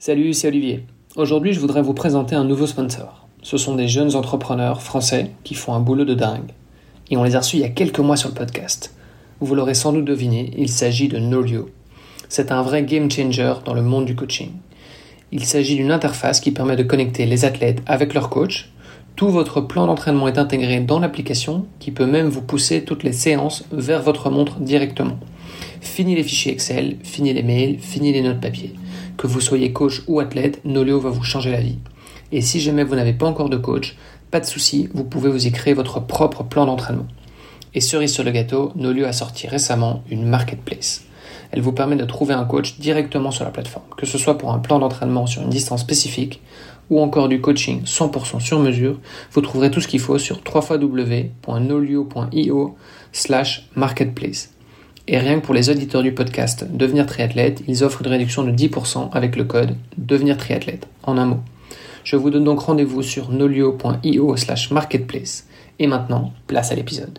Salut, c'est Olivier. Aujourd'hui, je voudrais vous présenter un nouveau sponsor. Ce sont des jeunes entrepreneurs français qui font un boulot de dingue. Et on les a reçus il y a quelques mois sur le podcast. Vous l'aurez sans doute deviné, il s'agit de Nolio. C'est un vrai game changer dans le monde du coaching. Il s'agit d'une interface qui permet de connecter les athlètes avec leur coach. Tout votre plan d'entraînement est intégré dans l'application qui peut même vous pousser toutes les séances vers votre montre directement. Fini les fichiers Excel, fini les mails, fini les notes papier. Que vous soyez coach ou athlète, Nolio va vous changer la vie. Et si jamais vous n'avez pas encore de coach, pas de souci, vous pouvez vous y créer votre propre plan d'entraînement. Et cerise sur le gâteau, Nolio a sorti récemment une marketplace. Elle vous permet de trouver un coach directement sur la plateforme, que ce soit pour un plan d'entraînement sur une distance spécifique ou encore du coaching 100% sur mesure, vous trouverez tout ce qu'il faut sur www.nolio.io slash marketplace. Et rien que pour les auditeurs du podcast Devenir triathlète, ils offrent une réduction de 10% avec le code Devenir triathlète, en un mot. Je vous donne donc rendez-vous sur nolio.io slash marketplace. Et maintenant, place à l'épisode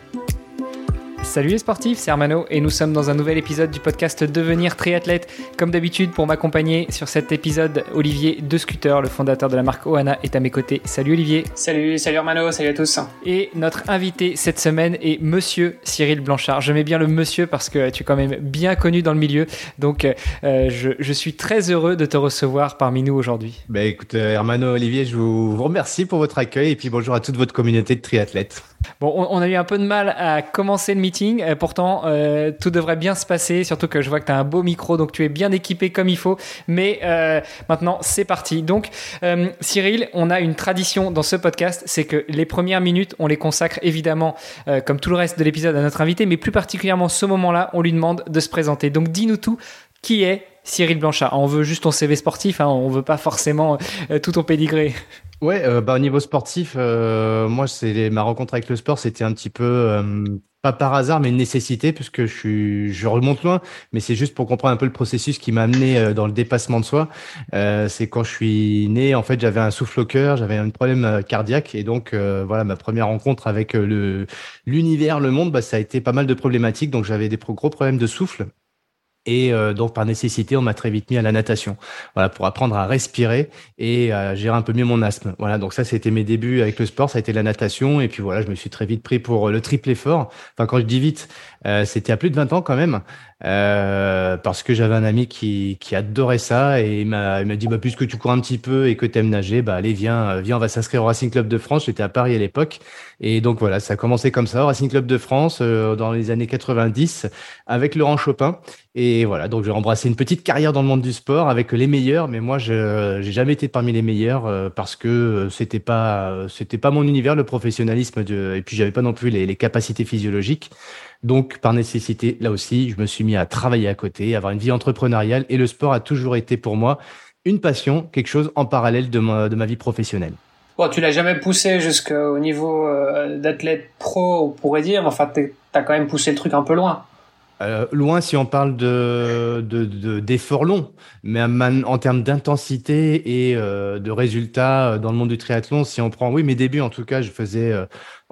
Salut les sportifs, c'est Armano et nous sommes dans un nouvel épisode du podcast Devenir triathlète. Comme d'habitude, pour m'accompagner sur cet épisode, Olivier De Scooter, le fondateur de la marque Oana, est à mes côtés. Salut Olivier. Salut, salut Armano, salut à tous. Et notre invité cette semaine est Monsieur Cyril Blanchard. Je mets bien le monsieur parce que tu es quand même bien connu dans le milieu. Donc euh, je, suis très heureux de te recevoir parmi nous aujourd'hui. Bah écoute, euh, Hermano, Olivier, je vous, vous remercie pour votre accueil et puis bonjour à toute votre communauté de triathlètes. Bon, on, a eu un peu de mal à commencer le meeting. Euh, pourtant, euh, tout devrait bien se passer. Surtout que je vois que tu as un beau micro, donc tu es bien équipé comme il faut. Mais euh, maintenant, c'est parti. Donc, Cyril, on a une tradition dans ce podcast, c'est que les premières minutes, on les consacre évidemment, comme tout le reste de l'épisode, à notre invité, mais plus particulièrement ce moment-là, on lui demande de se présenter. Donc, dis-nous tout. Qui est Cyril Blanchard? On veut juste ton CV sportif, hein, on veut pas forcément tout ton pédigré. Ouais, euh, bah, au niveau sportif, euh, moi, c'est ma rencontre avec le sport, c'était un petit peu euh, pas par hasard, mais une nécessité, puisque je suis, je remonte loin, mais c'est juste pour comprendre un peu le processus qui m'a amené dans le dépassement de soi. c'est quand je suis né, en fait, j'avais un souffle au cœur, j'avais un problème cardiaque, et donc voilà, ma première rencontre avec le l'univers, le monde, bah, ça a été pas mal de problématiques. Donc j'avais des gros problèmes de souffle, et euh, donc, par nécessité, on m'a très vite mis à la natation, voilà, pour apprendre à respirer et à gérer un peu mieux mon asthme. Voilà, donc ça, c'était mes débuts avec le sport, ça a été la natation. Et puis voilà, je me suis très vite pris pour le triple effort. Enfin, quand je dis vite, euh, c'était à plus de 20 ans quand même. Euh, parce que j'avais un ami qui, adorait ça et il m'a dit bah, puisque tu cours un petit peu et que tu aimes nager, bah allez viens, euh, viens on va s'inscrire au Racing Club de France. J'étais à Paris à l'époque et donc voilà ça a commencé comme ça au Racing Club de France euh, dans les années 90 avec Laurent Chopin et voilà donc j'ai embrassé une petite carrière dans le monde du sport avec les meilleurs mais moi je j'ai jamais été parmi les meilleurs parce que c'était pas c'était pas mon univers le professionnalisme et puis j'avais pas non plus les, capacités physiologiques. Donc, par nécessité, là aussi, je me suis mis à travailler à côté, à avoir une vie entrepreneuriale et le sport a toujours été pour moi une passion, quelque chose en parallèle de ma, vie professionnelle. Bon, tu l'as jamais poussé jusqu'au niveau euh, d'athlète pro, on pourrait dire, mais enfin, tu as quand même poussé le truc un peu loin. Euh, loin si on parle de d'efforts de, longs, mais en termes d'intensité et euh, de résultats dans le monde du triathlon, si on prend, oui, mes débuts en tout cas, je faisais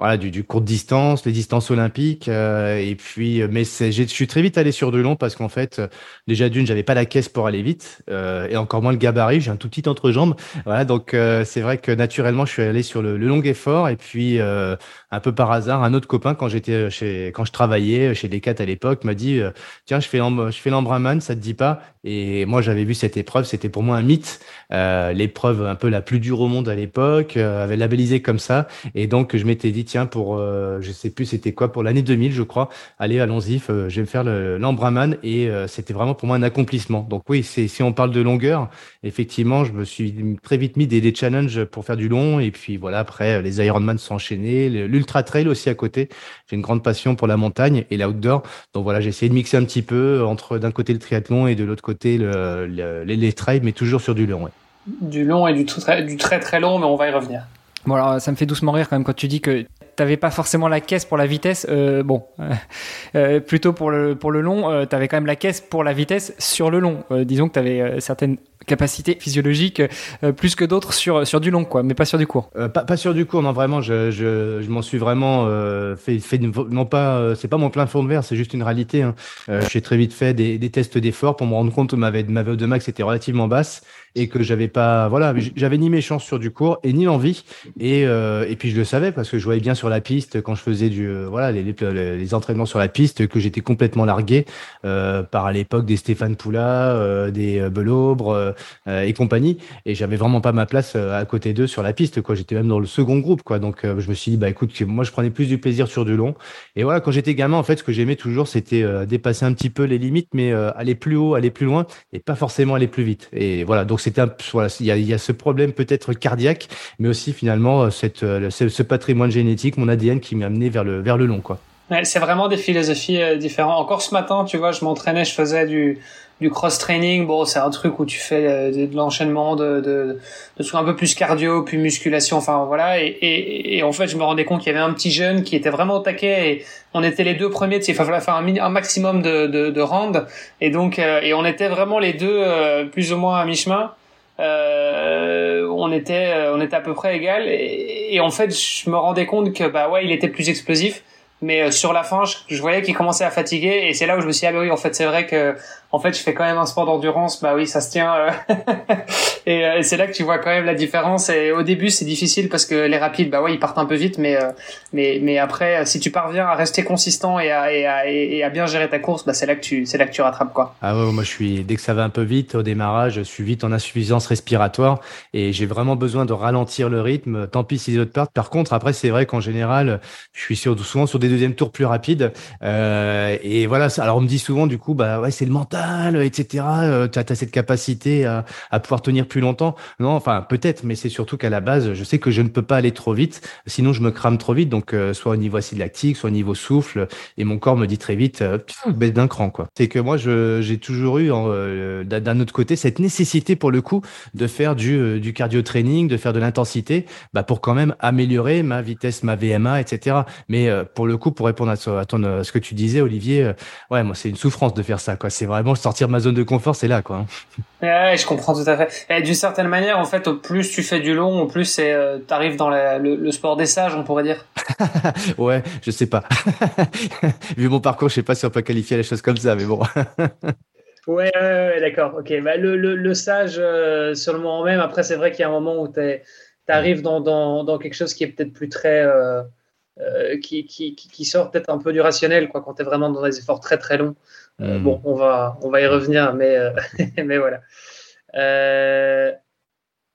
voilà du, du court distance, les distances olympiques, euh, et puis euh, mais je suis très vite allé sur du long parce qu'en fait euh, déjà d'une j'avais pas la caisse pour aller vite et encore moins le gabarit, j'ai un tout petit entrejambe, voilà donc c'est vrai que naturellement je suis allé sur le, le long effort et puis un peu par hasard un autre copain quand j'étais chez quand je travaillais chez Decat à l'époque m'a dit tiens je fais je fais l'embraman ça te dit pas? Et moi j'avais vu cette épreuve c'était pour moi un mythe l'épreuve un peu la plus dure au monde à l'époque avait labellisé comme ça et donc je m'étais dit tiens, pour, euh, je sais plus c'était quoi, pour l'année 2000, je crois, allez, allons-y, je vais me faire l'Embraman et euh, c'était vraiment pour moi un accomplissement. Donc oui, si on parle de longueur, effectivement, je me suis très vite mis des, des challenges pour faire du long et puis voilà, après, les Ironman sont enchaînés, l'Ultra Trail aussi à côté. J'ai une grande passion pour la montagne et l'outdoor. Donc voilà, j'ai essayé de mixer un petit peu entre d'un côté le triathlon et de l'autre côté le, les, trails, mais toujours sur du long. Du long et du très, du très très long, mais on va y revenir. Bon alors ça me fait doucement rire quand même quand tu dis que t'avais pas forcément la caisse pour la vitesse. Euh, bon, euh, plutôt pour le pour le long, euh, tu avais quand même la caisse pour la vitesse sur le long. disons que tu avais certaines capacités physiologiques plus que d'autres sur sur du long, quoi, mais pas sur du court. pas, pas sur du court, non vraiment. Je je, je m'en suis vraiment fait fait non pas c'est pas mon plein fond de verre, c'est juste une réalité. Hein. J'ai très vite fait des, des tests d'effort pour me rendre compte que ma ma VO2 max était relativement basse et que j'avais pas voilà j'avais ni mes chances sur du court et ni l'envie et euh, et puis je le savais parce que je voyais bien sur la piste quand je faisais du euh, voilà les, les, les, entraînements sur la piste que j'étais complètement largué euh, par à l'époque des Stéphane Poula euh, des Belobre et compagnie. Et j'avais vraiment pas ma place à côté d'eux sur la piste quoi. J'étais même dans le second groupe quoi. Donc je me suis dit bah écoute moi je prenais plus du plaisir sur du long. Et voilà quand j'étais gamin en fait ce que j'aimais toujours c'était dépasser un petit peu les limites mais aller plus haut aller plus loin et pas forcément aller plus vite. Et voilà. Donc c'était un il y a, ce problème peut-être cardiaque, mais aussi finalement euh, cette, euh, ce, patrimoine génétique, mon ADN qui m'a amené vers le vers le long, quoi. c'est vraiment des philosophies euh, différentes. Encore ce matin, tu vois, je m'entraînais, je faisais du du cross training. Bon, c'est un truc où tu fais de, l'enchaînement de, de, de trucs un peu plus cardio, puis musculation. Enfin voilà. Et, et, et en fait, je me rendais compte qu'il y avait un petit jeune qui était vraiment au taquet et on était les deux premiers. Il fallait faire un, un maximum de, de, de rounds et donc et on était vraiment les deux plus ou moins à mi chemin euh, on était euh, on était à peu près égal et, et, en fait je me rendais compte que bah ouais il était plus explosif mais euh, sur la fin je, voyais qu'il commençait à fatiguer et c'est là où je me suis dit ah oui en fait c'est vrai que en fait, je fais quand même un sport d'endurance, bah oui, ça se tient. Euh. Euh, et, c'est là que tu vois quand même la différence. Et au début, c'est difficile parce que les rapides, bah ouais, ils partent un peu vite, mais euh, mais mais après, si tu parviens à rester consistant et à et à, et à bien gérer ta course, bah c'est là que tu c'est là que tu rattrapes quoi. Ah ouais, moi je suis dès que ça va un peu vite au démarrage, je suis vite en insuffisance respiratoire et j'ai vraiment besoin de ralentir le rythme. Tant pis si les autres partent. Par contre, après, c'est vrai qu'en général, je suis sur, souvent sur des deuxièmes tours plus rapides. et voilà. Alors on me dit souvent du coup, bah ouais, c'est le mental etc. Euh, tu as, cette capacité à, à, pouvoir tenir plus longtemps. Non, enfin peut-être, mais c'est surtout qu'à la base, je sais que je ne peux pas aller trop vite, sinon je me crame trop vite. Donc euh, soit au niveau acide lactique, soit au niveau souffle, et mon corps me dit très vite, euh, baisse d'un cran quoi. C'est que moi, j'ai toujours eu euh, d'un autre côté cette nécessité pour le coup de faire du, du cardio training, de faire de l'intensité, bah, pour quand même améliorer ma vitesse, ma VMA, etc. Mais pour le coup, pour répondre à, à, ton, à ce que tu disais, Olivier, ouais, moi c'est une souffrance de faire ça quoi. C'est vraiment sortir ma zone de confort, c'est là, quoi. Ouais, je comprends tout à fait. Et d'une certaine manière, en fait, au plus tu fais du long, au plus c'est, euh, t'arrives dans le, sport des sages, on pourrait dire. ouais, je sais pas. Vu mon parcours, je sais pas si on peut qualifier les choses comme ça, mais bon. ouais, ouais, d'accord. Ok. Bah, le, le, sage, euh, sur le moment même, après, c'est vrai qu'il y a un moment où tu arrives dans, dans, dans, quelque chose qui est peut-être plus très. Euh, euh, qui, qui, qui, sort peut-être un peu du rationnel quoi, quand tu es vraiment dans des efforts très très longs. Euh, hmm. Bon, on va, on va y revenir, mais, euh, mais voilà.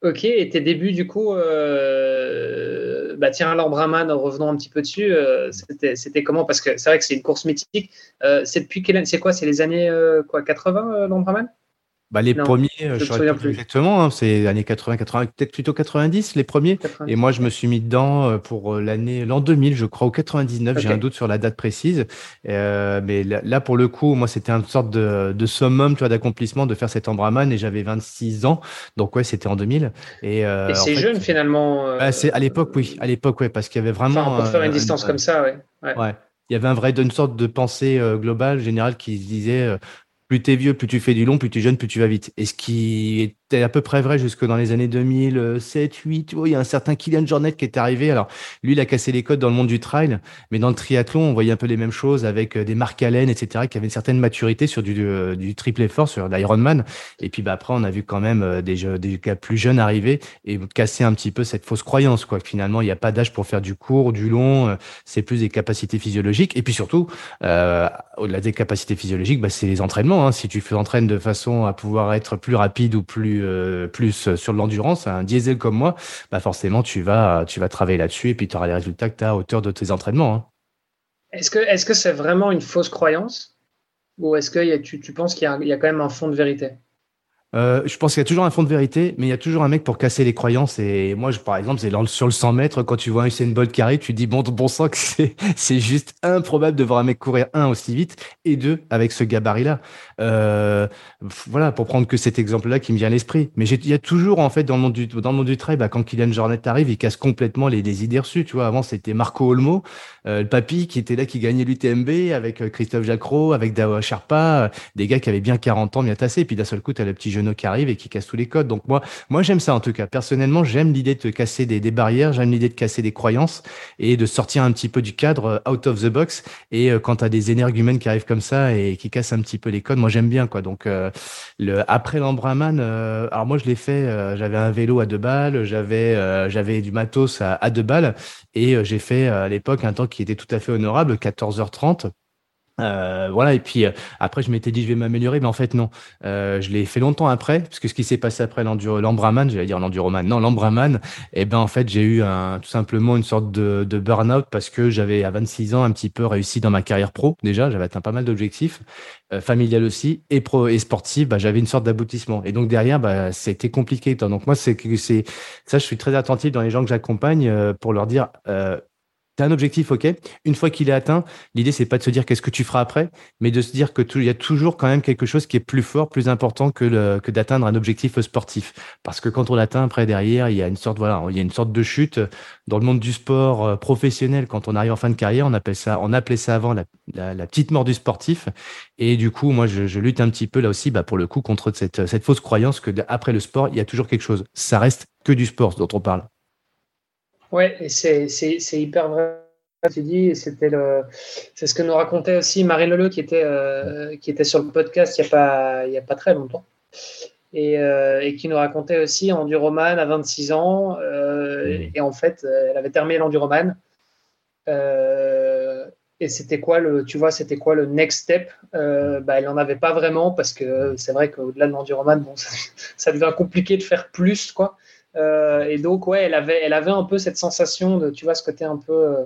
ok, et tes débuts du coup, bah tiens, l'Ambraman, revenons un petit peu dessus, c'était comment? Parce que c'est vrai que c'est une course mythique. c'est depuis quelle C'est quoi? C'est les années quoi 80 l'Ambraman bah, les premiers, je, je souviens plus exactement, hein, c'est années 80, 80, peut-être plutôt 90 les premiers. Et moi, je me suis mis dedans euh, pour euh, l'année l'an 2000, je crois, ou 99. J'ai un doute sur la date précise. Euh, mais là, pour le coup, moi, c'était une sorte de, de summum, tu vois, d'accomplissement de faire cet Ambraman et j'avais 26 ans. Donc ouais, c'était en 2000. Et, euh, et c'est jeune finalement. Bah, c'est à l'époque, oui, à l'époque, ouais, parce qu'il y avait vraiment. Enfin, pour faire une distance comme ça, ouais. ouais. ouais il y avait un vrai une sorte de pensée globale générale qui se disait plus t'es vieux, plus tu fais du long, plus tu es jeune, plus tu vas vite. Et ce qui c'était à peu près vrai jusque dans les années 2007, 8. il y a un certain Kylian Jornet qui est arrivé. Alors, lui, il a cassé les codes dans le monde du trail, mais dans le triathlon, on voyait un peu les mêmes choses avec euh, des Mark Allen, etc., qui avaient une certaine maturité sur du, euh, du triple effort, sur l'Ironman. Et puis, bah, après, on a vu quand même euh, des, des gars plus jeunes arriver et casser un petit peu cette fausse croyance, quoi. finalement, il n'y a pas d'âge pour faire du court, du long. C'est plus des capacités physiologiques. Et puis surtout, euh, au-delà des capacités physiologiques, bah, c'est les entraînements. Hein. Si tu t'entraînes de façon à pouvoir être plus rapide ou plus plus euh, sur l'endurance, un diesel comme moi, bah forcément tu vas tu vas travailler là-dessus et puis tu auras les résultats que tu as à hauteur de tes entraînements. Hein. Est-ce que c'est vraiment une fausse croyance ou est-ce que tu, tu penses qu'il y, y, a quand même un fond de vérité? Euh, je pense qu'il y a toujours un fond de vérité, mais il y a toujours un mec pour casser les croyances. Et moi, par exemple, c'est sur le 100 mètres, quand tu vois un Usain Bolt arrive, tu dis bon, sang c'est, juste improbable de voir un mec courir un aussi vite et deux avec ce gabarit-là. Euh, voilà, pour prendre que cet exemple-là qui me vient à l'esprit. Mais il y a toujours en fait dans le monde du dans le monde du trail, bah, quand Kylian Jornet arrive, il casse complètement les, idées reçues. Tu vois, avant c'était Marco Olmo, euh, le papy qui était là, qui gagnait l'UTMB avec Christophe Jacro, avec Dawa Sharpa, des gars qui avaient bien 40 ans bien tassé. Et puis d'un seul coup, t'as le petit qui arrive et qui casse tous les codes. Donc moi, moi j'aime ça en tout cas. Personnellement, j'aime l'idée de casser des, barrières, j'aime l'idée de casser des croyances et de sortir un petit peu du cadre, out of the box. Et quand tu des énergumènes qui arrivent comme ça et qui cassent un petit peu les codes, moi j'aime bien quoi. Donc euh, le après l'Embraman, euh, alors moi je l'ai fait. Euh, j'avais un vélo à deux balles, j'avais j'avais du matos à, à deux balles et j'ai fait à l'époque un temps qui était tout à fait honorable, 14h30 euh, voilà et puis euh, après je m'étais dit je vais m'améliorer mais en fait non. Euh, je l'ai fait longtemps après parce que ce qui s'est passé après l'Embraman j'allais dire l'enduroman non l'Embraman et eh ben en fait j'ai eu un, tout simplement une sorte de, de burn-out parce que j'avais à 26 ans un petit peu réussi dans ma carrière pro. Déjà j'avais atteint pas mal d'objectifs euh, familial aussi et pro et sportif bah, j'avais une sorte d'aboutissement. Et donc derrière bah, c'était compliqué donc moi c'est c'est ça je suis très attentif dans les gens que j'accompagne pour leur dire T'as un objectif, ok. Une fois qu'il est atteint, l'idée c'est pas de se dire qu'est-ce que tu feras après, mais de se dire que il y a toujours quand même quelque chose qui est plus fort, plus important que, que d'atteindre un objectif sportif. Parce que quand on l'atteint après derrière, il y a une sorte voilà, il y a une sorte de chute dans le monde du sport euh, professionnel. Quand on arrive en fin de carrière, on appelle ça, on appelait ça avant la, la, petite mort du sportif. Et du coup, moi, je, je, lutte un petit peu là aussi, bah, pour le coup, contre cette, cette fausse croyance que après le sport, il y a toujours quelque chose. Ça reste que du sport dont on parle. Ouais, et c'est, c'est, hyper vrai. Tu dis, c'était le, c'est ce que nous racontait aussi Marie Leleu qui était, euh, qui était sur le podcast il n'y a, pas, il y a pas très longtemps. Et, euh, et, qui nous racontait aussi Enduroman à 26 ans. Euh. Et en fait, elle avait terminé l'Enduroman. et c'était quoi le, tu vois, c'était quoi le next step bah, Elle n'en avait pas vraiment parce que c'est vrai qu'au-delà de l'Enduroman, bon, ça, ça, devient compliqué de faire plus, quoi. Euh, et donc, ouais, elle avait, elle avait un peu cette sensation de, tu vois, ce côté un peu, euh,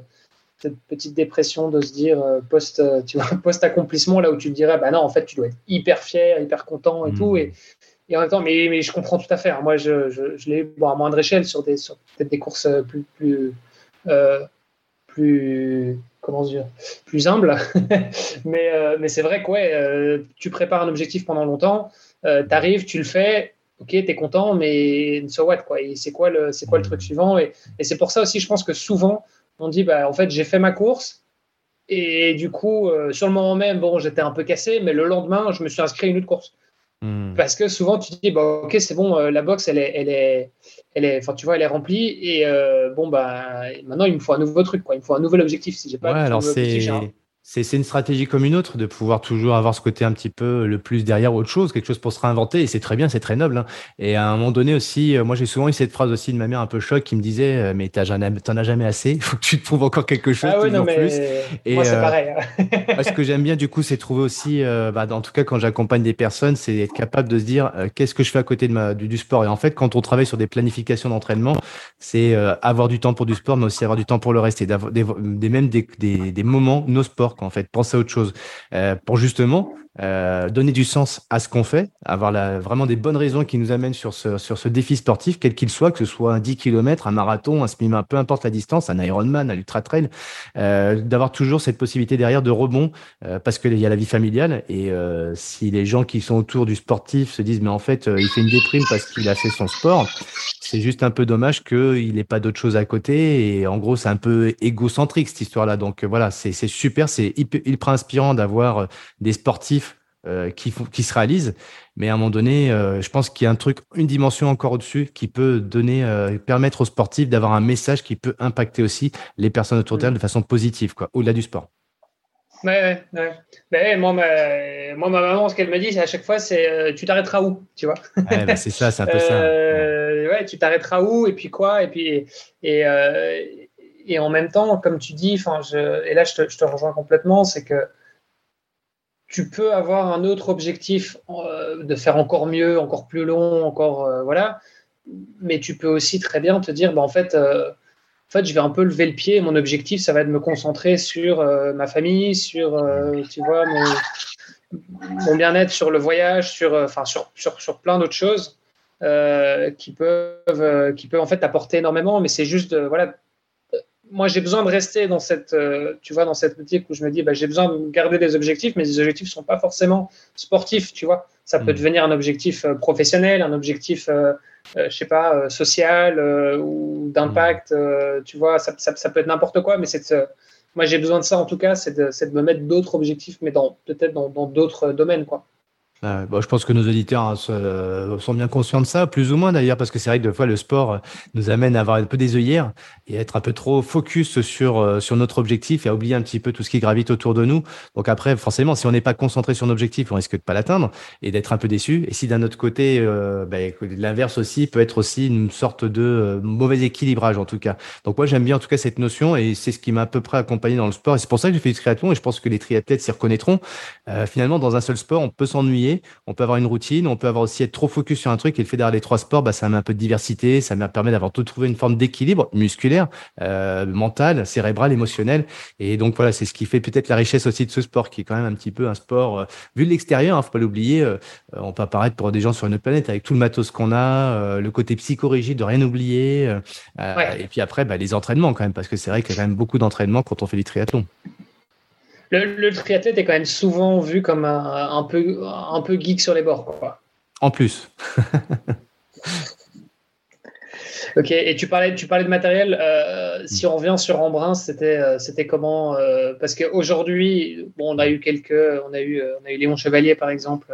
cette petite dépression de se dire euh, post, tu vois, post accomplissement, là où tu te dirais, bah non, en fait, tu dois être hyper fier, hyper content et tout. Hmm. Et, et en même temps, mais, mais je comprends tout à fait. Hein. Moi, je, je, je l'ai bon, à moindre échelle sur des, sur peut-être des courses plus, plus, plus, comment dire, plus humbles. mais, mais c'est vrai que ouais, tu prépares un objectif pendant longtemps, tu arrives, tu le fais, ok, t'es content, mais so what, quoi. C'est quoi le, c'est quoi le truc suivant? Et, et c'est pour ça aussi, je pense que souvent, on dit, bah, en fait, j'ai fait ma course. Et du coup, euh, sur le moment même, bon, j'étais un peu cassé, mais le lendemain, je me suis inscrit à une autre course. Hmm. Parce que souvent, tu te dis, bah, ok, c'est bon, euh, la box, elle est, elle est, elle est, enfin, tu vois, elle est remplie. Et euh, bon, bah, maintenant, il me faut un nouveau truc, quoi. Il me faut un nouvel objectif. Si j'ai pas ouais, alors c'est c'est une stratégie comme une autre de pouvoir toujours avoir ce côté un petit peu le plus derrière autre chose, quelque chose pour se réinventer. Et c'est très bien, c'est très noble. Hein. Et à un moment donné aussi, euh, moi j'ai souvent eu cette phrase aussi de ma mère un peu choc qui me disait euh, Mais t'en as jamais assez, il faut que tu te prouves encore quelque chose. Ah oui, non, mais plus. Et moi c'est euh, pareil. Hein. ce que j'aime bien du coup, c'est trouver aussi, bah, en tout cas quand j'accompagne des personnes, c'est être capable de se dire Qu'est-ce que je fais à côté de ma, du, sport Et en fait, quand on travaille sur des planifications d'entraînement, c'est avoir du temps pour du sport, mais aussi avoir du temps pour le reste et d'avoir des, des, même des, des, des moments nos sports, en fait. Penser à autre chose euh, pour justement euh, donner du sens à ce qu'on fait, avoir vraiment des bonnes raisons qui nous amènent sur ce, sur ce défi sportif, quel qu'il soit, que ce soit un 10 km, un marathon, un semi peu importe la distance, un Ironman, un ultra trail, euh, d'avoir toujours cette possibilité derrière de rebond euh, parce qu'il y a la vie familiale et si les gens qui sont autour du sportif se disent mais en fait il fait une déprime parce qu'il a fait son sport, c'est juste un peu dommage qu'il n'ait pas d'autre chose à côté et en gros c'est un peu égocentrique cette histoire-là. Donc voilà, c'est super, c'est hyper inspirant d'avoir des sportifs euh, qui, qui se réalise. Mais à un moment donné, euh, je pense qu'il y a un truc, une dimension encore au-dessus qui peut donner, euh, permettre aux sportifs d'avoir un message qui peut impacter aussi les personnes autour d'elle de façon positive, quoi, au-delà du sport. Ouais, ouais. Ben, moi, ma, moi, ma maman, ce qu'elle me dit, c'est à chaque fois, c'est tu t'arrêteras où, tu vois? Ben, C'est ça, c'est un peu ça. Ouais. tu t'arrêteras où et puis quoi? Et puis et, et en même temps, comme tu dis, enfin, je, et là, je te, je te rejoins complètement, c'est que tu peux avoir un autre objectif euh, de faire encore mieux, encore plus long, encore euh, voilà. Mais tu peux aussi très bien te dire, bah, en fait, euh, en fait, je vais un peu lever le pied. Mon objectif, ça va être de me concentrer sur ma famille, sur, tu vois, mon bien-être sur le voyage, sur, enfin, sur, sur, sur plein d'autres choses qui peuvent, qui peuvent en fait apporter énormément. Mais c'est juste, voilà, moi, j'ai besoin de rester dans cette, euh, tu vois, dans cette boutique où je me dis, bah, j'ai besoin de garder des objectifs, mais les objectifs sont pas forcément sportifs, tu vois. Ça peut hmm. devenir un objectif euh, professionnel, un objectif, euh, je sais pas, social ou d'impact, hmm. tu vois. Ça, ça, ça, peut être n'importe quoi, mais c'est, moi, j'ai besoin de ça en tout cas, c'est de, de, me mettre d'autres objectifs, mais dans peut-être dans d'autres domaines, quoi. Euh, bon, je pense que nos auditeurs hein, sont bien conscients de ça, plus ou moins d'ailleurs, parce que c'est vrai que des fois le sport euh, nous amène à avoir un peu des œillères et à être un peu trop focus sur euh, sur notre objectif et à oublier un petit peu tout ce qui gravite autour de nous. Donc après, forcément, si on n'est pas concentré sur l'objectif, on risque de pas l'atteindre et d'être un peu déçu. Et si d'un autre côté, euh, ben, l'inverse aussi peut être aussi une sorte de mauvais équilibrage en tout cas. Donc moi j'aime bien en tout cas cette notion et c'est ce qui m'a à peu près accompagné dans le sport. Et c'est pour ça que j'ai fait du triathlon et je pense que les triathlètes s'y reconnaîtront. finalement, dans un seul sport, on peut s'ennuyer on peut avoir une routine, on peut avoir aussi être trop focus sur un truc et le fait d'avoir les trois sports, bah, ça met un peu de diversité, ça me permet d'avoir tout trouvé une forme d'équilibre musculaire, euh, mental, cérébral, émotionnel. Et donc voilà, c'est ce qui fait peut-être la richesse aussi de ce sport, qui est quand même un petit peu un sport, euh, vu de l'extérieur, hein, faut pas l'oublier, euh, on peut apparaître pour des gens sur une autre planète avec tout le matos qu'on a, le côté psychorigide de rien oublier. Et puis après, bah, les entraînements quand même, parce que c'est vrai qu'il y a quand même beaucoup d'entraînements quand on fait du triathlon le, triathlète est quand même souvent vu comme un, peu, un peu geek sur les bords. Quoi. En plus. ok, et tu parlais, tu parlais de matériel. Euh, si on revient sur Embrun, c'était, euh, c'était comment euh, Parce qu'aujourd'hui, bon, on a eu quelques. On a eu, on a eu Léon Chevalier, par exemple,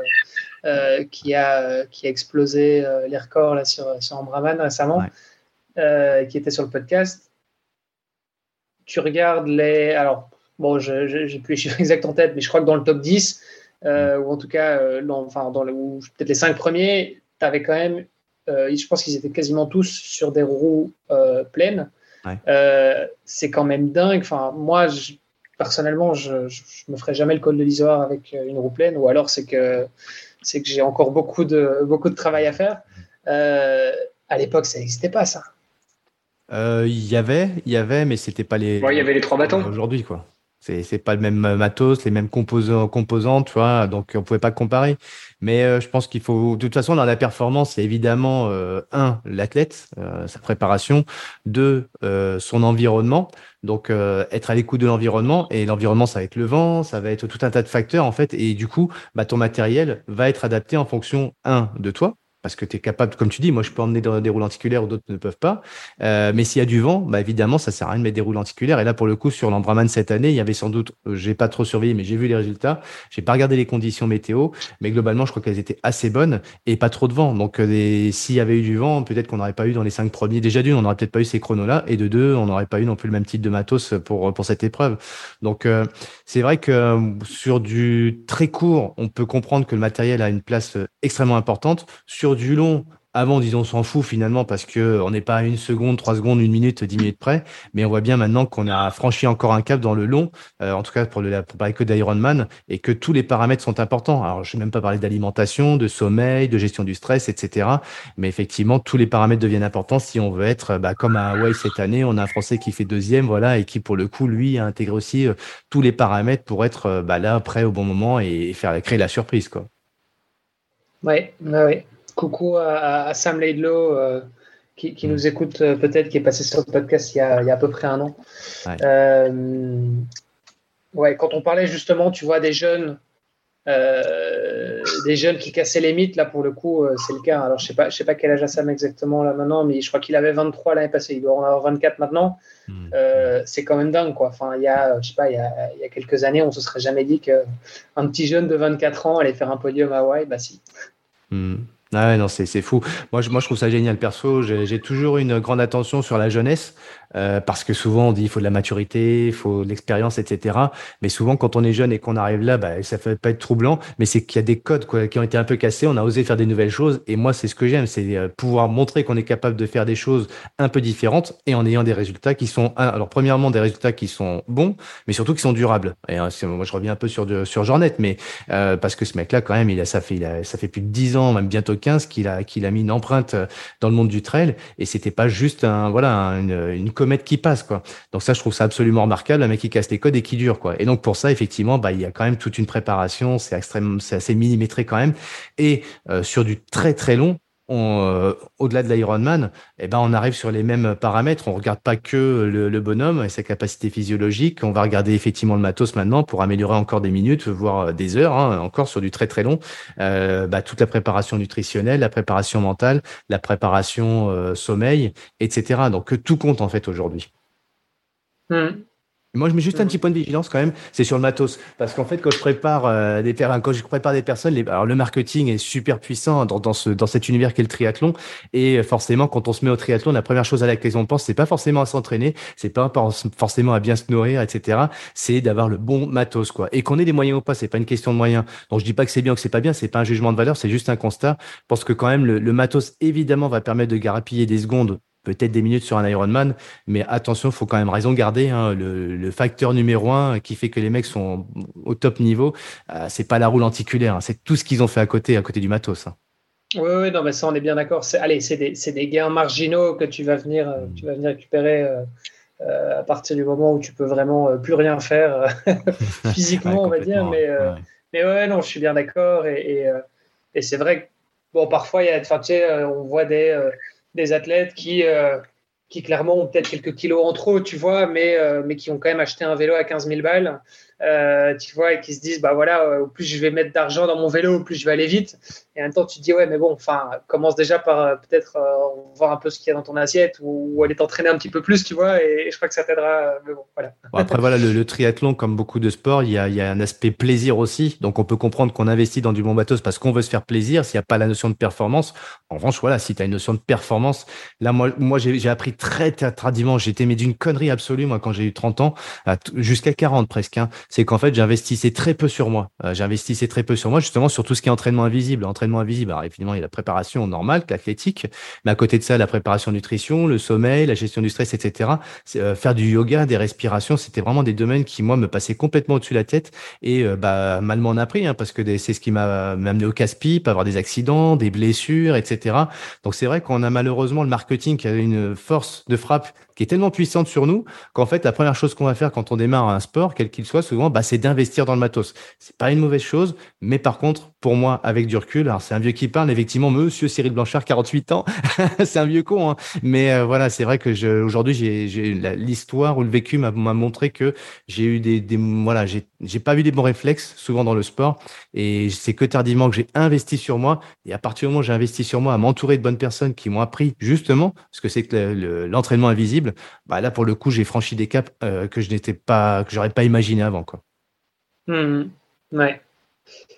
qui, a, qui a explosé les records là, sur, sur Embraman récemment, qui était sur le podcast. Tu regardes les. Alors, bon, je n'ai plus les chiffres exacts en tête, mais je crois que dans le top 10, euh, ou en tout cas, euh, dans, enfin, dans peut-être les 5 premiers, tu avais quand même, euh, je pense qu'ils étaient quasiment tous sur des roues pleines. c'est quand même dingue. Enfin, moi, personnellement, je ne me ferai jamais le col de l'Isoire avec une roue pleine, ou alors c'est que, c'est que j'ai encore beaucoup de, beaucoup de travail à faire. à l'époque, ça n'existait pas, ça. Il y avait, il y avait, mais c'était pas les. Il y avait les trois bâtons. Aujourd'hui, quoi. C'est pas le même matos, les mêmes composants, composants, tu vois, donc on pouvait pas comparer. Mais euh, je pense qu'il faut, de toute façon, dans la performance, c'est évidemment euh, un l'athlète, euh, sa préparation, deux son environnement. Donc être à l'écoute de l'environnement et l'environnement, ça va être le vent, ça va être tout un tas de facteurs en fait. Et du coup, bah, ton matériel va être adapté en fonction un de toi, parce que tu es capable, comme tu dis, moi je peux emmener des roues lenticulaires où d'autres ne peuvent pas. Euh, mais s'il y a du vent, bah évidemment, ça sert à rien de mettre des roues lenticulaires. Et là, pour le coup, sur l'Ambraman cette année, il y avait sans doute, euh, j'ai pas trop surveillé, mais j'ai vu les résultats. J'ai pas regardé les conditions météo, mais globalement, je crois qu'elles étaient assez bonnes et pas trop de vent. Donc, euh, s'il y avait eu du vent, peut-être qu'on n'aurait pas eu dans les cinq premiers. Déjà d'une, on n'aurait peut-être pas eu ces chronos-là, et de deux, on n'aurait pas eu non plus le même type de matos pour pour cette épreuve. Donc, c'est vrai que sur du très court, on peut comprendre que le matériel a une place extrêmement importante. Sur du long, avant, disons, on s'en fout finalement parce que on n'est pas à une seconde, trois secondes, une minute, dix minutes près. Mais on voit bien maintenant qu'on a franchi encore un cap dans le long, euh, en tout cas pour le pour parler que d'Ironman, et que tous les paramètres sont importants. Alors, je ne vais même pas parler d'alimentation, de sommeil, de gestion du stress, etc. Mais effectivement, tous les paramètres deviennent importants si on veut être bah, comme à Hawaii cette année. On a un Français qui fait deuxième, voilà, et qui pour le coup, lui, a intégré aussi euh, tous les paramètres pour être euh, bah, là prêt au bon moment et faire créer la surprise, quoi. Ouais, ouais, ouais coucou à, Sam Laidlow euh, qui, nous écoute euh, peut-être, qui est passé sur le podcast il y a, à peu près un an. Ouais. Euh, ouais. quand on parlait justement, tu vois, des jeunes, des jeunes qui cassaient les mythes, là pour le coup, c'est le cas. Alors je sais pas, je sais pas quel âge a Sam exactement là maintenant, mais je crois qu'il avait 23 l'année passée, il doit en avoir 24 maintenant. Mm. c'est quand même dingue, quoi. Enfin, il y a, je sais pas, il y a, il y a quelques années, on se serait jamais dit qu'un petit jeune de 24 ans allait faire un podium à Hawaï, bah si. Mm. Ah non, c'est fou. Moi je, moi, je trouve ça génial perso. J'ai toujours une grande attention sur la jeunesse euh, parce que souvent on dit il faut de la maturité, il faut de l'expérience, etc. Mais souvent quand on est jeune et qu'on arrive là, bah, ça fait pas être troublant, mais c'est qu'il y a des codes quoi, qui ont été un peu cassés. On a osé faire des nouvelles choses et moi c'est ce que j'aime, c'est euh, pouvoir montrer qu'on est capable de faire des choses un peu différentes et en ayant des résultats qui sont alors premièrement des résultats qui sont bons, mais surtout qui sont durables. Et euh, moi je reviens un peu sur sur Jornet, mais parce que ce mec là quand même il a ça fait il a, ça fait plus de dix ans, même bientôt 95 qu'il a, qu'il a mis une empreinte dans le monde du trail et c'était pas juste un, voilà, une, une, comète qui passe, quoi. Donc ça, je trouve ça absolument remarquable, un mec qui casse les codes et qui dure, quoi. Et donc pour ça, effectivement, bah, il y a quand même toute une préparation, c'est extrêmement, c'est assez millimétré quand même. Et sur du très très long, euh, au-delà de l'Ironman, eh ben, on arrive sur les mêmes paramètres. On regarde pas que le, bonhomme et sa capacité physiologique. On va regarder effectivement le matos maintenant pour améliorer encore des minutes, voire des heures, hein, encore sur du très très long. Euh, bah, toute la préparation nutritionnelle, la préparation mentale, la préparation euh, sommeil, etc. Donc tout compte en fait aujourd'hui. Mmh. Moi, je mets juste un petit point de vigilance quand même, c'est sur le matos. Parce qu'en fait, quand je prépare euh, des quand je prépare des personnes, les, alors le marketing est super puissant dans, dans, ce, dans cet univers qu'est le triathlon. Et forcément, quand on se met au triathlon, la première chose à laquelle on pense, c'est pas forcément à s'entraîner, c'est pas forcément à bien se nourrir, etc. C'est d'avoir le bon matos, quoi. Et qu'on ait des moyens ou pas, c'est pas une question de moyens. Donc, je dis pas que c'est bien ou que c'est pas bien, c'est pas un jugement de valeur, c'est juste un constat. Parce que quand même, le, le matos, évidemment, va permettre de garapiller des secondes peut-être des minutes sur un Ironman, mais attention, il faut quand même raison garder. Hein, le, facteur numéro un qui fait que les mecs sont au top niveau, euh, c'est pas la roue lenticulaire, hein, c'est tout ce qu'ils ont fait à côté, à côté du matos. Hein. Oui, oui, non, mais ça, on est bien d'accord. Allez, c'est des, des, gains marginaux que tu vas venir, euh, tu vas venir récupérer euh, à partir du moment où tu peux vraiment plus rien faire physiquement, on va dire. Mais, ouais. mais ouais, non, je suis bien d'accord. Et, et, c'est vrai que, bon, parfois, y a, tu sais, on voit des des athlètes qui, euh, qui clairement ont peut-être quelques kilos en trop, tu vois, mais, euh, mais qui ont quand même acheté un vélo à 15 000 balles euh, tu vois, et qui se disent, bah voilà, au plus je vais mettre d'argent dans mon vélo, au plus je vais aller vite. Et en même temps, tu te dis, ouais, mais bon, enfin, commence déjà par euh, peut-être voir un peu ce qu'il y a dans ton assiette ou, aller t'entraîner un petit peu plus, tu vois, et, je crois que ça t'aidera. Voilà. après, voilà, le, triathlon, comme beaucoup de sports, il y, a, un aspect plaisir aussi. Donc, on peut comprendre qu'on investit dans du bon bateau parce qu'on veut se faire plaisir, s'il n'y a pas la notion de performance. En revanche, voilà, si tu as une notion de performance, là, moi, moi j'ai appris très tardivement, j'étais mais d'une connerie absolue, moi, quand j'ai eu 30 ans, jusqu'à 40 presque. Hein c'est qu'en fait, j'investissais très peu sur moi. Euh, j'investissais très peu sur moi, justement, sur tout ce qui est entraînement invisible. Entraînement invisible, alors évidemment, il y a la préparation normale, l'athlétique, mais à côté de ça, la préparation nutrition, le sommeil, la gestion du stress, etc. Euh, faire du yoga, des respirations, c'était vraiment des domaines qui, moi, me passaient complètement au-dessus de la tête et euh, bah, mal m'en a pris, hein, parce que c'est ce qui m'a amené au casse-pipe, avoir des accidents, des blessures, etc. Donc, c'est vrai qu'on a malheureusement le marketing qui a une force de frappe qui est tellement puissante sur nous qu'en fait, la première chose qu'on va faire quand on démarre un sport, quel qu'il soit, souvent, bah, c'est d'investir dans le matos. C'est pas une mauvaise chose, mais par contre, pour moi, avec du recul, alors c'est un vieux qui parle, effectivement, monsieur Cyril Blanchard, 48 ans, c'est un vieux con, hein. mais euh, voilà, c'est vrai que aujourd'hui, l'histoire ou le vécu m'a, montré que j'ai eu des, des voilà, j'ai, pas eu des bons réflexes souvent dans le sport, et c'est que tardivement que j'ai investi sur moi, et à partir du moment où j'ai investi sur moi, à m'entourer de bonnes personnes qui m'ont appris justement ce que c'est que l'entraînement invisible bah là pour le coup j'ai franchi des caps euh, que je n'étais pas, que j'aurais pas imaginé avant quoi. Mmh. ouais.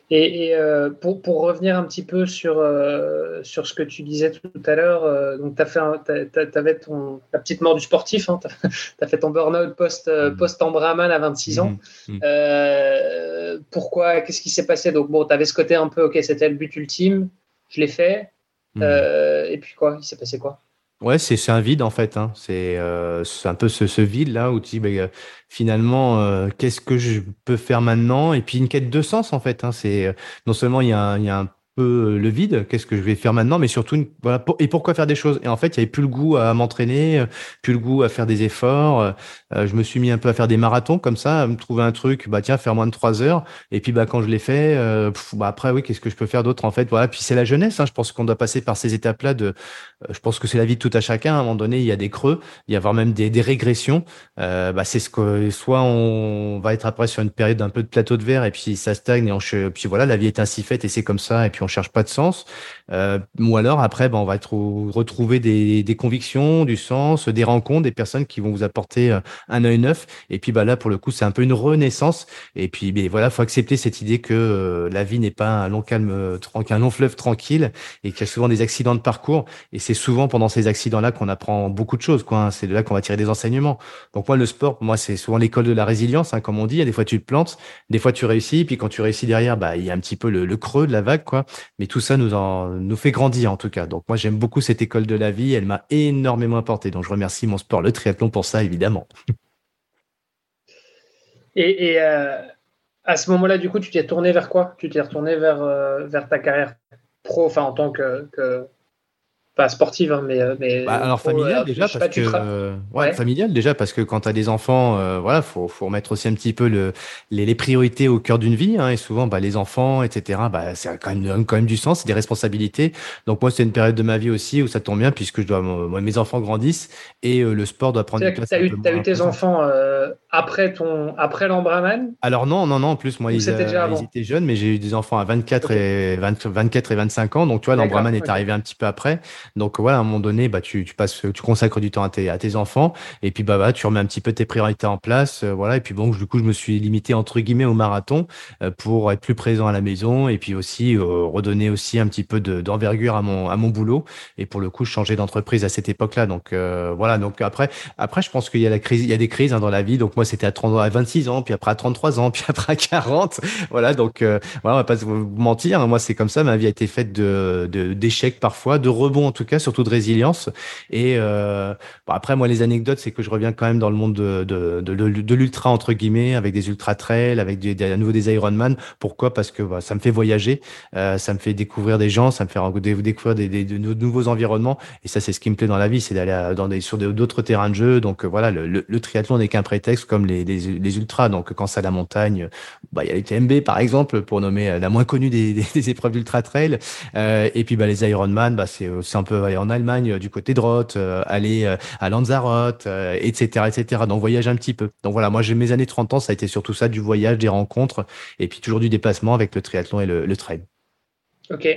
Et, euh, pour, pour, revenir un petit peu sur, euh, sur ce que tu disais tout à l'heure, donc tu avais ton, ta petite mort du sportif, hein, tu as, fait ton burn-out post, mmh. post Ambraman à 26 ans. Mmh. pourquoi Qu'est-ce qui s'est passé? Donc, bon, tu avais ce côté un peu, ok, c'était le but ultime, je l'ai fait. et puis quoi? Il s'est passé quoi? Ouais, c'est un vide en fait. Hein. C'est euh, un peu ce, ce vide là où tu dis ben, finalement euh, qu'est-ce que je peux faire maintenant? Et puis une quête de sens en fait. Hein. C'est non seulement il y a un peu le vide, qu'est-ce que je vais faire maintenant, mais surtout, voilà, et pourquoi faire des choses? Et en fait, il n'y avait plus le goût à m'entraîner, plus le goût à faire des efforts. Euh, je me suis mis un peu à faire des marathons comme ça, à me trouver un truc, bah tiens, faire moins de trois heures. Et puis bah quand je l'ai fait, euh, bah après oui, qu'est-ce que je peux faire d'autre en fait? Voilà. Puis c'est la jeunesse. Hein, je pense qu'on doit passer par ces étapes-là. De, euh, je pense que c'est la vie de tout à chacun. À un moment donné, il y a des creux, il y a voire même des, régressions. bah c'est ce que soit on va être après sur une période d'un peu de plateau de verre et puis ça stagne et puis voilà, la vie est ainsi faite et c'est comme ça et puis cherche pas de sens. Euh, ou alors après, ben, on va retrouver des, des, convictions, du sens, des rencontres, des personnes qui vont vous apporter euh, un œil neuf. Et puis bah là, pour le coup, c'est un peu une renaissance. Et puis ben, voilà, faut accepter cette idée que euh, la vie n'est pas un long calme, un long fleuve tranquille, et qu'il y a souvent des accidents de parcours. Et c'est souvent pendant ces accidents-là qu'on apprend beaucoup de choses. Quoi. Hein. C'est de là qu'on va tirer des enseignements. Donc moi, le sport, moi, c'est souvent l'école de la résilience, hein, comme on dit. Des fois, tu te plantes, des fois, tu réussis. Puis quand tu réussis derrière, bah, il y a un petit peu le, le creux de la vague, quoi. Mais tout ça nous en nous fait grandir en tout cas. Donc moi j'aime beaucoup cette école de la vie, elle m'a énormément apporté. Donc je remercie mon sport, le triathlon pour ça évidemment. Et, euh, à ce moment-là, du coup, tu t'es tourné vers quoi? Tu t'es retourné vers, euh, vers ta carrière pro, enfin en tant que pas sportive, hein, mais, mais bah, alors familial déjà parce que euh, ouais, familial déjà parce que quand tu as des enfants, euh, voilà, faut faut remettre aussi un petit peu le les, les priorités au cœur d'une vie hein, et souvent bah les enfants etc. Bah c'est quand même quand même du sens, c'est des responsabilités. Donc moi c'est une période de ma vie aussi où ça tombe bien puisque je dois moi mes enfants grandissent et euh, le sport doit prendre. Tu as, eu, as eu tes enfants après ton après l'embraman Alors non non non en plus moi ils, étaient jeunes mais j'ai eu des enfants à 24 et 24 et 25 ans donc tu vois l'embraman est arrivé un petit peu après. Donc voilà, à un moment donné, bah tu, tu passes, tu consacres du temps à tes, à tes enfants, et puis bah, bah tu remets un petit peu tes priorités en place, euh, voilà. Et puis bon, du coup, je me suis limité entre guillemets au marathon euh, pour être plus présent à la maison, et puis aussi euh, redonner aussi un petit peu d'envergure à mon à mon boulot. Et pour le coup, changer d'entreprise à cette époque-là. Donc voilà. Donc après, après, je pense qu'il y a la crise, il y a des crises hein, dans la vie. Donc moi, c'était à 30, à 26 ans, puis après à 33 ans, puis après à 40. Voilà. Donc voilà, on va pas vous mentir. Hein. moi, c'est comme ça. Ma vie a été faite de d'échecs parfois, de rebonds tout cas, surtout de résilience. Et euh, bon, après, moi, les anecdotes, c'est que je reviens quand même dans le monde de, de, de, de l'ultra, entre guillemets, avec des ultra trails, avec des, des, à nouveau des Ironman. Pourquoi? Parce que bah, ça me fait voyager, euh, ça me fait découvrir des gens, ça me fait découvrir des, des, de nouveaux environnements. Et ça, c'est ce qui me plaît dans la vie, c'est d'aller dans des, sur d'autres terrains de jeu. Donc euh, voilà, le, le, triathlon n'est qu'un prétexte comme les, les, les, ultras. Donc quand c'est à la montagne, bah, il y a les TMB, par exemple, pour nommer euh, la moins connue des, des, épreuves d'ultra trail. Euh, et puis bah, les Ironman, bah, c'est un peu aller en Allemagne, euh, du côté de Roth, euh, aller euh, à Lanzarote, etc., etc. Donc voyage un petit peu. Donc voilà, moi j'ai mes années 30 ans, ça a été surtout ça, du voyage, des rencontres, et puis toujours du déplacement avec le triathlon et le, le trail. Ok.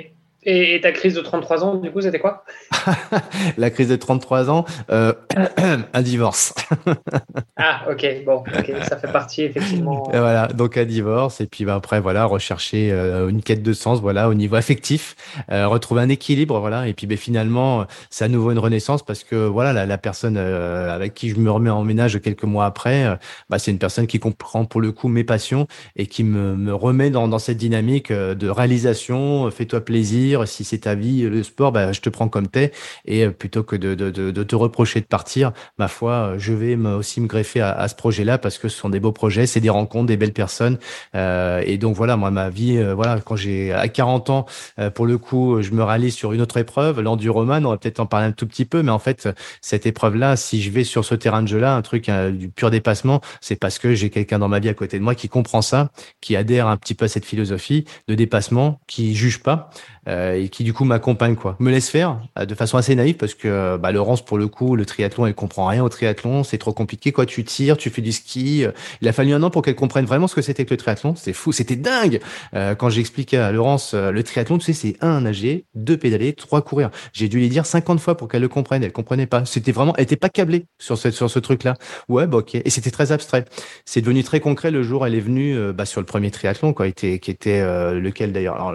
Et, ta crise de 33 ans, du coup, c'était quoi? La crise de 33 ans, euh, un divorce. ah, ok, bon, ça fait partie effectivement. Et voilà, donc un divorce, et puis bah, après, voilà, rechercher euh, une quête de sens, voilà, au niveau affectif, euh, retrouver un équilibre, voilà, et puis bah, finalement, c'est à nouveau une renaissance parce que voilà, la, la personne avec qui je me remets en ménage quelques mois après, bah, c'est une personne qui comprend pour le coup mes passions et qui me, me remet dans, dans cette dynamique de réalisation, fais-toi plaisir si c'est ta vie, le sport, bah, je te prends comme t'es. Et euh, plutôt que de, de, de, te reprocher de partir, ma foi, euh, je vais aussi me greffer à, à ce projet-là parce que ce sont des beaux projets, c'est des rencontres, des belles personnes. Euh, et donc voilà, moi, ma vie, euh, voilà, quand j'ai à 40 ans, pour le coup, je me rallie sur une autre épreuve, l'enduroman, on va peut-être en parler un tout petit peu, mais en fait, cette épreuve-là, si je vais sur ce terrain de jeu-là, un truc du pur dépassement, c'est parce que j'ai quelqu'un dans ma vie à côté de moi qui comprend ça, qui adhère un petit peu à cette philosophie de dépassement, qui juge pas, euh, et qui du coup m'accompagne quoi, me laisse faire euh, de façon assez naïve parce que bah, Laurence pour le coup le triathlon elle comprend rien au triathlon, c'est trop compliqué quoi, tu tires, tu fais du ski. Euh, il a fallu un an pour qu'elle comprenne vraiment ce que c'était que le triathlon, c'est fou, c'était dingue. quand j'expliquais à Laurence le triathlon, tu sais c'est un nager, deux pédaler, trois courir. J'ai dû lui dire 50 fois pour qu'elle le comprenne, elle comprenait pas. C'était vraiment, elle était pas câblée sur ce sur ce truc là. Ouais bah ok, et c'était très abstrait. C'est devenu très concret le jour elle est venue bah, sur le premier triathlon quoi, qui était lequel d'ailleurs?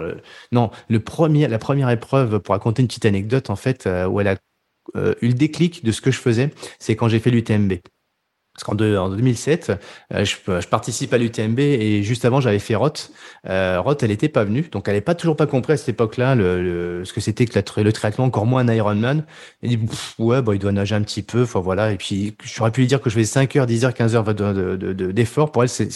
Non le la première épreuve, pour raconter une petite anecdote, en fait, euh, où elle a euh, eu le déclic de ce que je faisais, c'est quand j'ai fait l'UTMB. Parce qu'en en 2007, euh, je, participe à l'UTMB et juste avant, j'avais fait Roth. Roth, elle n'était pas venue, donc elle n'avait pas toujours pas compris à cette époque-là ce que c'était que le triathlon, encore moins un Ironman. Elle dit ouais, bah, il doit nager un petit peu, enfin voilà. Et puis j'aurais pu lui dire que je faisais 5 heures, 10 heures, 15 heures d'effort. De, de, Pour elle, c'est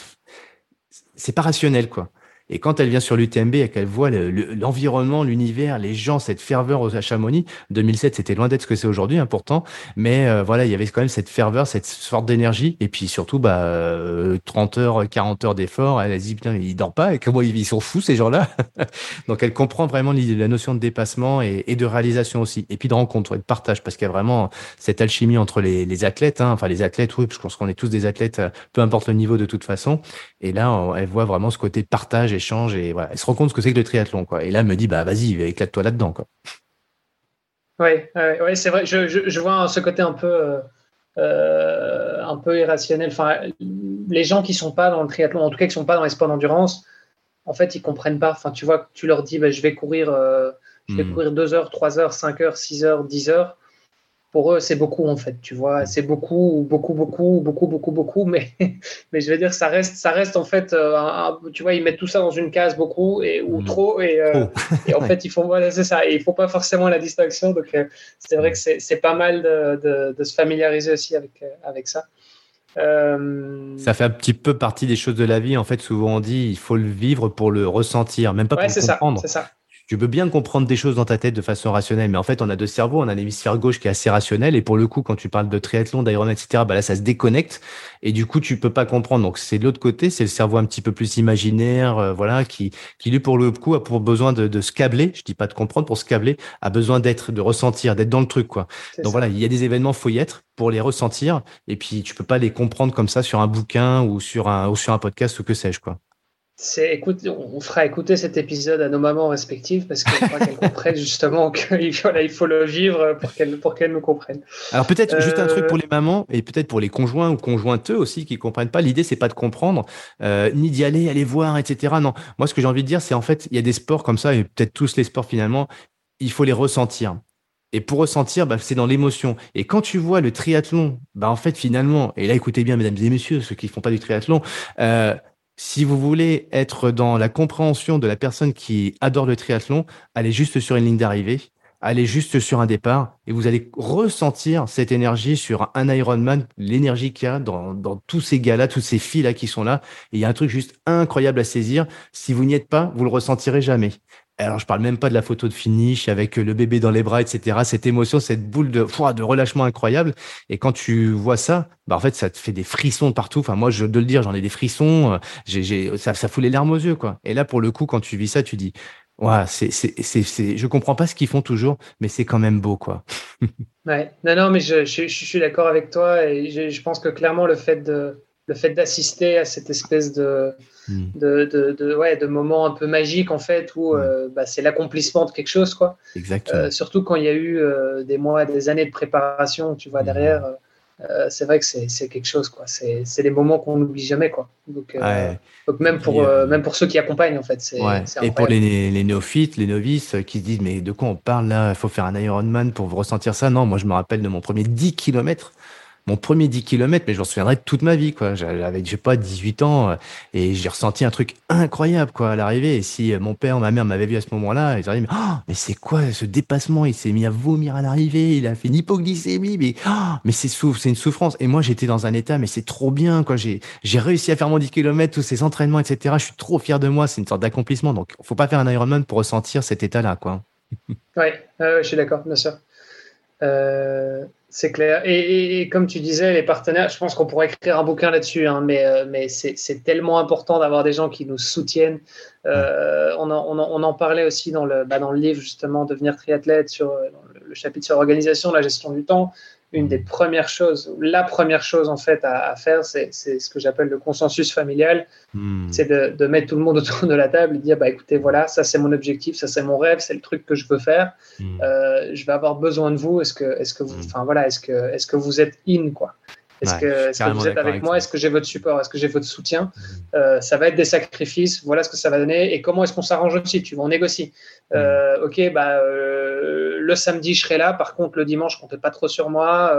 c'est pas rationnel, quoi. Et quand elle vient sur l'UTMB et qu'elle voit l'environnement, l'univers, les gens, cette ferveur aux Chamonix, 2007, c'était loin d'être ce que c'est aujourd'hui, hein, pourtant. Mais euh, voilà, il y avait quand même cette ferveur, cette sorte d'énergie. Et puis surtout, bah, 30 euh, heures, 40 heures d'effort. Elle a dit, putain, ils dorment pas. Et comment ils sont fous, ces gens-là? Donc, elle comprend vraiment la notion de dépassement et, de réalisation aussi. Et puis de rencontre et de partage, parce qu'il y a vraiment cette alchimie entre les, athlètes. Hein. Enfin, les athlètes, oui, pense qu'on est tous des athlètes, euh, peu importe le niveau de toute façon. Et là, elle voit vraiment ce côté partage échange et voilà, elle se rend compte ce que c'est que le triathlon quoi. Et là, elle me dit bah vas-y, éclate-toi là-dedans quoi. Ouais, ouais, c'est vrai. Je, je, vois ce côté un peu, euh, euh, un peu irrationnel. Enfin, les gens qui sont pas dans le triathlon, en tout cas qui sont pas dans les sports d'endurance, en fait, ils comprennent pas. Enfin, tu vois, tu leur dis, bah, je vais courir, euh, je vais hmm. courir 2 heures, 3 heures, 5 heures, 6 heures, 10 heures pour eux, c'est beaucoup en fait, tu vois, c'est beaucoup, beaucoup, beaucoup, beaucoup, beaucoup, beaucoup, mais, mais je veux dire, ça reste, ça reste en fait, euh, tu vois, ils mettent tout ça dans une case beaucoup et ou mmh. trop et, euh, et en fait, ils font, voilà, c'est ça, et il faut pas forcément la distinction, donc euh, c'est vrai que c'est pas mal de, de, de, se familiariser aussi avec, avec ça. Ça fait un petit peu partie des choses de la vie. En fait, souvent on dit il faut le vivre pour le ressentir, même pas pour le comprendre. C'est ça tu peux bien comprendre des choses dans ta tête de façon rationnelle, mais en fait, on a deux cerveaux. On a l'hémisphère gauche qui est assez rationnel. Et pour le coup, quand tu parles de triathlon, d'Ironman, etc., bah là, ça se déconnecte. Et du coup, tu peux pas comprendre. Donc, c'est de l'autre côté, c'est le cerveau un petit peu plus imaginaire, euh, voilà, qui, qui lui, pour le coup, a pour besoin de, de se câbler. Je dis pas de comprendre, pour se câbler, a besoin d'être, de ressentir, d'être dans le truc, quoi. Donc voilà, il y a des événements, faut y être pour les ressentir. Et puis, tu peux pas les comprendre comme ça sur un bouquin ou sur un, ou sur un podcast ou que sais-je, quoi. C'est, écoute, on fera écouter cet épisode à nos mamans respectives parce faudra qu'elles comprennent justement qu'il voilà, il faut le vivre pour qu'elles, pour qu'elles nous comprennent. Alors peut-être juste un truc pour les mamans et peut-être pour les conjoints ou conjointeux aussi qui comprennent pas. L'idée c'est pas de comprendre euh, ni d'y aller, aller voir, etc. Non, moi ce que j'ai envie de dire c'est en fait il y a des sports comme ça et peut-être tous les sports finalement, il faut les ressentir. Et pour ressentir, bah, c'est dans l'émotion. Et quand tu vois le triathlon, bah, en fait, finalement, et là, écoutez bien, mesdames et messieurs, ceux qui font pas du triathlon, euh, si vous voulez être dans la compréhension de la personne qui adore le triathlon, allez juste sur une ligne d'arrivée, allez juste sur un départ et vous allez ressentir cette énergie sur un Ironman, l'énergie qu'il y a dans, tous ces gars-là, tous ces filles-là qui sont là. Et il y a un truc juste incroyable à saisir. Si vous n'y êtes pas, vous le ressentirez jamais. Alors, je parle même pas de la photo de finish avec le bébé dans les bras, etc. Cette émotion, cette boule de, de relâchement incroyable. Et quand tu vois ça, bah, en fait, ça te fait des frissons partout. Enfin, moi, dois le dire, j'en ai des frissons. Euh, j'ai, j'ai, ça, fout les larmes aux yeux, quoi. Et là, pour le coup, quand tu vis ça, tu dis, ouais, c'est, je comprends pas ce qu'ils font toujours, mais c'est quand même beau, quoi. ouais. Non, non, mais je, suis d'accord avec toi et je, je pense que clairement, le fait de, le fait d'assister à cette espèce de. De, de, de, ouais, de moment un peu magique en fait où euh, bah, c'est l'accomplissement de quelque chose quoi. Exactement. Euh, surtout quand il y a eu euh, des mois, des années de préparation, tu vois hmm. derrière. c'est vrai que c'est quelque chose quoi. C'est des moments qu'on n'oublie jamais quoi. Donc, donc même pour même pour ceux qui accompagnent en fait. Ouais. Et pour les, les, néophytes, les novices qui se disent mais de quoi on parle là? Il faut faire un Ironman pour ressentir ça? Non, moi je me rappelle de mon premier 10 km mon premier 10 km, mais je m'en souviendrai toute ma vie, quoi. J'avais, je sais pas, 18 ans, euh, et j'ai ressenti un truc incroyable, quoi, à l'arrivée. Et si euh, mon père ma mère m'avaient vu à ce moment-là, ils auraient dit, mais, oh, mais c'est quoi ce dépassement? Il s'est mis à vomir à l'arrivée, il a fait une hypoglycémie, mais, oh, mais c'est c'est une souffrance. Et moi, j'étais dans un état, mais c'est trop bien, quoi. J'ai, j'ai réussi à faire mon 10 km, tous ces entraînements, etc. Je suis trop fier de moi. C'est une sorte d'accomplissement. Donc, faut pas faire un Ironman pour ressentir cet état-là, quoi. ouais, je suis d'accord, bien sûr. Euh, c'est clair. Et, comme tu disais, les partenaires, je pense qu'on pourrait écrire un bouquin là-dessus, hein, mais, euh, c'est tellement important d'avoir des gens qui nous soutiennent. Euh, on, en, parlait aussi dans le, bah, dans le livre, justement, Devenir triathlète, sur le, le, chapitre sur l'organisation, la gestion du temps une des premières choses, la première chose en fait à, faire, c'est ce que j'appelle le consensus familial. Hmm. C'est de, mettre tout le monde autour de la table et dire bah écoutez voilà ça c'est mon objectif, ça c'est mon rêve, c'est le truc que je veux faire. Hmm. Euh, je vais avoir besoin de vous. Est-ce que est-ce que vous, hmm. enfin voilà, est-ce que est-ce que vous êtes in quoi? Est-ce que, vous êtes avec moi? Est-ce que j'ai votre support? Est-ce que j'ai votre soutien? Euh, Ça va être des sacrifices. Voilà ce que ça va donner. Et comment est-ce qu'on s'arrange aussi? Tu vas en négocier. Euh, ok, bah, euh, le samedi, je serai là. Par contre, le dimanche, comptez pas trop sur moi.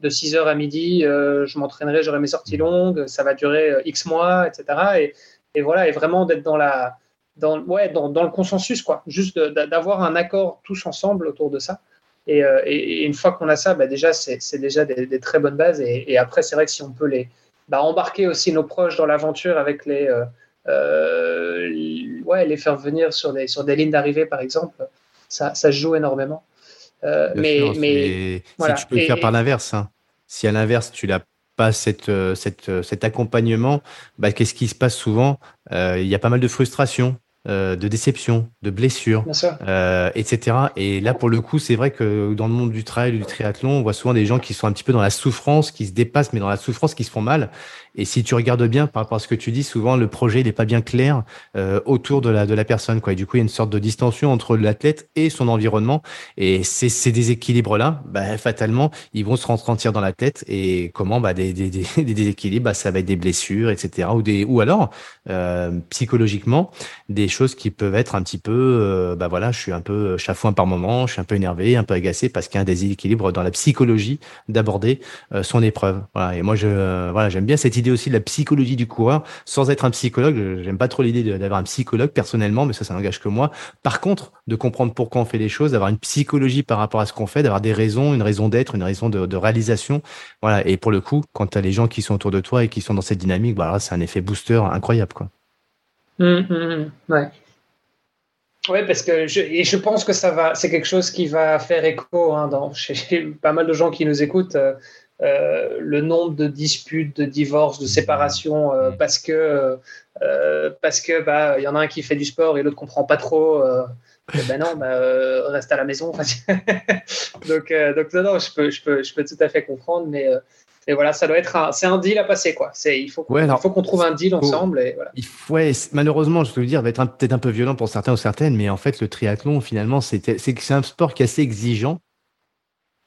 de 6h à midi, je m'entraînerai, j'aurai mes sorties longues. Ça va durer X mois, etc. Et, et voilà, et vraiment d'être dans la. Dans, ouais, dans, dans, le consensus, quoi. Juste d'avoir un accord tous ensemble autour de ça. Euh, et, une fois qu'on a ça, bah déjà, c'est déjà des, très bonnes bases. Et, après, c'est vrai que si on peut les bah, embarquer aussi nos proches dans l'aventure avec les, euh, euh, ouais, les faire venir sur des, sur des lignes d'arrivée, par exemple, ça, ça joue énormément. mais, mais si tu peux le faire par l'inverse, hein. si à l'inverse, tu n'as pas cette, cette, cet accompagnement, bah, qu'est-ce qui se passe souvent? Il y a pas mal de frustration euh, de déception, de blessures, euh, etc. Et là, pour le coup, c'est vrai que dans le monde du trail, du triathlon, on voit souvent des gens qui sont un petit peu dans la souffrance, qui se dépassent, mais dans la souffrance, qui se font mal. Et si tu regardes bien par rapport à ce que tu dis, souvent le projet n'est pas bien clair euh, autour de la de la personne, quoi. Et du coup, il y a une sorte de distension entre l'athlète et son environnement. Et ces, ces déséquilibres là, bah, fatalement, ils vont se ressentir dans la tête. Et comment bah, des, des, des, des déséquilibres, bah, ça va être des blessures, etc. Ou des ou alors euh, psychologiquement des qui peuvent être un petit peu, euh, bah voilà, je suis un peu chafouin par moment, je suis un peu énervé, un peu agacé parce qu'il y a un déséquilibre dans la psychologie d'aborder euh, son épreuve. Voilà. Et moi, je voilà, j'aime bien cette idée aussi de la psychologie du coureur, sans être un psychologue. J'aime pas trop l'idée d'avoir un psychologue personnellement, mais ça, ça n'engage que moi. Par contre, de comprendre pourquoi on fait les choses, d'avoir une psychologie par rapport à ce qu'on fait, d'avoir des raisons, une raison d'être, une raison de, réalisation. Voilà. Et pour le coup, quand tu as les gens qui sont autour de toi et qui sont dans cette dynamique, voilà, c'est un effet booster incroyable, quoi. Mmh, ouais. Oui, parce que je, et je pense que ça va, c'est quelque chose qui va faire écho hein, dans, chez pas mal de gens qui nous écoutent. Euh, euh, le nombre de disputes, de divorces, de séparations, euh, parce que parce que bah il y en a un qui fait du sport et l'autre comprend pas trop. ben non, bah, reste à la maison. donc donc non, non, je peux je peux je peux tout à fait comprendre, mais et voilà, ça doit être un, c'est un deal à passer quoi. C'est il faut qu'on, faut qu'on trouve un deal ensemble et voilà. Il ouais, malheureusement, je veux dire, va être peut-être un peu violent pour certains ou certaines, mais en fait, le triathlon finalement, c'est c'est un sport qui est assez exigeant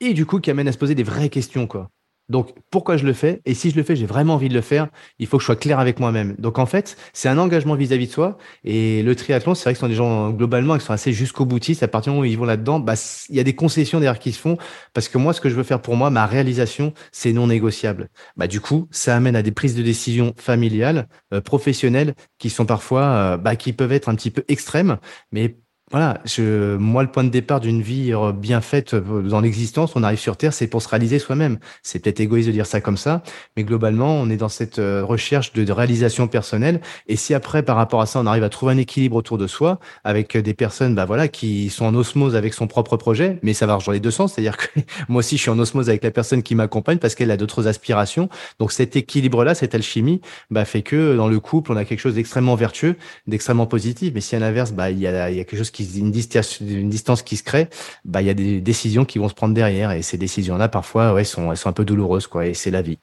et du coup qui amène à se poser des vraies questions quoi. Donc, pourquoi je le fais? Et si je le fais, j'ai vraiment envie de le faire, il faut que je sois clair avec moi-même. Donc, en fait, c'est un engagement vis-à-vis de soi. Et le triathlon, c'est vrai que ce sont des gens, globalement, qui sont assez jusqu'au boutiste. À partir du moment où ils vont là-dedans, bah, il y a des concessions derrière qui se font. Parce que moi, ce que je veux faire pour moi, ma réalisation, c'est non négociable. Bah, du coup, ça amène à des prises de décision familiales, euh, professionnelles, qui sont parfois, euh, bah, qui peuvent être un petit peu extrêmes, mais voilà, je, moi, le point de départ d'une vie euh, bien faite euh, dans l'existence, on arrive sur Terre, c'est pour se réaliser soi-même. C'est peut-être égoïste de dire ça comme ça, mais globalement, on est dans cette euh, recherche de, réalisation personnelle. Et si après, par rapport à ça, on arrive à trouver un équilibre autour de soi, avec des personnes, bah voilà, qui sont en osmose avec son propre projet, mais ça va dans les deux sens, c'est-à-dire que moi aussi, je suis en osmose avec la personne qui m'accompagne parce qu'elle a d'autres aspirations. Donc cet équilibre-là, cette alchimie, bah fait que dans le couple, on a quelque chose d'extrêmement vertueux, d'extrêmement positif. Mais si à l'inverse, bah il y a, il y a quelque chose qui une, distance, qui se crée, bah il y a des décisions qui vont se prendre derrière et ces décisions-là parfois ouais sont elles sont un peu douloureuses quoi et c'est la vie.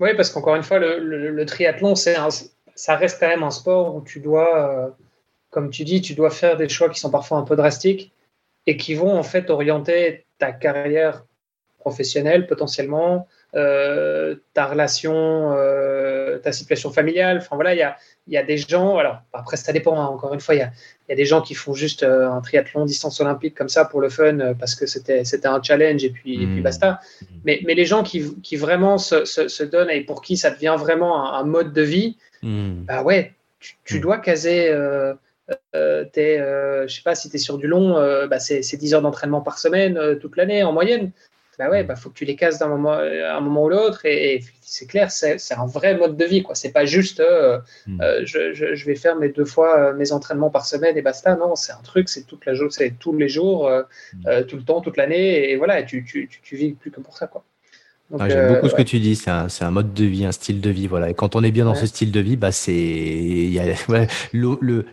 Oui, parce qu'encore une fois le, triathlon c'est ça reste quand même un sport où tu dois euh, comme tu dis tu dois faire des choix qui sont parfois un peu drastiques et qui vont en fait orienter ta carrière professionnelle potentiellement, euh, ta relation, euh, ta situation familiale. Enfin voilà, il y a, y a, des gens. Alors après, ça dépend. Hein, encore une fois, il y a, y a, des gens qui font juste euh, un triathlon distance olympique comme ça pour le fun parce que c'était c'était un challenge et puis, et puis mmh. basta. Mais, mais les gens qui, qui vraiment se, se, donnent et pour qui ça devient vraiment un, mode de vie, mmh. bah ouais, tu, mmh. dois caser. Euh, es, je sais pas si tu es sur du long, bah c'est 10 heures d'entraînement par semaine toute l'année en moyenne bah ouais, bah faut que tu les casses d'un moment, un moment ou l'autre. Et, c'est clair, c'est un vrai mode de vie. quoi. C'est pas juste euh, hmm. euh, je, je, vais faire mes deux fois euh, mes entraînements par semaine et basta. Non, c'est un truc, c'est toute la c'est tous les jours, hmm. tout le temps, toute l'année. Et voilà, tu, tu, tu, vis plus que pour ça. quoi. Ah, j'aime beaucoup ce que tu dis, c'est un, un, mode de vie, un style de vie. Voilà. Et quand on est bien dans ce style de vie, bah, c'est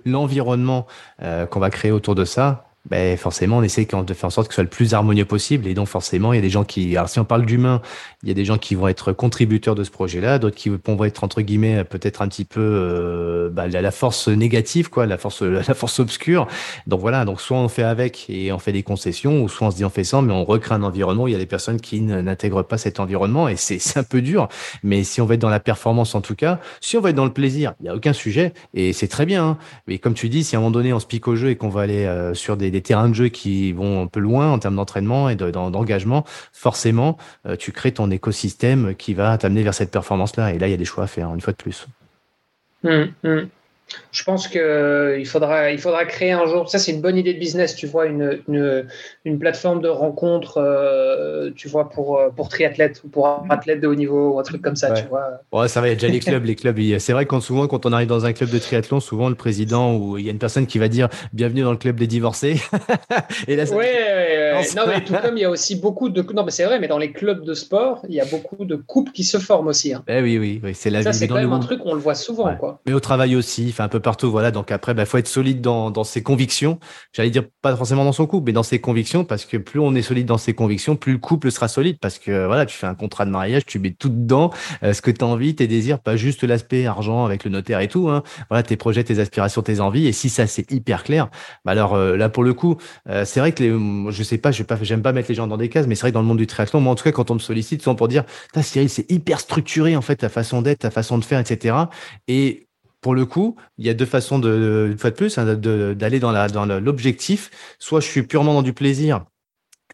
l'environnement qu'on va créer autour de ça ben forcément, on essaie de faire en sorte que ce soit le plus harmonieux possible. Et donc, forcément, il y a des gens qui. Alors, si on parle d'humains, il y a des gens qui vont être contributeurs de ce projet-là, d'autres qui vont être entre guillemets peut-être un petit peu bah, la force négative, quoi, la force, la force obscure. Donc voilà. Donc, soit on fait avec et on fait des concessions, ou soit on se dit on fait sans, mais on recrée un environnement où il y a des personnes qui n'intègrent pas cet environnement. Et c'est un peu dur. Mais si on va être dans la performance, en tout cas, si on va être dans le plaisir, il y a aucun sujet. Et c'est très bien. Hein. Mais comme tu dis, si à un moment donné on se pique au jeu et qu'on va aller euh, sur des des, terrains de jeu qui vont un peu loin en termes d'entraînement et d'engagement, forcément, euh, tu crées ton écosystème qui va t'amener vers cette performance-là. Et là, il y a des choix à faire, une fois de plus. Hum, hum. Je pense qu'il euh, faudra, il faudra créer un jour, ça c'est une bonne idée de business, tu vois, une, une, une plateforme de rencontre, euh, tu vois, pour, euh, pour triathlètes ou pour athlètes de haut niveau ou un truc comme ça, tu vois. Ouais, ça va, il y a déjà les clubs, les clubs. C'est vrai quand souvent, quand on arrive dans un club de triathlon, souvent le président ou il y a une personne qui va dire bienvenue dans le club des divorcés. Et là, ouais, non, mais tout comme il y a aussi beaucoup de, non, mais c'est vrai, mais dans les clubs de sport, il y a beaucoup de couples qui se forment aussi. Hein. Eh oui, oui, oui c'est la ça, c'est quand même un truc, on le voit souvent, quoi. Mais au travail aussi, un peu partout. Voilà. Donc après, il bah, faut être solide dans, dans ses convictions. J'allais dire pas forcément dans son couple, mais dans ses convictions, parce que plus on est solide dans ses convictions, plus le couple sera solide. Parce que voilà, tu fais un contrat de mariage, tu mets tout dedans, euh, ce que tu as envie, tes désirs, pas juste l'aspect argent avec le notaire et tout. Hein. Voilà, tes projets, tes aspirations, tes envies. Et si ça c'est hyper clair, bah alors euh, là pour le coup, euh, c'est vrai que les, je sais pas, je pas, j'aime pas mettre les gens dans des cases, mais c'est vrai que dans le monde du triathlon, moi en tout cas quand on me sollicite, souvent pour dire, Cyril, c'est hyper structuré en fait ta façon d'être, ta façon de faire, etc. Et pour le coup, il y a deux façons une fois de plus, hein, d'aller dans l'objectif. Soit je suis purement dans du plaisir,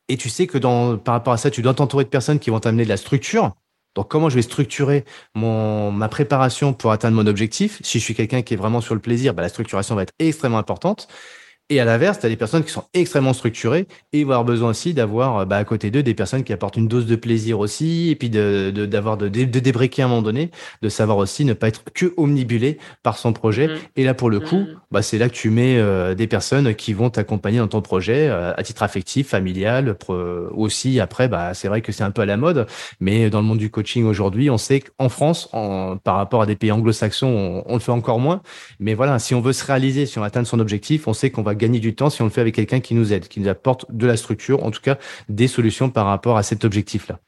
et tu sais que dans par rapport à ça, tu dois t'entourer de personnes qui vont t'amener de la structure. Donc, comment je vais structurer mon ma préparation pour atteindre mon objectif? Si je suis quelqu'un qui est vraiment sur le plaisir, bah, la structuration va être extrêmement importante. Et à l'inverse, tu as des personnes qui sont extrêmement structurées et vont avoir besoin aussi d'avoir bah, à côté d'eux des personnes qui apportent une dose de plaisir aussi, et puis de, d'avoir de, de, débriquer à un moment donné, de savoir aussi ne pas être que omnibulé par son projet. Mmh. Et là, pour le coup, mmh. bah, c'est là que tu mets euh, des personnes qui vont t'accompagner dans ton projet euh, à titre affectif, familial, aussi. Après, bah, c'est vrai que c'est un peu à la mode, mais dans le monde du coaching aujourd'hui, on sait qu'en France, en, par rapport à des pays anglo-saxons, on, on, le fait encore moins. Mais voilà, si on veut se réaliser, si on veut atteindre son objectif, on sait qu'on va gagner du temps si on le fait avec quelqu'un qui nous aide, qui nous apporte de la structure, en tout cas des solutions par rapport à cet objectif-là.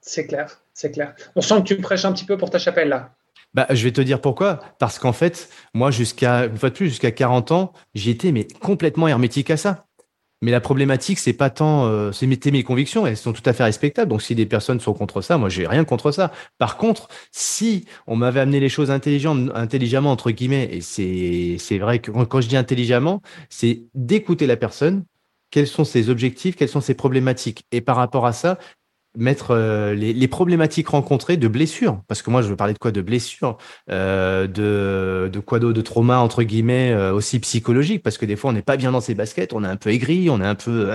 C'est clair, c'est clair. On sent que tu prêches un petit peu pour ta chapelle là. Bah, je vais te dire pourquoi. Parce qu'en fait, moi, jusqu'à, une fois de plus, jusqu'à 40 ans, j'y étais mais complètement hermétique à ça. Mais la problématique, c'est pas tant, euh, c'est mes, mes convictions, elles sont tout à fait respectables. Donc, si des personnes sont contre ça, moi, j'ai rien contre ça. Par contre, si on m'avait amené les choses intelligemment, entre guillemets, et c'est, c'est vrai que quand je dis intelligemment, c'est d'écouter la personne, quels sont ses objectifs, quelles sont ses problématiques. Et par rapport à ça, mettre euh, les, problématiques rencontrées de blessures, parce que moi je veux parler de quoi De blessures, euh, de, de quoi de trauma entre guillemets euh, aussi psychologique, parce que des fois on n'est pas bien dans ses baskets, on est un peu aigri, on est un peu,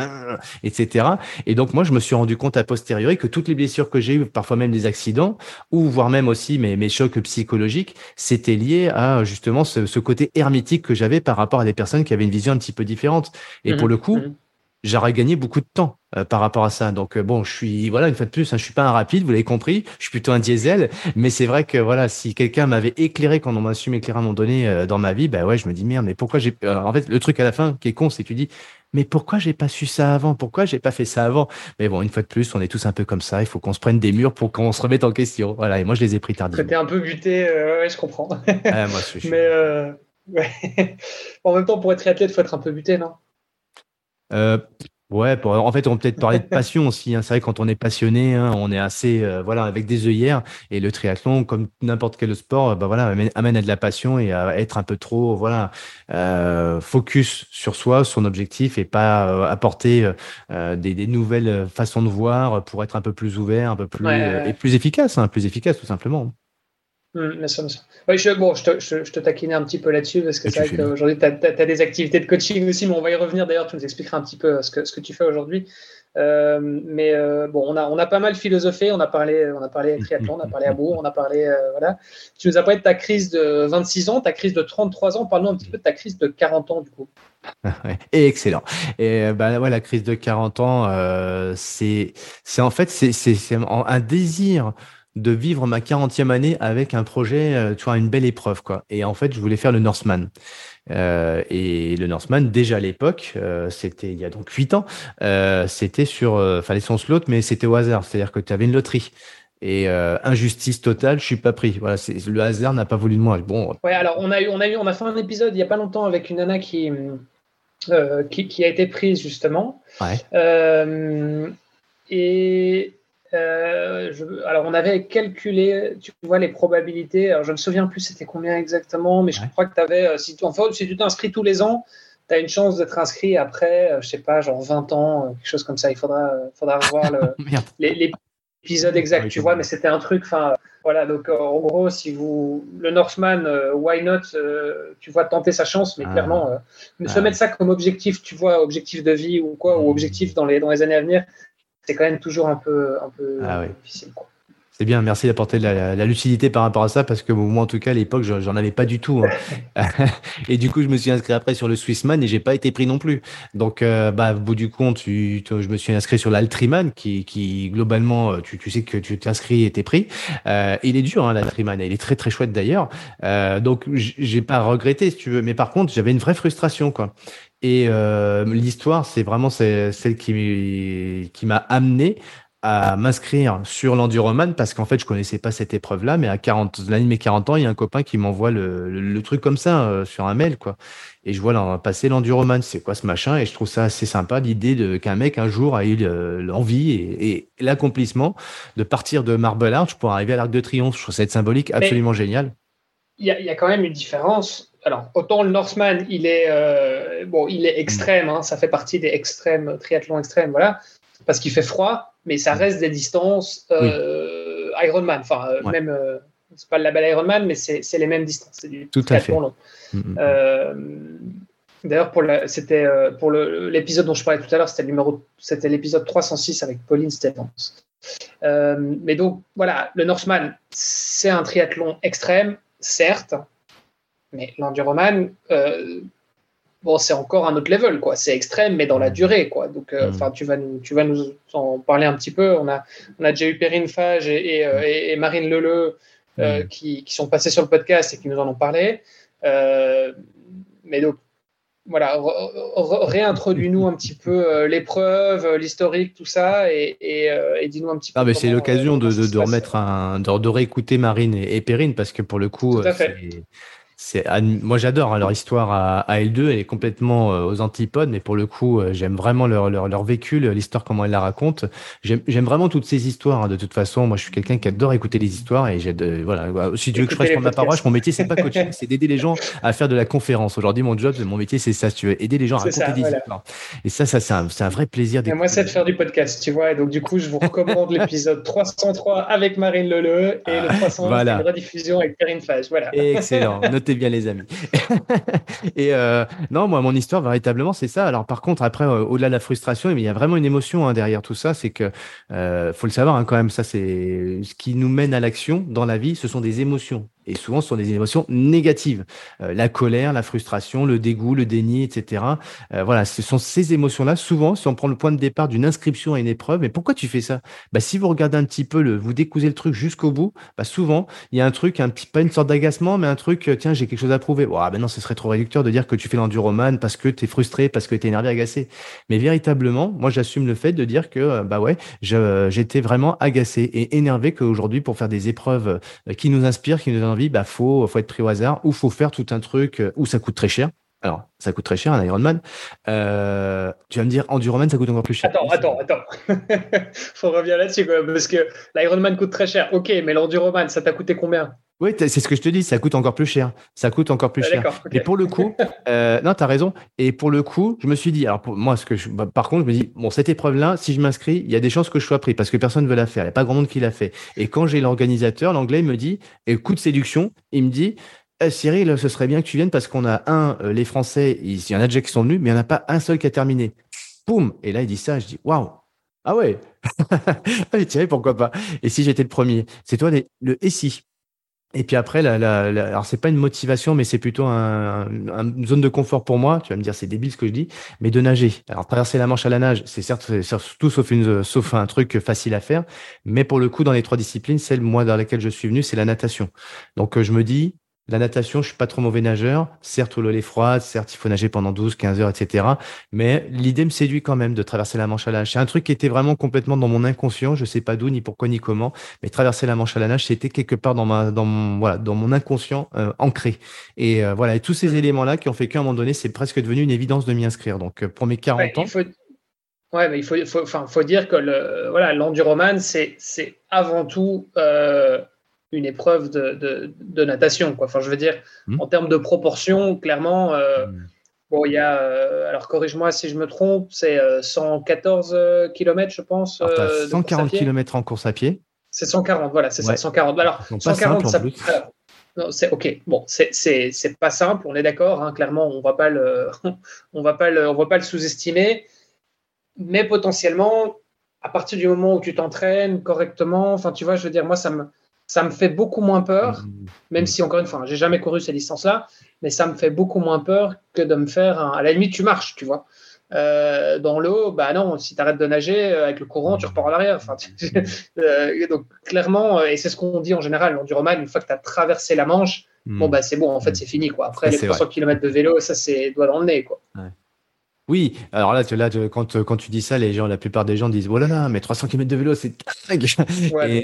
etc. Et donc moi je me suis rendu compte a posteriori que toutes les blessures que j'ai eues, parfois même des accidents, ou voire même aussi mes, mes chocs psychologiques, c'était lié à justement ce, ce, côté hermétique que j'avais par rapport à des personnes qui avaient une vision un petit peu différente. Et pour mmh le coup, mmh j'aurais gagné beaucoup de temps euh, par rapport à ça. Donc euh, bon, je suis voilà une fois de plus, hein, je suis pas un rapide, vous l'avez compris, je suis plutôt un diesel, mais c'est vrai que voilà, si quelqu'un m'avait éclairé quand on m'a su m'éclairer à un moment donné euh, dans ma vie, bah ouais, je me dis merde, mais pourquoi j'ai en fait le truc à la fin qui est con, c'est que tu dis mais pourquoi j'ai pas su ça avant? Pourquoi j'ai pas fait ça avant? Mais bon, une fois de plus, on est tous un peu comme ça. Il faut qu'on se prenne des murs pour qu'on se remette en question. Voilà. Et moi, je les ai pris tardivement. C'était un peu buté. ouais, je comprends. Ah, moi, je suis... Mais ouais. en même temps, pour être triathlète, faut être un peu buté, non? Euh, Ouais, en fait, on peut peut-être parler de passion aussi. Hein. C'est vrai quand on est passionné, hein, on est assez, euh, voilà, avec des œillères. Et le triathlon, comme n'importe quel sport, bah voilà, amène, à de la passion et à être un peu trop, voilà, euh, focus sur soi, son objectif, et pas euh, apporter des, nouvelles façons de voir pour être un peu plus ouvert, un peu plus et plus efficace, hein, plus efficace tout simplement. Mmh, je, bon, je te, je, te, taquinais un petit peu là-dessus parce que c'est vrai qu'aujourd'hui, tu as, des activités de coaching aussi, mais on va y revenir d'ailleurs. Tu nous expliqueras un petit peu ce que, ce que tu fais aujourd'hui. Euh, mais euh, bon, on a, on a pas mal philosophé. On a parlé, on a parlé triathlon, on a parlé amour, on a parlé. Euh, voilà. Tu nous as parlé de ta crise de 26 ans, ta crise de 33 ans. Parle-nous un petit peu de ta crise de 40 ans, du coup. Et excellent. Et bah, ouais, la crise de 40 ans, c'est en fait c'est un désir de vivre ma 40e année avec un projet, euh, tu vois, une belle épreuve, quoi. Et en fait, je voulais faire le Northman. Euh, et le Northman, déjà à l'époque, euh, c'était il y a donc 8 ans, euh, c'était sur, fallait son slot, mais c'était au hasard. C'est-à-dire que tu avais une loterie. Et injustice totale, je suis pas pris. Voilà, c'est le hasard n'a pas voulu de moi. Bon. Ouais, alors on a eu, on a eu, on a fait un épisode il y a pas longtemps avec une nana qui, qui, qui, a été prise justement. Ouais. et euh, alors, on avait calculé, tu vois, les probabilités. Alors, je ne me souviens plus c'était combien exactement, mais je crois que tu avais, euh, si tu, enfin, si tu t'inscris tous les ans, tu as une chance d'être inscrit après, euh, je sais pas, genre 20 ans, quelque chose comme ça. Il faudra, faudra revoir l'épisode exact, tu vois, mais c'était un truc, enfin, voilà, donc en gros, si vous, le Northman, why not, tu vois, tenter sa chance, mais ah. clairement, se mettre ça comme objectif, tu vois, objectif de vie ou quoi, ou objectif dans les, dans les années à venir, c'est quand même toujours un peu, un peu ah difficile. C'est bien, merci d'apporter la, la, lucidité par rapport à ça, parce que moi, en tout cas, à l'époque, j'en avais pas du tout. Hein. et du coup, je me suis inscrit après sur le Swissman et j'ai pas été pris non plus. Donc, euh, bah, au bout du compte, tu, je me suis inscrit sur l'Altriman, qui, qui globalement, euh, tu, tu sais que tu t'inscris et t'es pris. Euh, il est dur, hein, l'Altriman, il est très très chouette d'ailleurs. Euh, donc, j'ai pas regretté, si tu veux. Mais par contre, j'avais une vraie frustration, quoi. Et euh, l'histoire, c'est vraiment celle qui, qui m'a amené à m'inscrire sur l'enduroman parce qu'en fait, je connaissais pas cette épreuve-là, mais à 40, l'année de mes 40 ans, il y a un copain qui m'envoie le, le, truc comme ça euh, sur un mail, quoi. Et je vois là, passer l'enduroman, c'est quoi ce machin? Et je trouve ça assez sympa, l'idée de qu'un mec un jour a eu l'envie et, et l'accomplissement de partir de Marble Arch pour arriver à l'Arc de Triomphe. Je trouve ça symbolique absolument génial. Il y, a, y a quand même une différence alors, autant le Northman, il est, euh, bon, il est extrême, hein, ça fait partie des extrêmes, triathlon extrême, voilà, parce qu'il fait froid, mais ça reste des distances euh, Ironman, enfin, euh, même, euh, c'est pas le label Ironman, mais c'est les mêmes distances, c'est du Tout à fait. long. Mm, mm, mm. D'ailleurs, pour c'était euh, pour l'épisode dont je parlais tout à l'heure, c'était numéro, c'était l'épisode 306 avec Pauline Stevens. Euh, mais donc voilà, le Northman, c'est un triathlon extrême, certes, mais l'enduroman, euh, bon, c'est encore un autre level, quoi. C'est extrême, mais dans la durée, quoi. Donc, euh, mm. enfin, tu vas nous, tu vas nous en parler un petit peu. On a, on a déjà eu Perrine Fage et, et, Marine Leleu mm. qui, qui, sont passés sur le podcast et qui nous en ont parlé. mais donc, voilà, réintroduis-nous un petit peu euh, l'épreuve, euh, l'historique, tout ça, et, euh, et, dis-nous un petit peu. Ah, mais c'est l'occasion de, de, remettre un, de, réécouter Marine et, et, Perrine, parce que pour le coup, c'est moi j'adore hein, leur histoire à, L2 elle est complètement euh, aux antipodes mais pour le coup euh, j'aime vraiment leur, leur, leur vécu l'histoire comment elles la racontent j'aime vraiment toutes ces histoires hein, de toute façon. Moi je suis quelqu'un qui adore écouter les histoires et j'ai voilà. Si tu veux que je fasse ma parole mon métier c'est pas coaching c'est d'aider les gens à faire de la conférence. Aujourd'hui mon job mon métier c'est ça tu veux aider les gens à raconter des histoires. Et ça ça c'est un, un, vrai plaisir et moi c'est de faire du podcast tu vois. Et donc du coup je vous recommande l'épisode 303 avec Marine Leleu et le 301 voilà. rediffusion avec Perrine Fage. Voilà. Excellent. Notez bien les amis. et euh, non, moi, mon histoire, véritablement, c'est ça. Alors, par contre, après, euh, au-delà de la frustration, il y a vraiment une émotion hein, derrière tout ça. C'est que, euh, faut le savoir hein, quand même, ça, c'est ce qui nous mène à l'action dans la vie. Ce sont des émotions. Et souvent, ce sont des émotions négatives. Euh, la colère, la frustration, le dégoût, le déni, etc. Euh, voilà, ce sont ces émotions-là. Souvent, si on prend le point de départ d'une inscription à une épreuve, mais pourquoi tu fais ça? Bah, Si vous regardez un petit peu, le, vous décousez le truc jusqu'au bout, bah, souvent, il y a un truc, un petit, pas une sorte d'agacement, mais un truc, euh, tiens, j'ai quelque chose à prouver. Oh, ben non, ce serait trop réducteur de dire que tu fais l'enduroman parce que tu es frustré, parce que tu es énervé, agacé. Mais véritablement, moi, j'assume le fait de dire que, bah ouais, j'étais vraiment agacé et énervé qu'aujourd'hui, pour faire des épreuves qui nous inspirent, qui nous bah, faut, faut être pris au hasard ou faut faire tout un truc euh, où ça coûte très cher. Alors, ça coûte très cher, un Ironman. Euh, tu vas me dire, Enduroman, ça coûte encore plus cher. Attends, attends, attends. faut revenir là-dessus, parce que l'Ironman coûte très cher. Ok, mais l'Enduroman, ça t'a coûté combien? Oui, c'est ce que je te dis, ça coûte encore plus cher. Ça coûte encore plus ah, cher. Et pour le coup, euh, non, tu as raison. Et pour le coup, je me suis dit, alors pour moi, ce que je, bah, par contre, je me dis, bon, cette épreuve-là, si je m'inscris, il y a des chances que je sois pris parce que personne ne veut la faire. Il n'y a pas grand monde qui l'a fait. Et quand j'ai l'organisateur, l'anglais me dit, et coup de séduction, il me dit, eh, Cyril, ce serait bien que tu viennes parce qu'on a un, euh, les Français, il y en a déjà qui sont venus, mais il n'y en a pas un seul qui a terminé. Boum Et là, il dit ça, je dis waouh Ah ouais Allez, Thierry, pourquoi pas Et si j'étais le premier? C'est toi le et si et puis après, la, la, la alors c'est pas une motivation, mais c'est plutôt un, une zone de confort pour moi. Tu vas me dire, c'est débile ce que je dis, mais de nager. Alors traverser la Manche à la nage, c'est certes tout sauf sauf un truc facile à faire, mais pour le coup, dans les trois disciplines, celle moi dans laquelle je suis venu, c'est la natation. Donc je me dis, la natation, je suis pas trop mauvais nageur. Certes, l'eau est froide, certes, il faut nager pendant 12, 15 heures, etc. Mais l'idée me séduit quand même de traverser la Manche à la nage. C'est un truc qui était vraiment complètement dans mon inconscient. Je sais pas d'où, ni pourquoi, ni comment. Mais traverser la Manche à la nage, c'était quelque part dans ma, dans mon, voilà, dans mon inconscient euh, ancré. Et euh, voilà, et tous ces éléments-là qui ont fait qu'à un moment donné, c'est presque devenu une évidence de m'y inscrire. Donc, euh, pour mes 40 ans. Ouais, mais il faut, faut, faut dire que le, voilà, l'enduroman, c'est, c'est avant tout une épreuve de, de, natation. Quoi. Enfin, je veux dire, hmm. en termes de proportion, clairement, euh, hmm. bon, il y a, euh, alors corrige-moi si je me trompe, c'est 114 euh, km, je pense. 140 km en course à pied. C'est 140, voilà, c'est ça, 140. Alors, 140, ça, c'est ok. Bon, c'est pas simple, on est d'accord. Hein, clairement, on va pas le, on va pas le, on va pas le sous-estimer, mais potentiellement, à partir du moment où tu t'entraînes correctement, enfin, tu vois, je veux dire, moi, ça me, ça me fait beaucoup moins peur, mmh. même si encore une fois, j'ai jamais couru ces distances-là, mais ça me fait beaucoup moins peur que de me faire. Un... À la limite, tu marches, tu vois. Euh, dans l'eau, bah non, si tu arrêtes de nager euh, avec le courant, tu repars en arrière. Enfin, euh, donc clairement, et c'est ce qu'on dit en général, l'enduroman, une fois que tu as traversé la Manche, mmh. bon bah c'est bon, en fait mmh. c'est fini quoi. Après les 300 km de vélo, ça c'est doigt dans le nez quoi. Oui, alors là, tu, là quand, quand tu dis ça, les gens, la plupart des gens disent Oh là là, mais 300 km de vélo, c'est dingue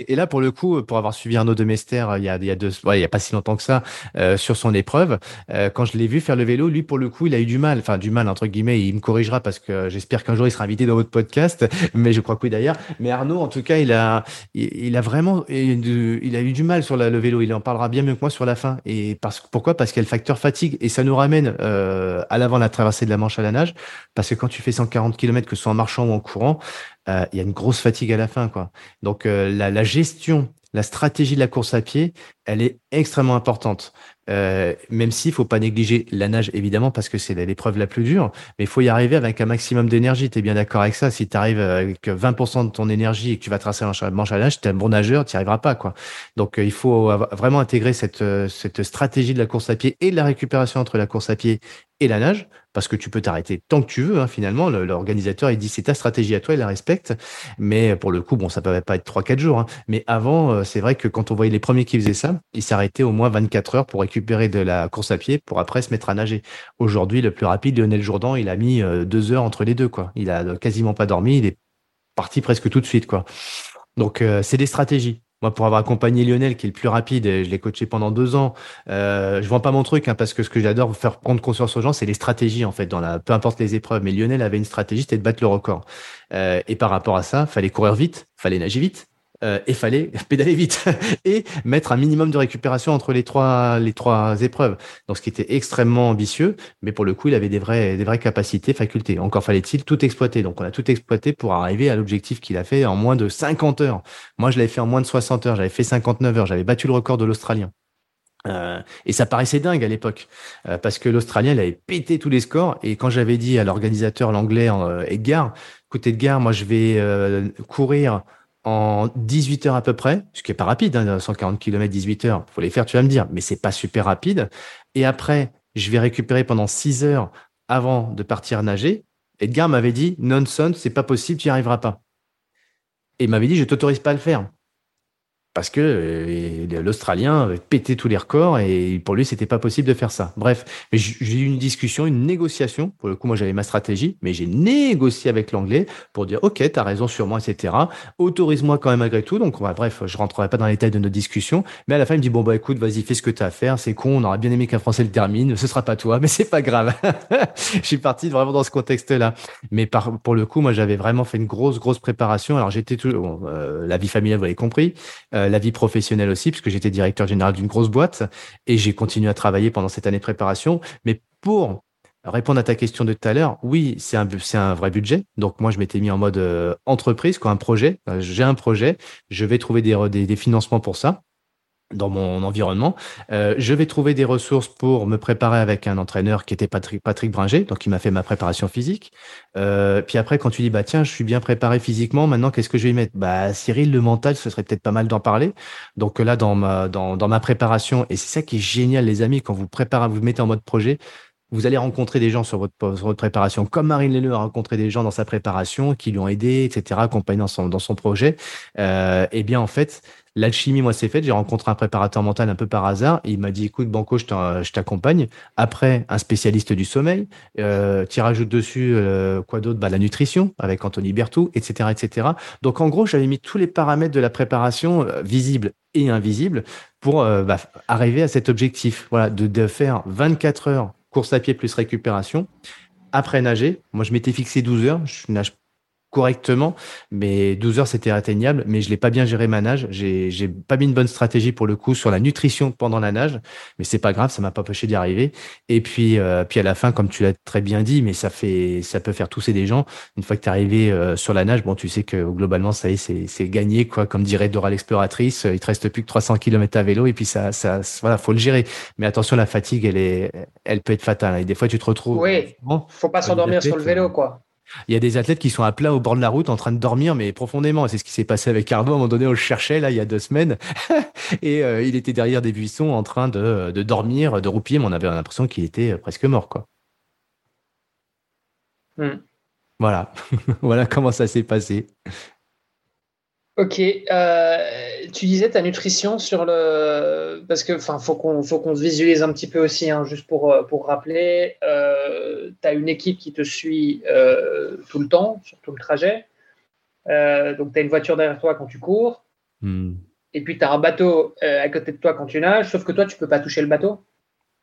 et, là, pour le coup, pour avoir suivi Arnaud de Mester il y a, il y a, deux, ouais, il y a pas si longtemps que ça, euh, sur son épreuve, euh, quand je l'ai vu faire le vélo, lui, pour le coup, il a eu du mal, enfin, du mal, entre guillemets, il me corrigera parce que j'espère qu'un jour il sera invité dans votre podcast, mais je crois que oui d'ailleurs. Mais Arnaud, en tout cas, il a, il, a vraiment, il a eu du mal sur le vélo. Il en parlera bien mieux que moi sur la fin. Et parce, pourquoi? Parce qu'il y a le facteur fatigue et ça nous ramène euh, à l'avant la traversée de la Manche à la nage. Parce que quand tu fais 140 km, que ce soit en marchant ou en courant, euh, il y a une grosse fatigue à la fin. Quoi. Donc euh, la, gestion, la stratégie de la course à pied, elle est extrêmement importante. Euh, même s'il faut pas négliger la nage, évidemment, parce que c'est l'épreuve la plus dure, mais il faut y arriver avec un maximum d'énergie. Tu es bien d'accord avec ça? Si tu arrives avec 20% de ton énergie et que tu vas tracer un manche à nage, tu es un bon nageur, tu n'y arriveras pas. quoi. Donc, euh, il faut vraiment intégrer cette, euh, cette stratégie de la course à pied et de la récupération entre la course à pied et la nage, parce que tu peux t'arrêter tant que tu veux. Hein, finalement, l'organisateur il dit c'est ta stratégie à toi, il la respecte. Mais pour le coup, bon, ça peut pas être trois quatre jours. Hein. Mais avant, euh, c'est vrai que quand on voyait les premiers qui faisaient ça, ils s'arrêtaient au moins 24 heures pour récupérer de la course à pied, pour après se mettre à nager. Aujourd'hui, le plus rapide, Lionel Jourdan, il a mis euh, deux heures entre les deux. quoi. Il a quasiment pas dormi. Il est parti presque tout de suite. quoi. Donc, euh, c'est des stratégies. Moi, pour avoir accompagné Lionel, qui est le plus rapide, je l'ai coaché pendant deux ans. Euh, je vends pas mon truc, hein, parce que ce que j'adore faire prendre conscience aux gens, c'est les stratégies en fait, dans la, peu importe les épreuves. Mais Lionel avait une stratégie, c'était de battre le record. Euh, et par rapport à ça, fallait courir vite, fallait nager vite, euh, et fallait pédaler vite et mettre un minimum de récupération entre les trois les trois épreuves. Donc ce qui était extrêmement ambitieux, mais pour le coup, il avait des vraies des vraies capacités, facultés. Encore fallait-il tout exploiter. Donc on a tout exploité pour arriver à l'objectif qu'il a fait en moins de 50 heures. Moi, je l'avais fait en moins de 60 heures, j'avais fait 59 heures, j'avais battu le record de l'Australien. Euh, et ça paraissait dingue à l'époque, euh, parce que l'Australien, il avait pété tous les scores. Et quand j'avais dit à l'organisateur, l'anglais euh, Edgar, écoute Edgar, moi je vais euh, courir en 18 heures à peu près, ce qui est pas rapide, hein, 140 km 18 heures, faut les faire, tu vas me dire, mais c'est pas super rapide. Et après, je vais récupérer pendant 6 heures avant de partir nager. Edgar m'avait dit, nonsense, c'est pas possible, tu n'y arriveras pas. Et il m'avait dit, je t'autorise pas à le faire parce que euh, l'Australien avait pété tous les records et pour lui, c'était pas possible de faire ça. Bref, j'ai eu une discussion, une négociation. Pour le coup, moi, j'avais ma stratégie, mais j'ai négocié avec l'anglais pour dire, OK, tu as raison sur moi, etc. Autorise-moi quand même malgré tout. Donc, bref, je rentrerai pas dans les détails de notre discussion. Mais à la fin, il me dit, bon, bah, écoute, vas-y, fais ce que tu as à faire. C'est con, on aurait bien aimé qu'un Français le termine. Ce sera pas toi, mais c'est pas grave. je suis parti vraiment dans ce contexte-là. Mais pour le coup, moi, j'avais vraiment fait une grosse, grosse préparation. Alors, j'étais tout, euh, la vie familiale, vous l'avez compris. Euh, la vie professionnelle aussi, puisque j'étais directeur général d'une grosse boîte et j'ai continué à travailler pendant cette année de préparation. Mais pour répondre à ta question de tout à l'heure, oui, c'est un, vrai budget. Donc moi, je m'étais mis en mode euh, entreprise, quoi, un projet. Euh, j'ai un projet, je vais trouver des financements pour ça dans mon environnement. Euh, je vais trouver des ressources pour me préparer avec un entraîneur qui était Patrick, Patrick Bringer, donc il m'a fait ma préparation physique. Euh, puis après, quand tu dis bah tiens, je suis bien préparé physiquement, maintenant qu'est-ce que je vais y mettre? Bah Cyril, le mental, ce serait peut-être pas mal d'en parler. Donc là, dans ma dans, dans ma préparation, et c'est ça qui est génial, les amis, quand vous préparez, vous, vous mettez en mode projet, vous allez rencontrer des gens sur votre, préparation, comme Marine Leleu a rencontré des gens dans sa préparation qui lui ont aidé, etc., accompagné dans son, dans son projet. Euh, eh bien, en fait, L'alchimie, moi, c'est fait. J'ai rencontré un préparateur mental un peu par hasard. il m'a dit, écoute, Banco, je t'accompagne. Après, un spécialiste du sommeil. Euh, tu rajoutes dessus euh, quoi d'autre? Bah, La nutrition avec Anthony Bertou, etc., etc. Donc, en gros, j'avais mis tous les paramètres de la préparation euh, visibles et invisibles pour euh, bah, arriver à cet objectif. Voilà, de, de faire 24 heures course à pied plus récupération. Après nager, moi je m'étais fixé 12 heures, je nage correctement, mais 12 heures c'était atteignable, mais je l'ai pas bien géré ma nage, j'ai j'ai pas mis une bonne stratégie pour le coup sur la nutrition pendant la nage, mais c'est pas grave, ça m'a pas empêché d'y arriver. Et puis euh, puis à la fin, comme tu l'as très bien dit, mais ça fait ça peut faire tousser des gens. Une fois que tu es arrivé euh, sur la nage, bon tu sais que globalement ça y est, c'est c'est gagné quoi, comme dirait Dora l'exploratrice, il te reste plus que 300 km à vélo et puis ça ça voilà faut le gérer. Mais attention, la fatigue elle est elle peut être fatale et des fois tu te retrouves. Oui. faut pas s'endormir sur le vélo quoi. Il y a des athlètes qui sont à plat au bord de la route en train de dormir, mais profondément. C'est ce qui s'est passé avec Arnaud. À un moment donné, on le cherchait, là, il y a deux semaines. et euh, il était derrière des buissons en train de, de dormir, de roupiller, mais on avait l'impression qu'il était presque mort, quoi. Hmm. Voilà. voilà comment ça s'est passé. Ok. Euh, tu disais ta nutrition sur le. Parce que, enfin, faut qu'on faut qu'on se visualise un petit peu aussi, hein, juste pour, euh, pour rappeler. Euh, tu as une équipe qui te suit tout le temps, sur tout le trajet. donc, tu as une voiture derrière toi quand tu cours. Hmm. Et puis, tu as un bateau à côté de toi quand tu nages, sauf que toi, tu peux pas toucher le bateau.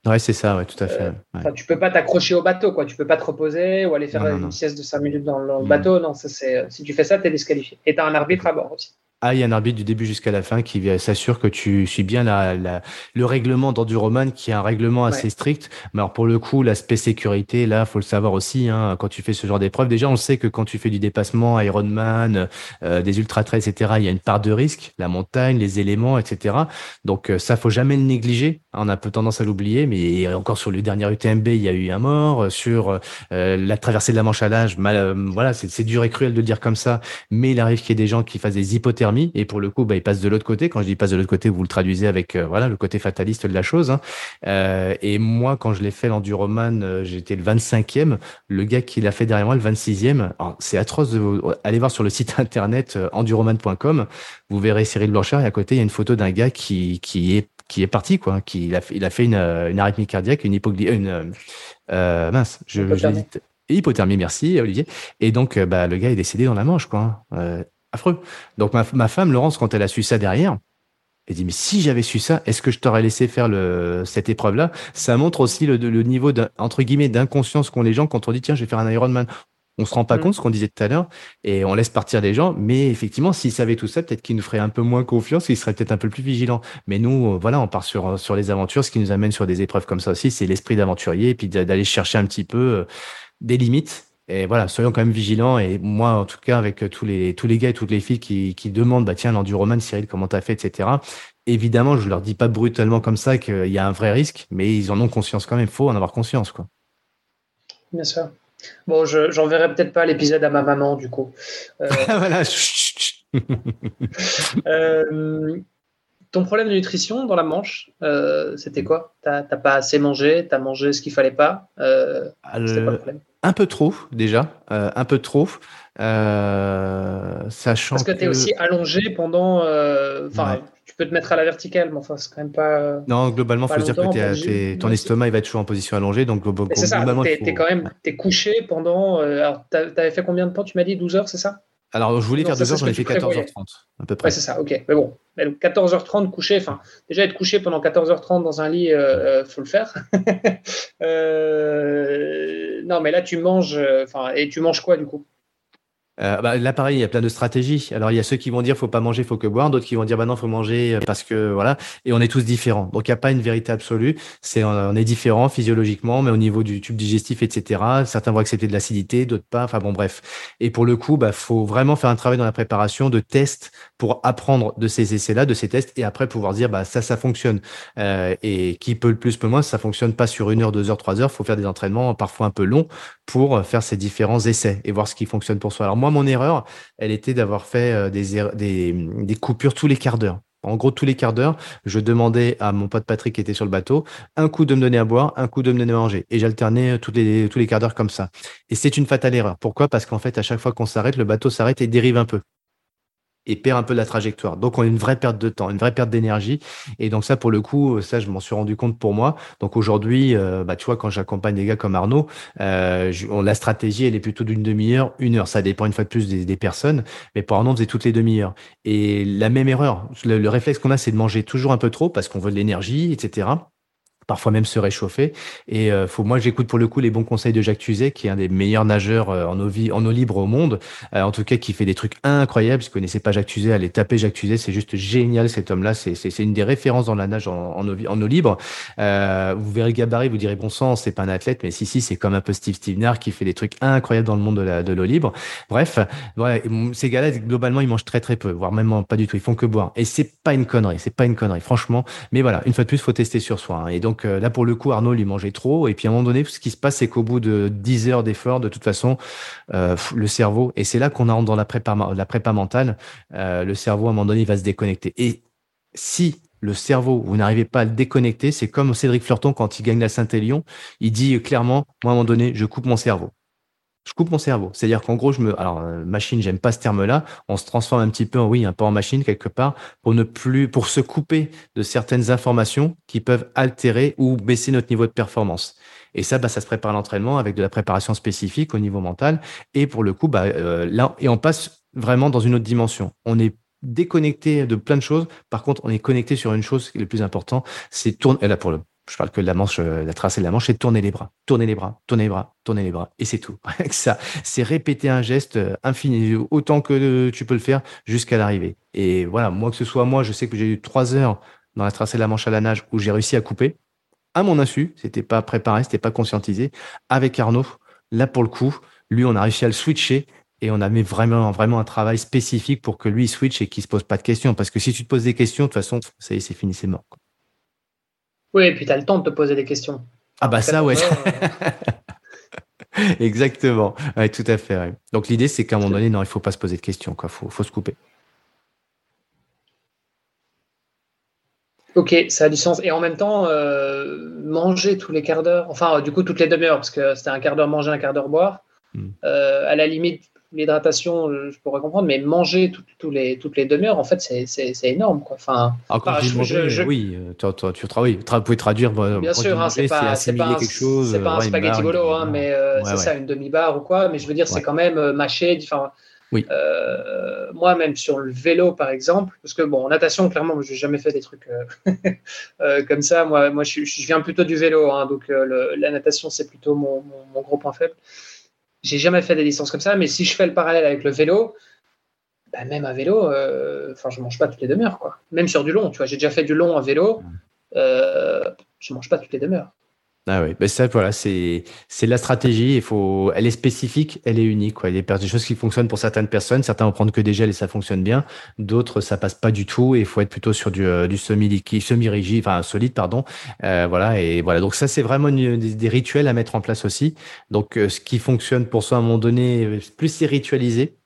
Ouais, c'est ça, ouais, tout à fait. Euh, tu peux pas t'accrocher au bateau, quoi. Tu peux pas te reposer ou aller faire une sieste de 5 minutes dans le bateau. Non, ça c'est. Si tu fais ça, tu es disqualifié. Et tu as un arbitre à bord aussi. Ah, il y a un arbitre du début jusqu'à la fin qui s'assure que tu suis bien la, la, le règlement d'Enduroman, qui est un règlement assez strict. Mais alors pour le coup, l'aspect sécurité, là, faut le savoir aussi. Hein, quand tu fais ce genre d'épreuve, déjà, on sait que quand tu fais du dépassement, Ironman, euh, des ultra trails, etc., il y a une part de risque, la montagne, les éléments, etc. Donc euh, ça, faut jamais le négliger. On a un peu tendance à l'oublier, mais encore sur le dernier UTMB, il y a eu un mort. Sur euh, la traversée de la Manche à l'âge, voilà, c'est dur et cruel de le dire comme ça, mais il arrive qu'il y ait des gens qui fassent des et pour le coup, bah, il passe de l'autre côté. Quand je dis passe de l'autre côté, vous le traduisez avec euh, voilà le côté fataliste de la chose. Hein. Euh, et moi, quand je l'ai fait l'enduroman, euh, j'étais le 25e. Le gars qui l'a fait derrière moi, le 26e. C'est atroce. De... Allez voir sur le site internet enduroman.com. Vous verrez Cyril Blanchard et à côté, il y a une photo d'un gars qui, qui est qui est parti quoi, qui il a fait, il a fait une, une arythmie cardiaque, une hypoglycémie, une mince, je, hypothermie. hypothermie, merci Olivier. Et donc bah le gars est décédé dans la Manche quoi. Hein affreux. Donc ma, ma, femme, Laurence, quand elle a su ça derrière, elle dit mais si j'avais su ça, est-ce que je t'aurais laissé faire le, cette épreuve-là? Ça montre aussi le, le niveau entre guillemets d'inconscience qu'ont les gens quand on dit tiens je vais faire un Ironman. On se rend pas mm. compte ce qu'on disait tout à l'heure et on laisse partir les gens. Mais effectivement, s'ils savaient tout ça, peut-être qu'ils nous feraient un peu moins confiance, ils seraient peut-être un peu plus vigilants. Mais nous, euh, voilà, on part sur sur les aventures. Ce qui nous amène sur des épreuves comme ça aussi, c'est l'esprit d'aventurier et puis d'aller chercher un petit peu euh, des limites et voilà, soyons quand même vigilants. Et moi, en tout cas, avec tous les, tous les gars et toutes les filles qui, qui demandent, bah, tiens, l'enduroman, Cyril, comment t'as fait, etc. Évidemment, je leur dis pas brutalement comme ça qu'il y a un vrai risque, mais ils en ont conscience quand même. Il faut en avoir conscience, quoi. Bien sûr. Bon, je j'enverrai peut-être pas l'épisode à ma maman, du coup. Euh... voilà. euh, ton problème de nutrition dans la Manche, euh, c'était quoi? T'as pas assez mangé? T'as mangé ce qu'il fallait pas? Euh, C'était pas le problème? Un peu trop déjà, euh, un peu trop. Euh, sachant Parce que tu es aussi allongé pendant. Euh, enfin, tu peux te mettre à la verticale, mais enfin, c'est quand même pas. Non, globalement, il faut se dire que ton estomac il va être toujours en position allongée. Donc, c'est ça, tu es, quand même es couché pendant. alors, tu avais fait combien de temps Tu m'as dit 12 heures, c'est ça? Alors, je voulais faire 2 heures, j'en ai fait 14h30, à peu près. Ouais, c'est ça, ok. Mais bon, 14h30 couché, enfin, déjà être couché pendant 14h30 dans un lit, il euh, euh, faut le faire. euh, non, mais là, tu manges, enfin, et tu manges quoi du coup? Euh, bah, là, pareil, il y a plein de stratégies. Alors, il y a ceux qui vont dire faut pas manger, faut que boire, d'autres qui vont dire bah non, faut manger euh, parce que voilà. Et on est tous différents. Donc, il n'y a pas une vérité absolue. C'est on est différents physiologiquement, mais au niveau du tube digestif, etc. Certains vont accepter de l'acidité, d'autres pas. Enfin bon, bref. Et pour le coup, bah faut vraiment faire un travail dans la préparation de tests pour apprendre de ces essais-là, de ces tests, et après pouvoir dire bah ça, ça fonctionne. Euh, et qui peut le plus, peut moins, ça fonctionne pas sur une heure, deux heures, trois heures. Faut faire des entraînements parfois un peu longs pour faire ces différents essais et voir ce qui fonctionne pour soi. Alors moi, mon erreur, elle était d'avoir fait euh, des, er-, des, coupures tous les quarts d'heure. En gros, tous les quarts d'heure, je demandais à mon pote Patrick qui était sur le bateau un coup de me donner à boire, un coup de me donner à manger. Et j'alternais euh, tous les quarts d'heure comme ça. Et c'est une fatale erreur. Pourquoi? Parce qu'en fait, à chaque fois qu'on s'arrête, le bateau s'arrête et dérive un peu et perd un peu la trajectoire. Donc on a une vraie perte de temps, une vraie perte d'énergie. Et donc ça, pour le coup, ça, je m'en suis rendu compte pour moi. Donc aujourd'hui, euh, bah, tu vois, quand j'accompagne des gars comme Arnaud, euh, la stratégie, elle est plutôt d'une demi-heure, une heure. Ça dépend une fois de plus des, des personnes. Mais pour Arnaud, on faisait toutes les demi-heures. Et la même erreur, le, le réflexe qu'on a, c'est de manger toujours un peu trop parce qu'on veut de l'énergie, etc parfois même se réchauffer. Et euh, faut, moi, j'écoute pour le coup les bons conseils de Jacques Tuzet, qui est un des meilleurs nageurs euh, en, eau, en eau libre au monde, euh, en tout cas qui fait des trucs incroyables. Si vous connaissez pas Jacques Tuzet, allez taper Jacques Tuzet, c'est juste génial cet homme-là. C'est, c'est, une des références dans la nage en, en, eau, en eau, libre. vous verrez le gabarit, vous direz bon sang, c'est pas un athlète, mais si si, c'est comme un peu Steve Stevenard qui fait des trucs incroyables dans le monde de, la, de l'eau libre. Bref, voilà, ces gars-là globalement ils mangent très très peu, voire même pas du tout. Ils font que boire. Et c'est pas une connerie, c'est pas une connerie, franchement. Mais voilà, une fois de plus, faut tester sur soi. Hein. Et donc donc euh, là, pour le coup, Arnaud lui mangeait trop. Et puis à un moment donné, ce qui se passe, c'est qu'au bout de 10 heures d'effort, de toute façon, euh, le cerveau, et c'est là qu'on rentre dans la prépa, la prépa mentale, euh, le cerveau, à un moment donné, il va se déconnecter. Et si le cerveau, vous n'arrivez pas à le déconnecter, c'est comme Cédric Fleurton quand il gagne la Saint-Élion, il dit clairement, moi à un moment donné, je coupe mon cerveau je coupe mon cerveau. C'est-à-dire qu'en gros, je me, alors euh, machine, j'aime pas ce terme-là. On se transforme un petit peu, en, oui, un peu en machine quelque part, pour ne plus, pour se couper de certaines informations qui peuvent altérer ou baisser notre niveau de performance. Et ça, bah, ça se prépare à l'entraînement avec de la préparation spécifique au niveau mental. Et pour le coup, bah, euh, là, et on passe vraiment dans une autre dimension. On est déconnecté de plein de choses. Par contre, on est connecté sur une chose qui est le plus important, c'est tourner. Là, pour le je parle que de la manche, euh, la tracée de la manche, c'est tourner les bras, tourner les bras, tourner les bras, tourner les bras, et c'est tout. c'est répéter un geste euh, infini, autant que tu peux le faire jusqu'à l'arrivée. Et voilà, moi que ce soit moi, je sais que j'ai eu trois heures dans la tracée de la manche à la nage où j'ai réussi à couper à mon insu, c'était pas préparé, c'était pas conscientisé. Avec Arnaud, là pour le coup, lui, on a réussi à le switcher et on a mis vraiment, vraiment un travail spécifique pour que lui switch et qu'il se pose pas de questions. Parce que si tu te poses des questions, de toute façon, ça y est, c'est fini, c'est mort. Oui, et puis tu as le temps de te poser des questions. Ah bah ça, ouais. Exactement. Ouais, tout à fait. Donc l'idée, c'est qu'à un moment donné, non, il faut pas se poser de questions. Il faut, faut se couper. Ok, ça a du sens. Et en même temps, euh, manger tous les quarts d'heure, enfin, du coup, toutes les demi-heures, parce que c'était un quart d'heure manger, un quart d'heure boire. Hmm. Euh, à la limite, l'hydratation, je pourrais comprendre, mais manger tout, les, toutes les demi-heures, en fait, c'est énorme. Quoi. Enfin, ah, quand je, oui, tu, tu, tu, travailles, tu pouvez traduire. Bien sûr, hein, c'est pas, pas, un, pas un spaghetti golo, hein, mais euh, c'est ça, une demi-barre ou quoi. Mais je veux dire, c'est quand même mâché. Enfin, oui. Euh, moi, même sur le vélo, par exemple, parce que bon, en natation, clairement, je n'ai jamais fait des trucs euh, euh, comme ça. Moi, moi je, viens plutôt du vélo, hein, donc la natation, c'est plutôt mon, gros point faible. J'ai jamais fait des distances comme ça, mais si je fais le parallèle avec le vélo, bah, même à vélo, enfin, je mange pas toutes les demi-heures, quoi. Même sur du long, tu vois, j'ai déjà fait du long à vélo, je mange pas toutes les demi-heures. Ah oui, ben ça voilà, c'est c'est la stratégie. Il faut, elle est spécifique, elle est unique. Quoi. Il y a des choses qui fonctionnent pour certaines personnes. Certains vont prendre que des gels et ça fonctionne bien. D'autres, ça passe pas du tout. Et il faut être plutôt sur du, euh, du semi liquide, semi rigide, enfin solide, pardon. Euh, voilà et voilà. Donc ça, c'est vraiment des, rituels à mettre en place aussi. Donc euh, ce qui fonctionne pour soi à un moment donné, plus c'est ritualisé,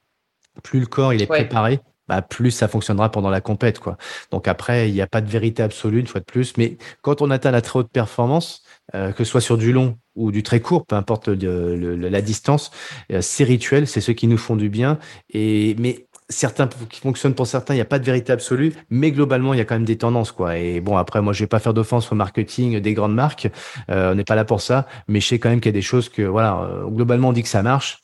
plus le corps il est préparé. Bah, plus ça fonctionnera pendant la compète. Quoi. Donc après, il n'y a pas de vérité absolue, une fois de plus. Mais quand on atteint la très haute performance, euh, que ce soit sur du long ou du très court, peu importe la distance, euh, ces rituels, c'est ceux qui nous font du bien. Et mais certains qui fonctionnent pour certains, il n'y a pas de vérité absolue, mais globalement, il y a quand même des tendances, quoi. Et bon, après, moi, je vais pas faire d'offense au marketing des grandes marques, euh, on n'est pas là pour ça, mais je sais quand même qu'il y a des choses que, voilà, globalement, on dit que ça marche.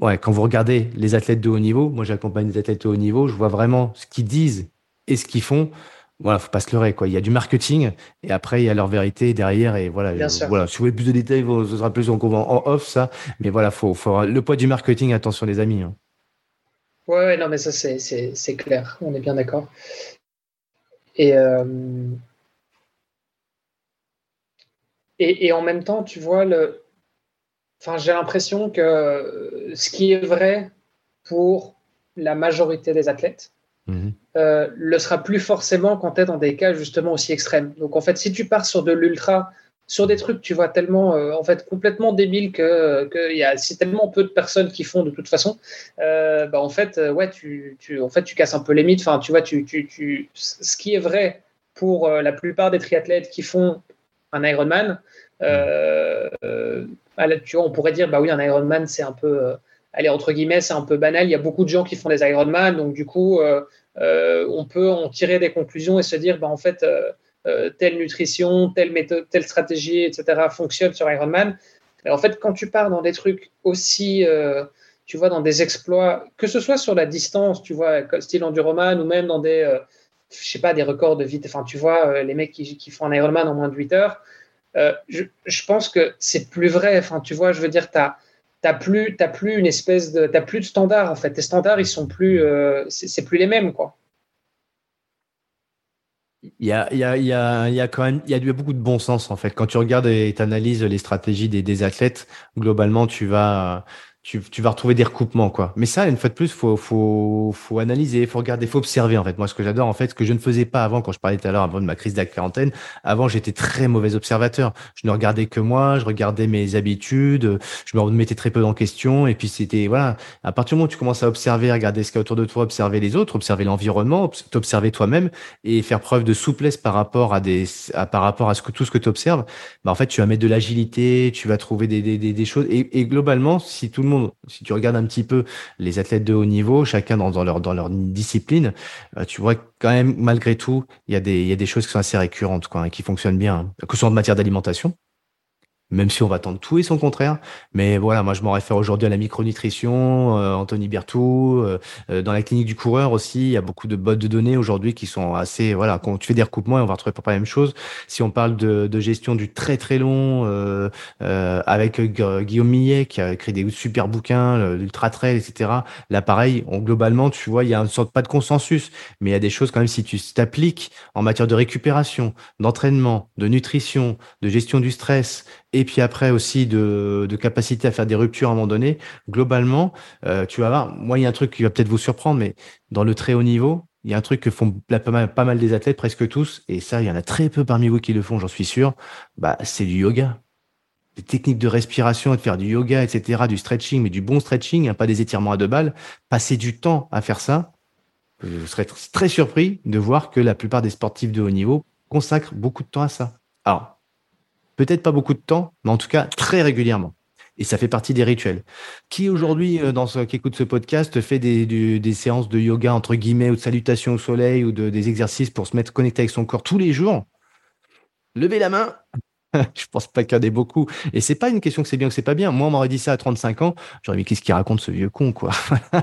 Ouais, quand vous regardez les athlètes de haut niveau, moi, j'accompagne des athlètes de haut niveau, je vois vraiment ce qu'ils disent et ce qu'ils font voilà, faut pas se leurrer, quoi. Il y a du marketing et après, il y a leur vérité derrière et voilà. voilà. Si vous voulez plus de détails, ce sera plus en, en off, ça. Mais voilà, faut, faut, le poids du marketing, attention, les amis. Hein. Ouais, non, mais ça, c'est clair. On est bien d'accord. Et, euh, et, et, en même temps, tu vois, le... enfin, j'ai l'impression que ce qui est vrai pour la majorité des athlètes, Mhm. Euh, le sera plus forcément quand tu es dans des cas justement aussi extrêmes. Donc en fait, si tu pars sur de l'ultra, sur des trucs, tu vois, tellement euh, en fait complètement débiles que, que y a si tellement peu de personnes qui font de toute façon, euh, bah, en fait, ouais, tu, tu, en fait, tu casses un peu les mythes. Enfin, tu vois, tu, tu, tu, ce qui est vrai pour la plupart des triathlètes qui font un Ironman, vois, on pourrait dire, bah oui, un Ironman, c'est un peu allez, entre guillemets, c'est un peu banal. Il y a beaucoup de gens qui font des Ironman, donc du coup, euh, euh, on peut en tirer des conclusions et se dire, bah, en fait, euh, telle nutrition, telle méthode, telle stratégie, etc., fonctionne sur Ironman. Mais en fait, quand tu pars dans des trucs aussi, tu vois, dans des exploits, que ce soit sur la distance, tu vois, style enduroman ou même dans des, je sais pas, des records de vite, enfin, tu vois, les mecs qui, qui, font un Ironman en moins de 8 heures, je, je, pense que c'est plus vrai. Enfin, tu vois, je veux dire, tu as t'as plus, as plus une espèce de, t'as plus de standards en fait. Tes standards, ils sont plus, euh, c'est plus les mêmes quoi. Il y a, il y a, il y a, il y a quand même, il y a beaucoup de bon sens en fait. Quand tu regardes et tu analyses les stratégies des, des athlètes, globalement, tu vas, tu, tu, vas retrouver des recoupements quoi. Mais ça, une fois de plus, faut faut faut analyser, faut regarder, faut observer en fait. Moi, ce que j'adore en fait, ce que je ne faisais pas avant quand je parlais tout à l'heure avant de ma crise de la quarantaine, avant j'étais très mauvais observateur. Je ne regardais que moi, je regardais mes habitudes, je me remettais très peu en question et puis c'était voilà. À partir du moment où tu commences à observer, regarder ce qu'il y a autour de toi, observer les autres, observer l'environnement, t'observer toi-même et faire preuve de souplesse par rapport à des à, par rapport à ce que tout ce que tu observes, bah en fait tu vas mettre de l'agilité, tu vas trouver des des, des, des choses et, et globalement si tout le monde si tu regardes un petit peu les athlètes de haut niveau, chacun dans, leur, discipline, euh, tu vois quand même, malgré tout, il y, a des, choses qui sont assez récurrentes, quoi, et qui fonctionnent bien, hein. que ce soit en matière d'alimentation, même si on va tendre tout et son contraire. Mais voilà, moi je m'en réfère aujourd'hui à la micronutrition, euh, Anthony Berthoud, euh, euh, dans la clinique du coureur aussi, il y a beaucoup de bottes de données aujourd'hui qui sont assez, voilà, quand tu fais des recoupements, on va retrouver pas la même chose. Si on parle de, de gestion du très très long, avec Guillaume Millet qui a écrit des super bouquins, l'ultra trail, etc. Là, pareil, on, globalement, tu vois, il y a une sorte pas de consensus, mais il y a des choses quand même si tu t'appliques en matière de récupération, d'entraînement, de nutrition, de gestion du stress, et puis après aussi de, capacité à faire des ruptures à un moment donné, globalement, euh, tu vas voir, moi, il y a un truc qui va peut-être vous surprendre, mais dans le très haut niveau, il y a un truc que font pas mal, des athlètes, presque tous, et ça, il y en a très peu parmi vous qui le font, j'en suis sûr, bah, c'est du yoga. Des techniques de respiration, de faire du yoga, etc., du stretching, mais du bon stretching, hein, pas des étirements à deux balles. Passer du temps à faire ça, je serais très surpris de voir que la plupart des sportifs de haut niveau consacrent beaucoup de temps à ça. Alors, Peut-être pas beaucoup de temps, mais en tout cas très régulièrement. Et ça fait partie des rituels. Qui aujourd'hui, euh, dans ce, qui écoute ce podcast, fait des, des, séances de yoga entre guillemets ou de salutation au soleil ou de, des exercices pour se mettre connecté avec son corps tous les jours? Levez la main. je pense pas qu'il y en ait beaucoup. Et c'est pas une question que c'est bien ou que c'est pas bien. Moi, on m'aurait dit ça à 35 ans. J'aurais dit, qu'est-ce qu'il raconte ce vieux con, quoi?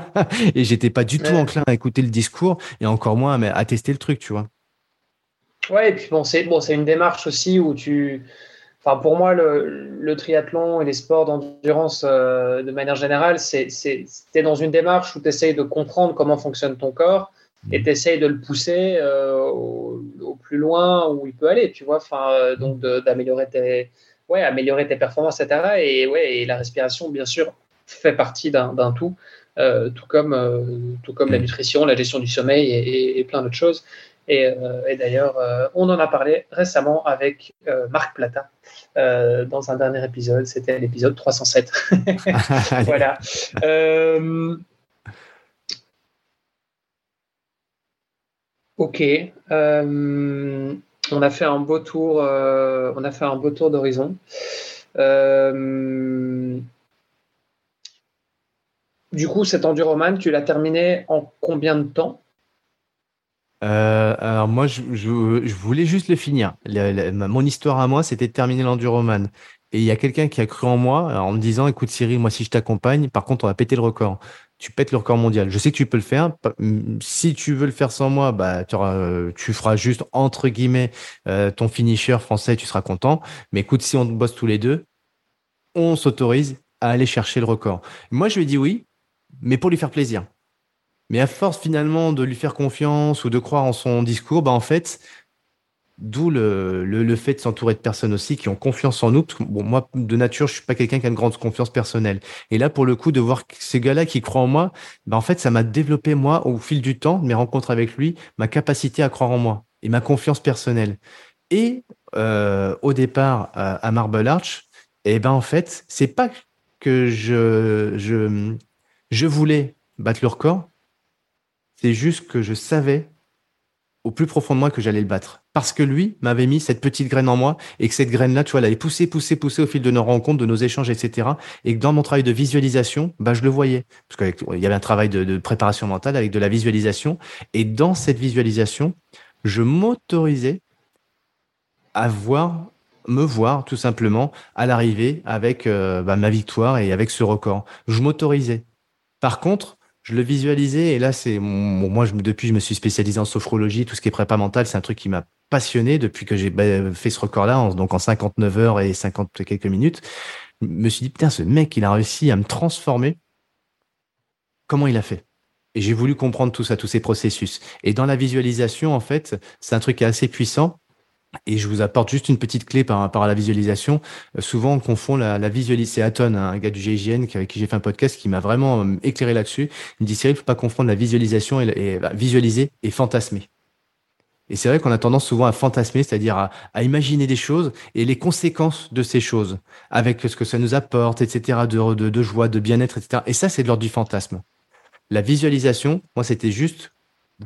et j'étais pas du tout enclin à écouter le discours et encore moins à, à tester le truc, tu vois. Ouais, et puis bon, c'est bon, une démarche aussi où tu, Enfin, pour moi, le, triathlon et les sports d'endurance, euh, de manière générale, c'est es dans une démarche où tu essayes de comprendre comment fonctionne ton corps et mmh. tu essayes de le pousser euh, au, plus loin où il peut aller, tu vois. Enfin, euh, donc d'améliorer tes, ouais, améliorer tes performances, etc. Et, ouais, et la respiration, bien sûr, fait partie d'un tout, tout comme, tout comme la mmh. nutrition, la gestion du sommeil et, et plein d'autres choses. Euh, et, d'ailleurs, euh, on en a parlé récemment avec euh, Marc Plata dans un dernier épisode. C'était l'épisode 307. voilà. Ok. on a fait un beau tour. on a fait un beau tour d'horizon. du coup, cet enduroman, tu l'as terminé en combien de temps? Euh, alors moi, je, voulais juste le finir. mon histoire à moi, c'était de terminer l'enduroman. Et il y a quelqu'un qui a cru en moi en me disant, écoute Cyril, moi si je t'accompagne, par contre, on va péter le record. Tu pètes le record mondial. Je sais que tu peux le faire. Si tu veux le faire sans moi, bah, tu, auras, tu feras juste, entre guillemets, euh, ton finisher français, tu seras content. Mais écoute, si on bosse tous les deux, on s'autorise à aller chercher le record. Moi, je lui ai dit oui, mais pour lui faire plaisir. Mais à force finalement de lui faire confiance ou de croire en son discours, bah en fait, d'où le, le, fait de s'entourer de personnes aussi qui ont confiance en nous. Bon, moi, de nature, je suis pas quelqu'un qui a une grande confiance personnelle. Et là, pour le coup, de voir ces gars-là qui croient en moi, bah en fait, ça m'a développé moi au fil du temps, mes rencontres avec lui, ma capacité à croire en moi et ma confiance personnelle. Et euh, au départ à, Marble Arch, et eh ben en fait, c'est pas que je je je voulais battre le record, c'est juste que je savais au plus profond de moi que j'allais le battre. Parce que lui m'avait mis cette petite graine en moi et que cette graine-là, tu vois, elle avait poussé, poussé, poussé au fil de nos rencontres, de nos échanges, etc. Et que dans mon travail de visualisation, bah, je le voyais. Parce qu'il y avait un travail de, préparation mentale avec de la visualisation. Et dans cette visualisation, je m'autorisais à voir, me voir tout simplement à l'arrivée avec euh, bah, ma victoire et avec ce record. Je m'autorisais. Par contre, je le visualisais et là c'est moi je, depuis je me suis spécialisé en sophrologie tout ce qui est prépa mental c'est un truc qui m'a passionné depuis que j'ai bah, fait ce record là donc en 59 heures et 50 quelques minutes. Je me suis dit putain ce mec il a réussi à me transformer. Comment il a fait? Et j'ai voulu comprendre tout ça tous ces processus. Et dans la visualisation en fait c'est un truc assez puissant et je vous apporte juste une petite clé par rapport à la visualisation. Euh, souvent, on confond la, visualisation. C'est Aton, un gars du GIGN avec qui j'ai fait un podcast, qui m'a vraiment euh, éclairé là-dessus. Il me dit, Cyril, il faut pas confondre la visualisation et, et bah, visualiser et fantasmer. Et c'est vrai qu'on a tendance souvent à fantasmer, c'est-à-dire à, imaginer des choses et les conséquences de ces choses, avec ce que ça nous apporte, etc., de joie, de bien-être, etc. Et ça, c'est de l'ordre du fantasme. La visualisation, moi, c'était juste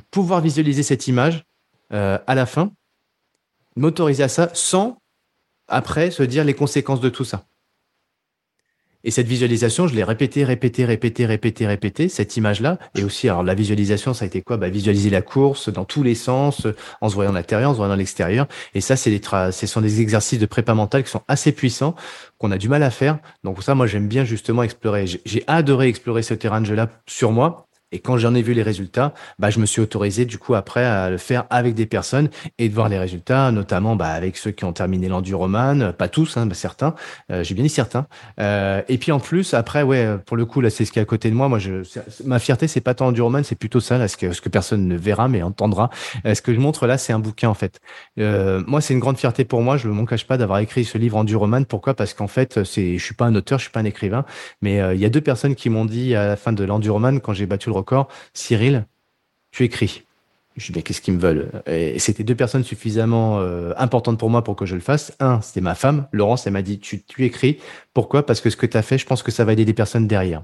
pouvoir visualiser cette image euh, à la fin m'autoriser à ça sans après se dire les conséquences de tout ça. Et cette visualisation, je l'ai répété, répété, répété, répété, répété, cette image-là. Et aussi, alors la visualisation, ça a été quoi? Bah, Visualiser la course dans tous les sens, en se voyant à l'intérieur, en se voyant dans l'extérieur. Et ça, c'est des ce sont des exercices de prépa mentale qui sont assez puissants, qu'on a du mal à faire. Donc ça, moi, j'aime bien justement explorer. J'ai adoré explorer ce terrain de jeu-là sur moi. Et quand j'en ai vu les résultats, bah, je me suis autorisé du coup après à le faire avec des personnes et de voir les résultats, notamment bah, avec ceux qui ont terminé l'enduroman, pas tous, hein, bah, certains, euh, j'ai bien dit certains. Euh, et puis en plus, après, ouais, pour le coup, là, c'est ce qui est à côté de moi. Moi, je, ma fierté, c'est pas tant l'enduroman, c'est plutôt ça, là, ce que, ce que personne ne verra mais entendra. Euh, ce que je montre là, c'est un bouquin en fait. Euh, moi, c'est une grande fierté pour moi. Je ne m'en cache pas d'avoir écrit ce livre enduroman. Pourquoi? Parce qu'en fait, c'est, je suis pas un auteur, je suis pas un écrivain, mais il y a deux personnes qui m'ont dit à la fin de l'enduroman, quand j'ai battu le Cyril, tu écris. Je dis, mais qu'est-ce qu'ils me veulent? Et c'était deux personnes suffisamment euh, importantes pour moi pour que je le fasse. Un, c'était ma femme, Laurence, elle m'a dit, tu, tu écris. Pourquoi? Parce que ce que tu as fait, je pense que ça va aider des personnes derrière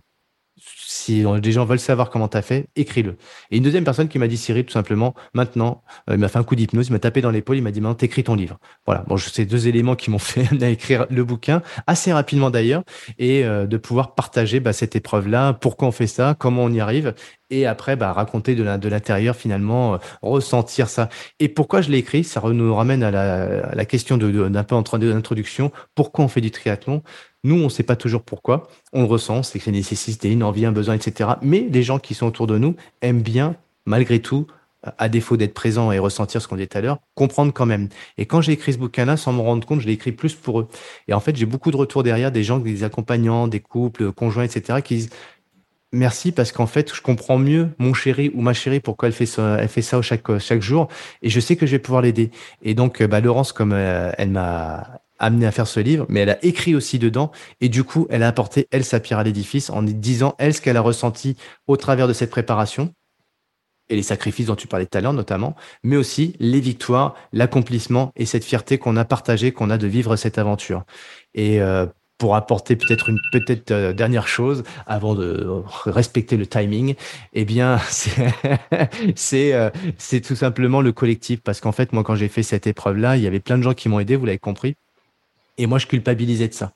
si des gens veulent savoir comment tu as fait, écris-le. Et une deuxième personne qui m'a dit, Cyril, tout simplement, maintenant, euh, il m'a fait un coup d'hypnose, il m'a tapé dans l'épaule, il m'a dit, maintenant, t'écris ton livre. Voilà. Bon, c'est deux éléments qui m'ont fait écrire le bouquin, assez rapidement d'ailleurs, et euh, de pouvoir partager bah, cette épreuve-là, pourquoi on fait ça, comment on y arrive, et après, bah, raconter de l'intérieur, finalement, euh, ressentir ça. Et pourquoi je l'ai écrit? Ça nous ramène à la, à la question d'un peu en train d'introduction. Pourquoi on fait du triathlon? Nous, on ne sait pas toujours pourquoi. On le ressent, c'est une nécessité, une envie, un besoin, etc. Mais les gens qui sont autour de nous aiment bien, malgré tout, à défaut d'être présent et ressentir ce qu'on dit tout à l'heure, comprendre quand même. Et quand j'ai écrit ce bouquin-là, sans me rendre compte, je l'ai écrit plus pour eux. Et en fait, j'ai beaucoup de retours derrière, des gens, des accompagnants, des couples, conjoints, etc., qui disent merci parce qu'en fait, je comprends mieux mon chéri ou ma chérie pourquoi elle fait ça, elle fait ça chaque chaque jour, et je sais que je vais pouvoir l'aider. Et donc, bah, Laurence, comme euh, elle m'a amené à faire ce livre, mais elle a écrit aussi dedans. Et du coup, elle a apporté, elle, sa pierre à l'édifice en disant, elle, ce qu'elle a ressenti au travers de cette préparation et les sacrifices dont tu parlais tout à l'heure notamment, mais aussi les victoires, l'accomplissement et cette fierté qu'on a partagée, qu'on a de vivre cette aventure. Et euh, pour apporter peut-être une peut-être euh, dernière chose avant de respecter le timing, eh bien c'est euh, c'est tout simplement le collectif parce qu'en fait moi quand j'ai fait cette épreuve là, il y avait plein de gens qui m'ont aidé, vous l'avez compris. Et moi, je culpabilisais de ça.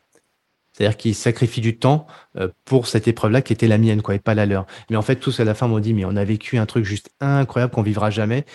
C'est-à-dire qu'ils sacrifient du temps euh, pour cette épreuve-là qui était la mienne, quoi, et pas la leur. Mais en fait, tous à la fin m'ont dit, mais on a vécu un truc juste incroyable qu'on vivra jamais.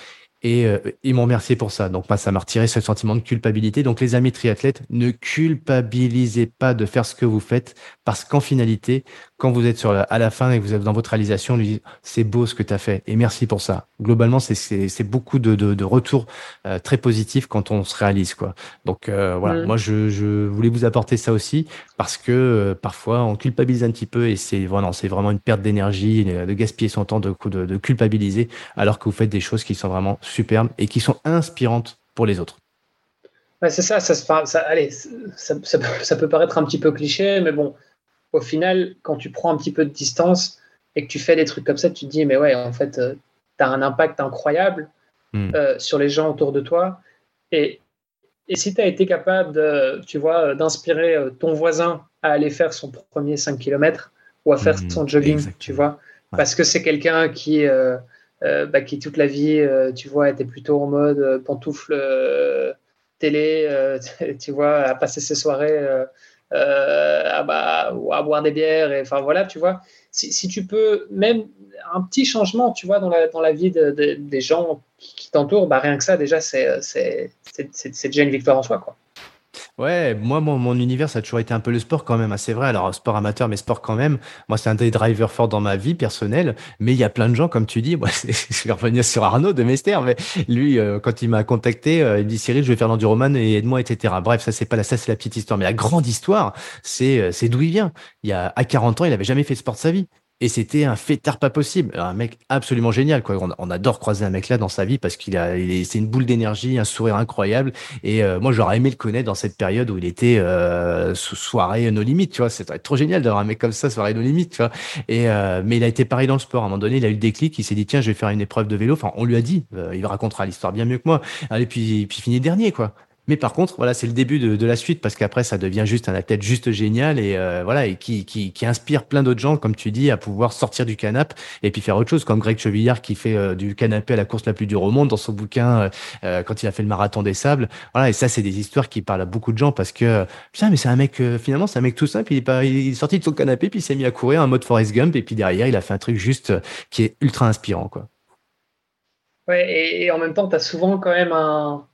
Et euh, ils m'ont remercié pour ça. Donc, ça m'a retiré ce sentiment de culpabilité. Donc, les amis triathlètes, ne culpabilisez pas de faire ce que vous faites parce qu'en finalité, quand vous êtes sur à la fin et que vous êtes dans votre réalisation, lui c'est beau ce que tu as fait et merci pour ça. Globalement, c'est beaucoup de, de, de retours euh, très positifs quand on se réalise quoi. Donc euh, voilà, moi je, je, voulais vous apporter ça aussi parce que euh, parfois on culpabilise un petit peu et c'est voilà, c'est vraiment une perte d'énergie, de gaspiller son temps de, de, de culpabiliser alors que vous faites des choses qui sont vraiment superbes et qui sont inspirantes pour les autres. Ouais, c'est ça, ça, ça, allez, ça, ça peut paraître un petit peu cliché, mais bon, au final, quand tu prends un petit peu de distance et que tu fais des trucs comme ça, tu te dis, mais ouais, en fait, euh, tu as un impact incroyable hmm. euh, sur les gens autour de toi. Et, et si tu as été capable, de, tu vois, d'inspirer euh, ton voisin à aller faire son premier 5 km ou à faire hmm. son jogging, tu vois, parce que c'est quelqu'un qui, bah, qui toute la vie, tu vois, était plutôt en mode pantoufle télé, tu vois, à passer ses soirées euh, à, bah, à, boire des bières. Et, enfin voilà, tu vois, si, si, tu peux, même un petit changement, tu vois, dans la, dans la vie de, des gens qui, t'entourent, bah, rien que ça, déjà, c'est déjà une victoire en soi. Quoi. Ouais, moi, mon, mon, univers, ça a toujours été un peu le sport quand même, hein, c'est vrai. Alors, sport amateur, mais sport quand même. Moi, c'est un des drivers forts dans ma vie personnelle. Mais il y a plein de gens, comme tu dis, moi, je vais revenir sur Arnaud de Mester, mais lui, euh, quand il m'a contacté, euh, il dit Cyril, je vais faire l'enduroman et aide-moi, etc. Bref, ça, c'est pas la, ça, c'est la petite histoire. Mais la grande histoire, c'est, euh, c'est d'où il vient. Il y a, à 40 ans, il avait jamais fait de sport de sa vie et c'était un fêtard pas possible. Un mec absolument génial, quoi. On, adore croiser un mec là dans sa vie parce qu'il a, c'est une boule d'énergie, un sourire incroyable. Et euh, moi, j'aurais aimé le connaître dans cette période où il était euh, sous soirée nos limites, tu vois. C'est trop génial d'avoir un mec comme ça, soirée nos limites, tu vois. Et euh, mais il a été pareil dans le sport. À un moment donné, il a eu le déclic. Il s'est dit tiens, je vais faire une épreuve de vélo. Enfin, on lui a dit. il racontera l'histoire bien mieux que moi. Allez, puis puis finit dernier, quoi. Mais par contre, voilà, c'est le début de, de, la suite parce qu'après, ça devient juste un athlète juste génial et euh, voilà et qui, qui, qui inspire plein d'autres gens, comme tu dis, à pouvoir sortir du canapé et puis faire autre chose, comme Greg Chevillard qui fait euh, du canapé à la course la plus dure au monde dans son bouquin euh, quand il a fait le marathon des sables. Voilà, et ça, c'est des histoires qui parlent à beaucoup de gens parce que putain, mais c'est un mec finalement, c'est un mec tout simple. Il est pas, il est sorti de son canapé puis il s'est mis à courir en mode Forrest Gump et puis derrière, il a fait un truc juste qui est ultra inspirant, quoi. Ouais, et, et en même temps, tu as souvent quand même un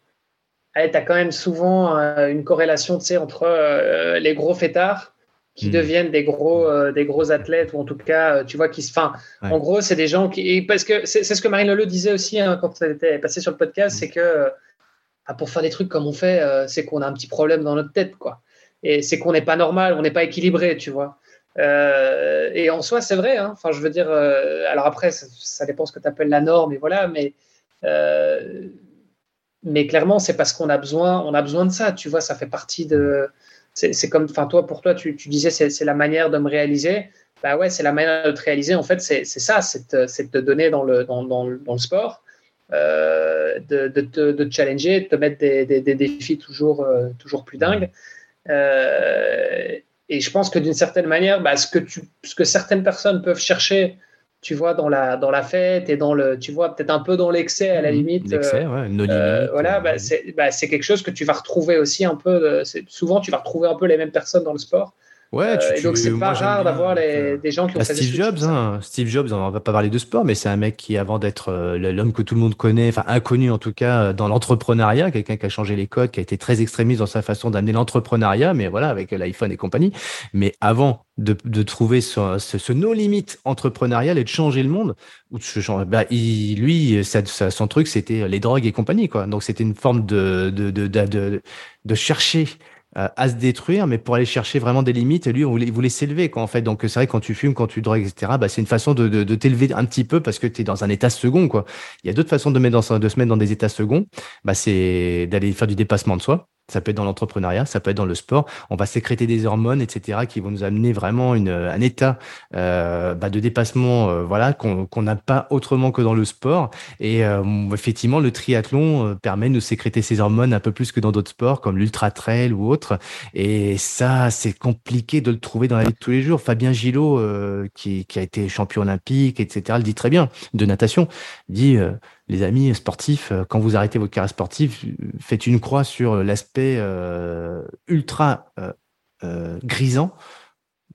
tu as quand même souvent euh, une corrélation entre euh, les gros fêtards qui hmm. deviennent des gros, euh, des gros athlètes, ou en tout cas, tu vois, qui se. En gros, c'est des gens qui. Parce que c'est ce que Marine Leleu disait aussi hein, quand elle était passée sur le podcast, hmm. c'est que ah, pour faire des trucs comme on fait, c'est qu'on a un petit problème dans notre tête, quoi. Et c'est qu'on n'est pas normal, on n'est pas équilibré, tu vois. et en soi, c'est vrai. Hein. Enfin, je veux dire, alors après, ça, ça, dépend ce que tu appelles la norme, et voilà, mais mais clairement, c'est parce qu'on a besoin, on a besoin de ça. Tu vois, ça fait partie de. C'est comme, enfin, toi, pour toi, tu, disais, c'est la manière de me réaliser. Bah ouais, c'est la manière de te réaliser. En fait, c'est ça, c'est de te donner dans le, dans, dans, dans le sport, euh, de, te, challenger, de te mettre des, des, défis toujours, euh, toujours plus dingues. Euh, et je pense que d'une certaine manière, bah, ce, que tu, ce que certaines personnes peuvent chercher tu vois, dans la, dans la fête et dans le, tu vois, peut-être un peu dans l'excès à la mmh, limite. L'excès, euh, ouais, euh, voilà, bah, c'est bah, quelque chose que tu vas retrouver aussi un peu. souvent, tu vas retrouver un peu les mêmes personnes dans le sport. Ouais, tu, euh, et donc c'est pas rare d'avoir des gens qui ont bah, Steve Jobs, hein, Steve Jobs, on va pas parler de sport, mais c'est un mec qui, avant d'être l'homme que tout le monde connaît, enfin inconnu en tout cas dans l'entrepreneuriat, quelqu'un qui a changé les codes, qui a été très extrémiste dans sa façon d'amener l'entrepreneuriat, mais voilà, avec l'iPhone et compagnie. Mais avant de, de trouver ce, ce, ce no-limit entrepreneurial et de changer le monde. Ou de, bah, il, lui, ça, son truc, c'était les drogues et compagnie. Quoi. Donc, c'était une forme de, de, de, de, de chercher euh, à se détruire, mais pour aller chercher vraiment des limites. lui, on voulait, il voulait s'élever, en fait. Donc, c'est vrai, quand tu fumes, quand tu drogues, etc., bah, c'est une façon de, de, de t'élever un petit peu parce que tu es dans un état second, quoi. Il y a d'autres façons de, mettre dans, de se mettre dans des états seconds. Bah, c'est d'aller faire du dépassement de soi. Ça peut être dans l'entrepreneuriat, ça peut être dans le sport. On va sécréter des hormones, etc., qui vont nous amener vraiment une, un état euh, bah, de dépassement, euh, voilà, qu'on n'a pas autrement que dans le sport. Et euh, effectivement, le triathlon euh, permet de nous sécréter ces hormones un peu plus que dans d'autres sports, comme l'ultra trail ou autre. Et ça, c'est compliqué de le trouver dans la vie de tous les jours. Fabien Gillot, qui, qui, a été champion olympique, etc., le dit très bien de natation. dit les amis sportifs, euh, quand vous arrêtez votre carrière sportive, faites une croix sur l'aspect euh, ultra euh, grisant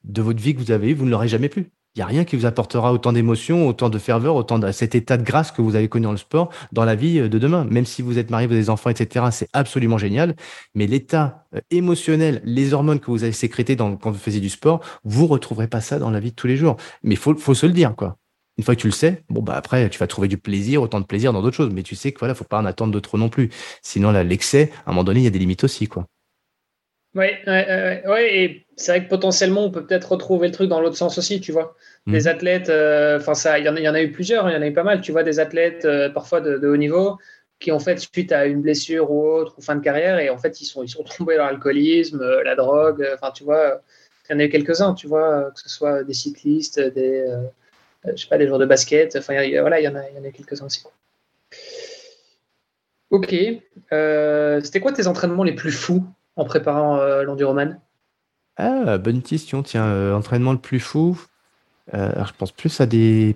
de votre vie que vous avez eu, vous ne l'aurez jamais plus. Il n'y a rien qui vous apportera autant d'émotions, autant de ferveur, autant de cet état de grâce que vous avez connu dans le sport, dans la vie de demain. Même si vous êtes marié, vous avez des enfants, etc., c'est absolument génial. Mais l'état émotionnel, les hormones que vous avez sécrétées quand vous faisiez du sport, vous retrouverez pas ça dans la vie de tous les jours. Mais faut, faut se le dire, quoi. Une fois que tu le sais, bon bah après tu vas trouver du plaisir, autant de plaisir dans d'autres choses, mais tu sais que voilà, faut pas en attendre de trop non plus. Sinon là, l'excès, à un moment donné, il y a des limites aussi, quoi. Oui, ouais, ouais, et c'est vrai que potentiellement on peut peut-être retrouver le truc dans l'autre sens aussi, tu vois. Mmh. Des athlètes, euh, enfin ça, il y, en a eu plusieurs, il y en a eu pas mal, tu vois, des athlètes euh, parfois de, haut niveau qui en fait suite à une blessure ou autre ou fin de carrière et en fait ils sont ils sont tombés dans l'alcoolisme, euh, la drogue, enfin tu vois, il y en a eu quelques-uns, tu vois, que ce soit des cyclistes, des je sais pas, des joueurs de basket. Enfin, voilà, il y en a, y a quelques-uns aussi. Ok. Euh, c'était quoi tes entraînements les plus fous en préparant euh, l'enduroman? Ah, bonne question. Tiens, entraînement le plus fou. je pense plus à des.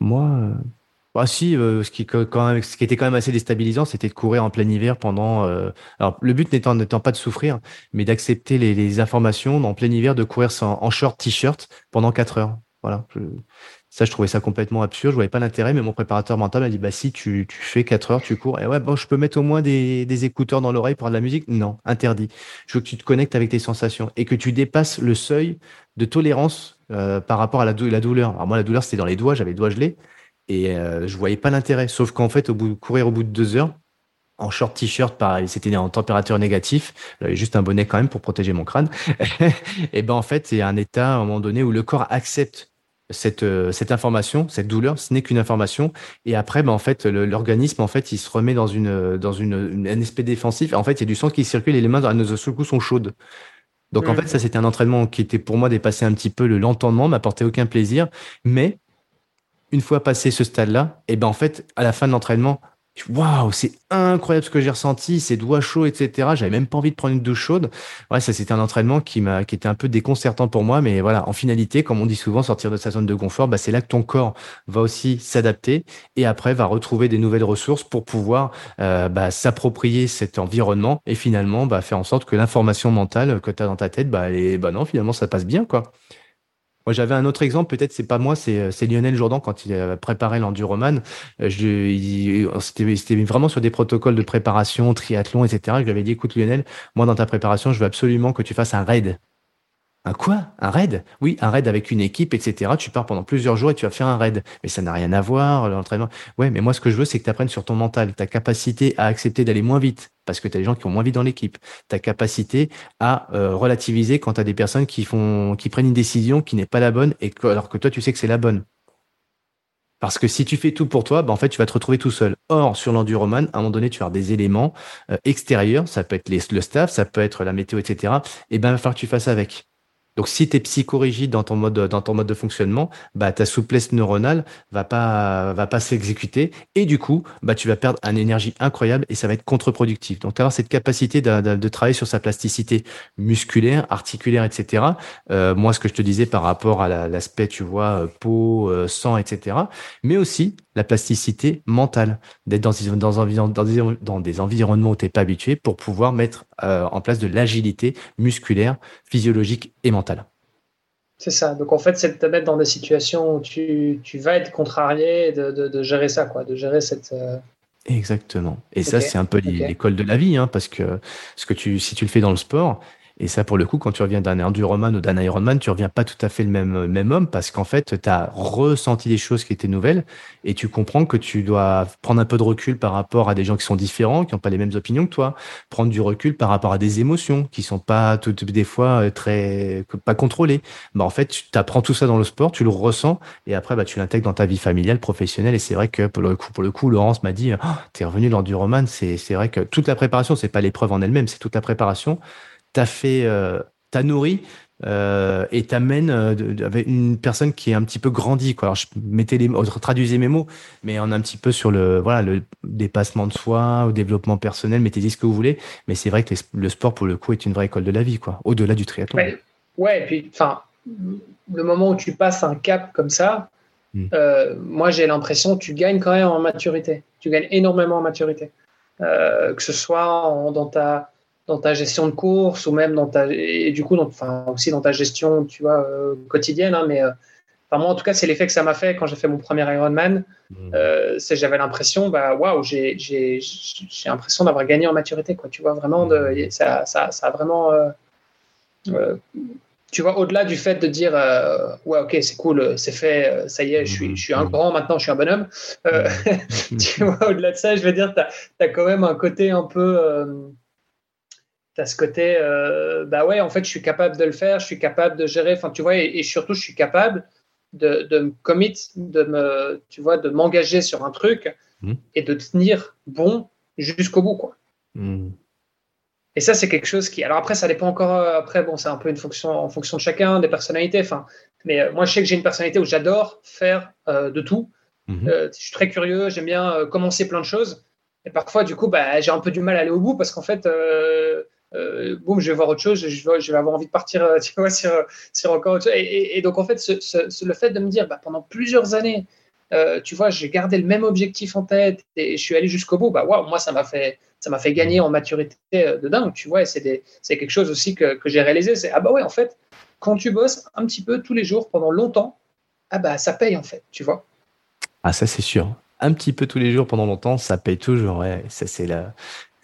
Moi. Bah si, ce, qui, quand même, ce qui était quand même assez déstabilisant, c'était de courir en plein hiver pendant. alors le but n'étant, n'étant pas de souffrir, mais d'accepter les, les, informations en plein hiver, de courir sans, en short t-shirt pendant 4 heures. Voilà. ça, je trouvais ça complètement absurde. Je voyais pas l'intérêt, mais mon préparateur mental m'a dit bah si tu, tu fais 4 heures, tu cours. Et ouais, bon, je peux mettre au moins des, des écouteurs dans l'oreille pour de la musique? Non, interdit. Je veux que tu te connectes avec tes sensations et que tu dépasses le seuil de tolérance euh, par rapport à la, la douleur. Alors moi, la douleur, c'était dans les doigts, j'avais les doigts gelés et euh, je voyais pas l'intérêt. Sauf qu'en fait, au bout courir au bout de deux heures, en short t-shirt, pareil, c'était en température négative. J'avais juste un bonnet quand même pour protéger mon crâne. et ben en fait, c'est un état à un moment donné où le corps accepte cette, euh, cette information, cette douleur, ce n'est qu'une information. Et après, ben, en fait, l'organisme, en fait, il se remet dans une, dans une, un aspect défensif. En fait, il y a du sang qui circule et les mains, dans nos coups sont chaudes. Donc, en mmh. fait, ça, c'était un entraînement qui était pour moi dépassé un petit peu le l'entendement, m'apportait aucun plaisir. Mais, une fois passé ce stade-là, et ben, en fait, à la fin de l'entraînement, Waouh, c'est incroyable ce que j'ai ressenti, ces doigts chauds, etc. J'avais même pas envie de prendre une douche chaude. Ouais, ça c'était un entraînement qui m'a, qui était un peu déconcertant pour moi, mais voilà, en finalité, comme on dit souvent, sortir de sa zone de confort, bah, c'est là que ton corps va aussi s'adapter et après va retrouver des nouvelles ressources pour pouvoir euh, bah, s'approprier cet environnement et finalement bah, faire en sorte que l'information mentale que tu as dans ta tête, bah, bah non, finalement ça passe bien quoi. Moi, j'avais un autre exemple, peut-être c'est pas moi, c'est euh, Lionel Jourdan quand il a préparé l'enduroman. Euh, c'était vraiment sur des protocoles de préparation, triathlon, etc. Je lui avais dit, écoute Lionel, moi dans ta préparation, je veux absolument que tu fasses un raid. Un quoi? Un raid? Oui, un raid avec une équipe, etc. Tu pars pendant plusieurs jours et tu vas faire un raid. Mais ça n'a rien à voir, l'entraînement. Ouais, mais moi, ce que je veux, c'est que tu apprennes sur ton mental, ta capacité à accepter d'aller moins vite, parce que tu as des gens qui ont moins vite dans l'équipe, ta capacité à euh, relativiser quand tu as des personnes qui, font, qui prennent une décision qui n'est pas la bonne, et alors que toi, tu sais que c'est la bonne. Parce que si tu fais tout pour toi, bah en fait, tu vas te retrouver tout seul. Or, sur l'enduroman, à un moment donné, tu as des éléments euh, extérieurs, ça peut être le staff, ça peut être la météo, etc. Et ben, il va falloir que tu fasses avec. Donc, si tu es psychorigide dans ton mode, dans ton mode de fonctionnement, bah, ta souplesse neuronale va pas, va pas s'exécuter. Et du coup, bah, tu vas perdre une énergie incroyable et ça va être contre-productif. Donc, avoir cette capacité de, de, travailler sur sa plasticité musculaire, articulaire, etc. Euh, moi, ce que je te disais par rapport à l'aspect, tu vois, euh, peau, euh, sang, etc. Mais aussi la plasticité mentale, d'être dans, dans, dans, dans des environnements où tu n'es pas habitué pour pouvoir mettre euh, en place de l'agilité musculaire, physiologique et mentale. C'est ça. Donc en fait, c'est de te mettre dans des situations où tu, tu vas être contrarié et de, de, gérer ça, quoi, de gérer cette. Euh, Exactement. Et ça, c'est un peu l'école de la vie, hein, parce que ce que tu, si tu le fais dans le sport, et ça, pour le coup, quand tu reviens d'un enduroman ou d'un Ironman, tu reviens pas tout à fait le même, même homme parce qu'en fait, tu as ressenti des choses qui étaient nouvelles et tu comprends que tu dois prendre un peu de recul par rapport à des gens qui sont différents, qui n'ont pas les mêmes opinions que toi, prendre du recul par rapport à des émotions qui sont pas toutes des fois euh, très pas contrôlées. Bah en fait, tu apprends tout ça dans le sport, tu le ressens et après bah tu l'intègres dans ta vie familiale, professionnelle. Et c'est vrai que pour le coup pour le coup Laurence m'a dit oh, tu es revenu l'enduroman, c'est c'est vrai que toute la préparation, c'est pas l'épreuve en elle-même, c'est toute la préparation t'as fait, euh, t'as nourri euh, et t'amènes euh, avec une personne qui est un petit peu grandie. Quoi. Alors, je mettais les, traduisais mes mots, mais on est un petit peu sur le, voilà, le dépassement de soi, au développement personnel, mettez ce que vous voulez. Mais c'est vrai que le sport, pour le coup, est une vraie école de la vie, quoi, au-delà du triathlon. Ouais, et puis, enfin, le moment où tu passes un cap comme ça, hmm. euh, moi, j'ai l'impression que tu gagnes quand même en maturité. Tu gagnes énormément en maturité. Que ce soit en, dans ta dans ta gestion de course ou même dans ta et du coup enfin aussi dans ta gestion tu vois euh, quotidienne hein, mais euh, enfin moi en tout cas c'est l'effet que ça m'a fait quand j'ai fait mon premier Ironman mmh. euh, c'est j'avais l'impression bah waouh j'ai j'ai j'ai l'impression d'avoir gagné en maturité quoi tu vois vraiment de mmh. ça ça, ça a vraiment tu vois, au-delà du fait de dire, ouais, ok, c'est cool, c'est fait, ça y est, je suis, je suis un mmh. grand maintenant, je suis un bonhomme. tu vois, au-delà de ça, je veux dire, tu as, as, quand même un côté un peu, tu as ce côté, euh, bah ouais, en fait, je suis capable de le faire, je suis capable de gérer, enfin, tu vois, et, surtout, je suis capable de, de, me commit, de me, tu vois, de m'engager sur un truc mmh. et de tenir bon jusqu'au bout, quoi. Mmh. Et ça, c'est quelque chose qui, alors après, ça dépend encore, euh, après, bon, c'est un peu une fonction, en fonction de chacun, des personnalités, enfin, mais euh, moi, je sais que j'ai une personnalité où j'adore faire de tout. Mmh. je suis très curieux, j'aime bien commencer plein de choses. Et parfois, du coup, bah, j'ai un peu du mal à aller au bout parce qu'en fait, euh, boum, je vais voir autre chose, je vais, avoir envie de partir euh, tu vois, sur, encore autre chose. Et, donc, en fait, le fait de me dire, bah, pendant plusieurs années, euh, tu vois, j'ai gardé le même objectif en tête et je suis allé jusqu'au bout, bah, waouh, moi, ça m'a fait, ça m'a fait gagner en maturité de dingue, tu vois, c'est quelque chose aussi que, que j'ai réalisé. C'est, ah bah ouais, en fait, quand tu bosses un petit peu tous les jours pendant longtemps, ah bah ça paye en fait, tu vois. Ah ça c'est sûr. Un petit peu tous les jours pendant longtemps, ça paye toujours. Ouais. Ça c'est la,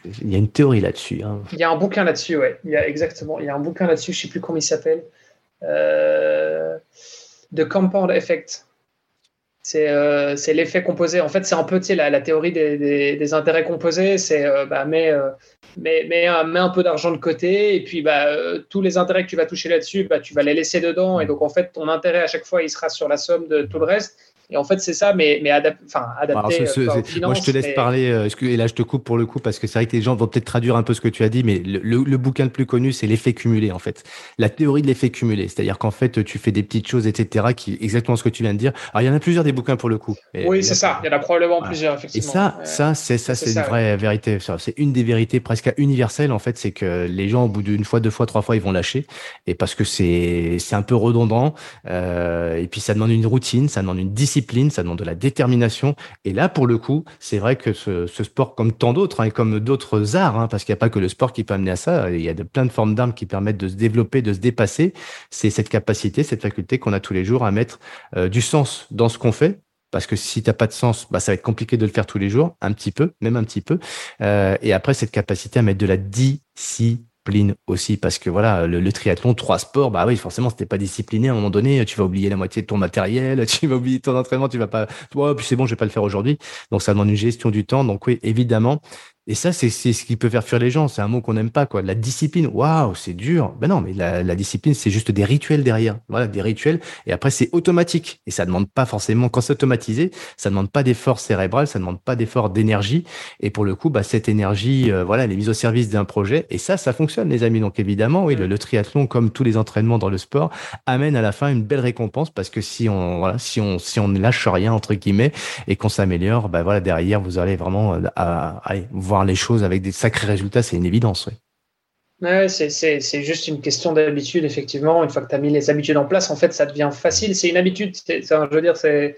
il y a une théorie là-dessus. Hein. Il y a un bouquin là-dessus, ouais. Il y a exactement. Il y a un bouquin là-dessus. Je sais plus comment il s'appelle. Euh, The Compound Effect. Euh, c'est l'effet composé. En fait, c'est un peu la, la théorie des, des, intérêts composés. C'est euh, bah, mets, mets, un peu d'argent de côté et puis bah, tous les intérêts que tu vas toucher là-dessus, bah, tu vas les laisser dedans. Et donc, en fait, ton intérêt à chaque fois, il sera sur la somme de tout le reste. Et en fait, c'est ça, mais, mais enfin, adapté. moi, je te laisse parler, euh, et là, je te coupe pour le coup, parce que c'est vrai que les gens vont peut-être traduire un peu ce que tu as dit, mais le, le, bouquin le plus connu, c'est l'effet cumulé, en fait. La théorie de l'effet cumulé. C'est-à-dire qu'en fait, tu fais des petites choses, etc., qui, exactement ce que tu viens de dire. Alors, il y en a plusieurs des bouquins pour le coup. oui, c'est ça. Il y en a probablement plusieurs, effectivement. Et ça, ça, c'est, ça, c'est une vraie vérité. C'est une des vérités presque universelles, en fait, c'est que les gens, au bout d'une fois, deux fois, trois fois, ils vont lâcher. Et parce que c'est, c'est un peu redondant. Euh, et puis, ça demande une routine, ça demande une discipline, ça demande de la détermination. Et là, pour le coup, c'est vrai que ce, sport, comme tant d'autres, hein, et comme d'autres arts, hein, parce qu'il n'y a pas que le sport qui peut amener à ça, il y a de, plein de formes d'armes qui permettent de se développer, de se dépasser. C'est cette capacité, cette faculté qu'on a tous les jours à mettre euh, du sens dans ce qu'on fait, parce que si t'as pas de sens, bah, ça va être compliqué de le faire tous les jours, un petit peu, même un petit peu. Euh, et après, cette capacité à mettre de la discipline aussi parce que voilà le, triathlon trois sports bah oui forcément c'était pas discipliné à un moment donné tu vas oublier la moitié de ton matériel tu vas oublier ton entraînement tu vas pas oh, puis c'est bon je vais pas le faire aujourd'hui. Donc ça demande une gestion du temps. Donc oui évidemment et ça, c'est ce qui peut faire fuir les gens. C'est un mot qu'on n'aime pas, quoi. La discipline, waouh, c'est dur. Ben non, mais la, la discipline, c'est juste des rituels derrière. Voilà, des rituels. Et après, c'est automatique. Et ça demande pas forcément, quand c'est automatisé, ça demande pas d'effort cérébral, ça demande pas d'effort d'énergie. Et pour le coup, bah, cette énergie, euh, voilà, elle est mise au service d'un projet. Et ça, ça fonctionne, les amis. Donc évidemment, oui, le, triathlon, comme tous les entraînements dans le sport, amène à la fin une belle récompense parce que si on, voilà, si on, si on ne lâche rien entre guillemets et qu'on s'améliore, bah voilà, derrière, vous allez vraiment euh, à, à, voir les choses avec des sacrés résultats, c'est une évidence. Ouais. c'est juste une question d'habitude, effectivement. Une fois que tu as mis les habitudes en place, en fait, ça devient facile. C'est une habitude. je veux dire, c'est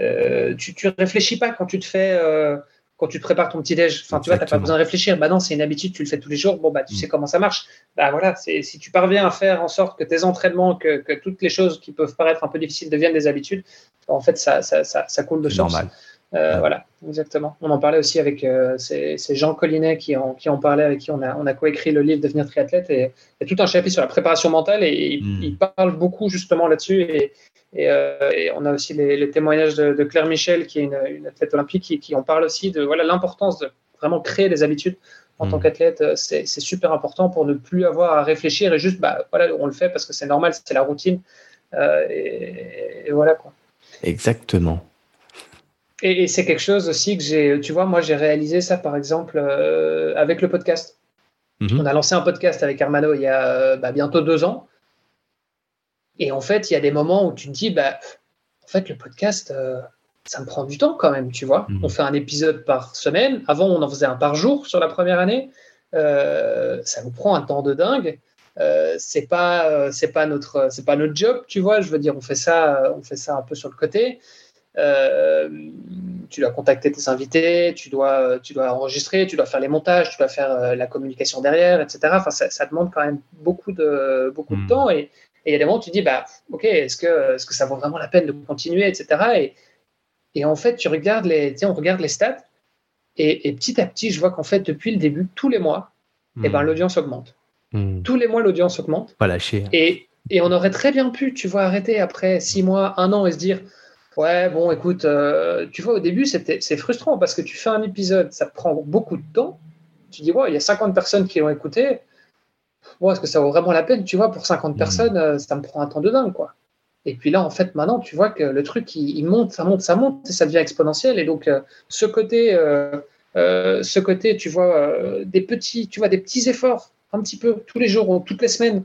euh, tu, tu réfléchis pas quand tu te fais, euh, quand tu te prépares ton petit déj. Enfin, tu vois, t'as pas besoin de réfléchir. Bah non, c'est une habitude. Tu le fais tous les jours. Bon, bah, tu mm. sais comment ça marche. Bah voilà, si tu parviens à faire en sorte que tes entraînements, que, que, toutes les choses qui peuvent paraître un peu difficiles deviennent des habitudes, en fait, ça, ça, ça, ça coule de source. Normal. Euh, voilà, exactement. On en parlait aussi avec euh, ces, Jean Collinet qui en, qui en parlait, avec qui on a, on a coécrit le livre Devenir triathlète. Et il y a tout un chapitre sur la préparation mentale et il, hmm. parle beaucoup justement là-dessus. Et, euh, et, on a aussi les, témoignages de, Claire Michel, qui est une, athlète olympique, qui, qui, en parle aussi de voilà l'importance de vraiment créer des habitudes en tant hmm. qu'athlète. C'est super important pour ne plus avoir à réfléchir et juste, bah, voilà, on le fait parce que c'est normal, c'est la routine. et, voilà quoi. Exactement. Et, c'est quelque chose aussi que j'ai, tu vois, moi j'ai réalisé ça par exemple euh, avec le podcast. Mhm. On a lancé un podcast avec Armano il y a euh, bah, bientôt deux ans. Et en fait, il y a des moments où tu te dis, bah, en fait, le podcast, euh, ça me prend du temps quand même, tu vois. Mhm. On fait un épisode par semaine. Avant, on en faisait un par jour sur la première année. ça nous prend un temps de dingue. c'est pas, c'est pas notre, c'est pas notre job, tu vois. Je veux dire, on fait ça, on fait ça un peu sur le côté. Euh, tu dois contacter tes invités, tu dois, tu dois enregistrer, tu dois faire les montages, tu dois faire euh, la communication derrière, etc. Enfin, ça, demande quand même beaucoup de, beaucoup de hmm. temps. Et il y a des moments où tu dis, bah, ok, est-ce que, est -ce que ça vaut vraiment la peine de continuer, etc. Et, et en fait, tu regardes les, on regarde les stats, et, petit à petit, je vois qu'en fait, depuis le début, tous les mois, eh ben, hmm. l'audience augmente. Hmm. Tous les mois, l'audience augmente. Pas lâcher. Hein. Et, et on aurait très bien pu, tu vois, arrêter après six mois, un an et se dire, Ouais, bon, écoute, euh, tu vois, au début, c'est frustrant parce que tu fais un épisode, ça prend beaucoup de temps. Tu dis, ouais, il y a 50 personnes qui l'ont écouté. est-ce que ça vaut vraiment la peine Tu vois, pour 50 hmm. personnes, euh, ça me prend un temps de dingue, quoi. Et puis là, en fait, maintenant, tu vois que le truc, il, monte, ça monte, ça monte, et ça devient exponentiel. Et donc, euh, ce côté, ce côté, tu vois, des petits, tu vois, des petits efforts, un petit peu, tous les jours ou toutes les semaines,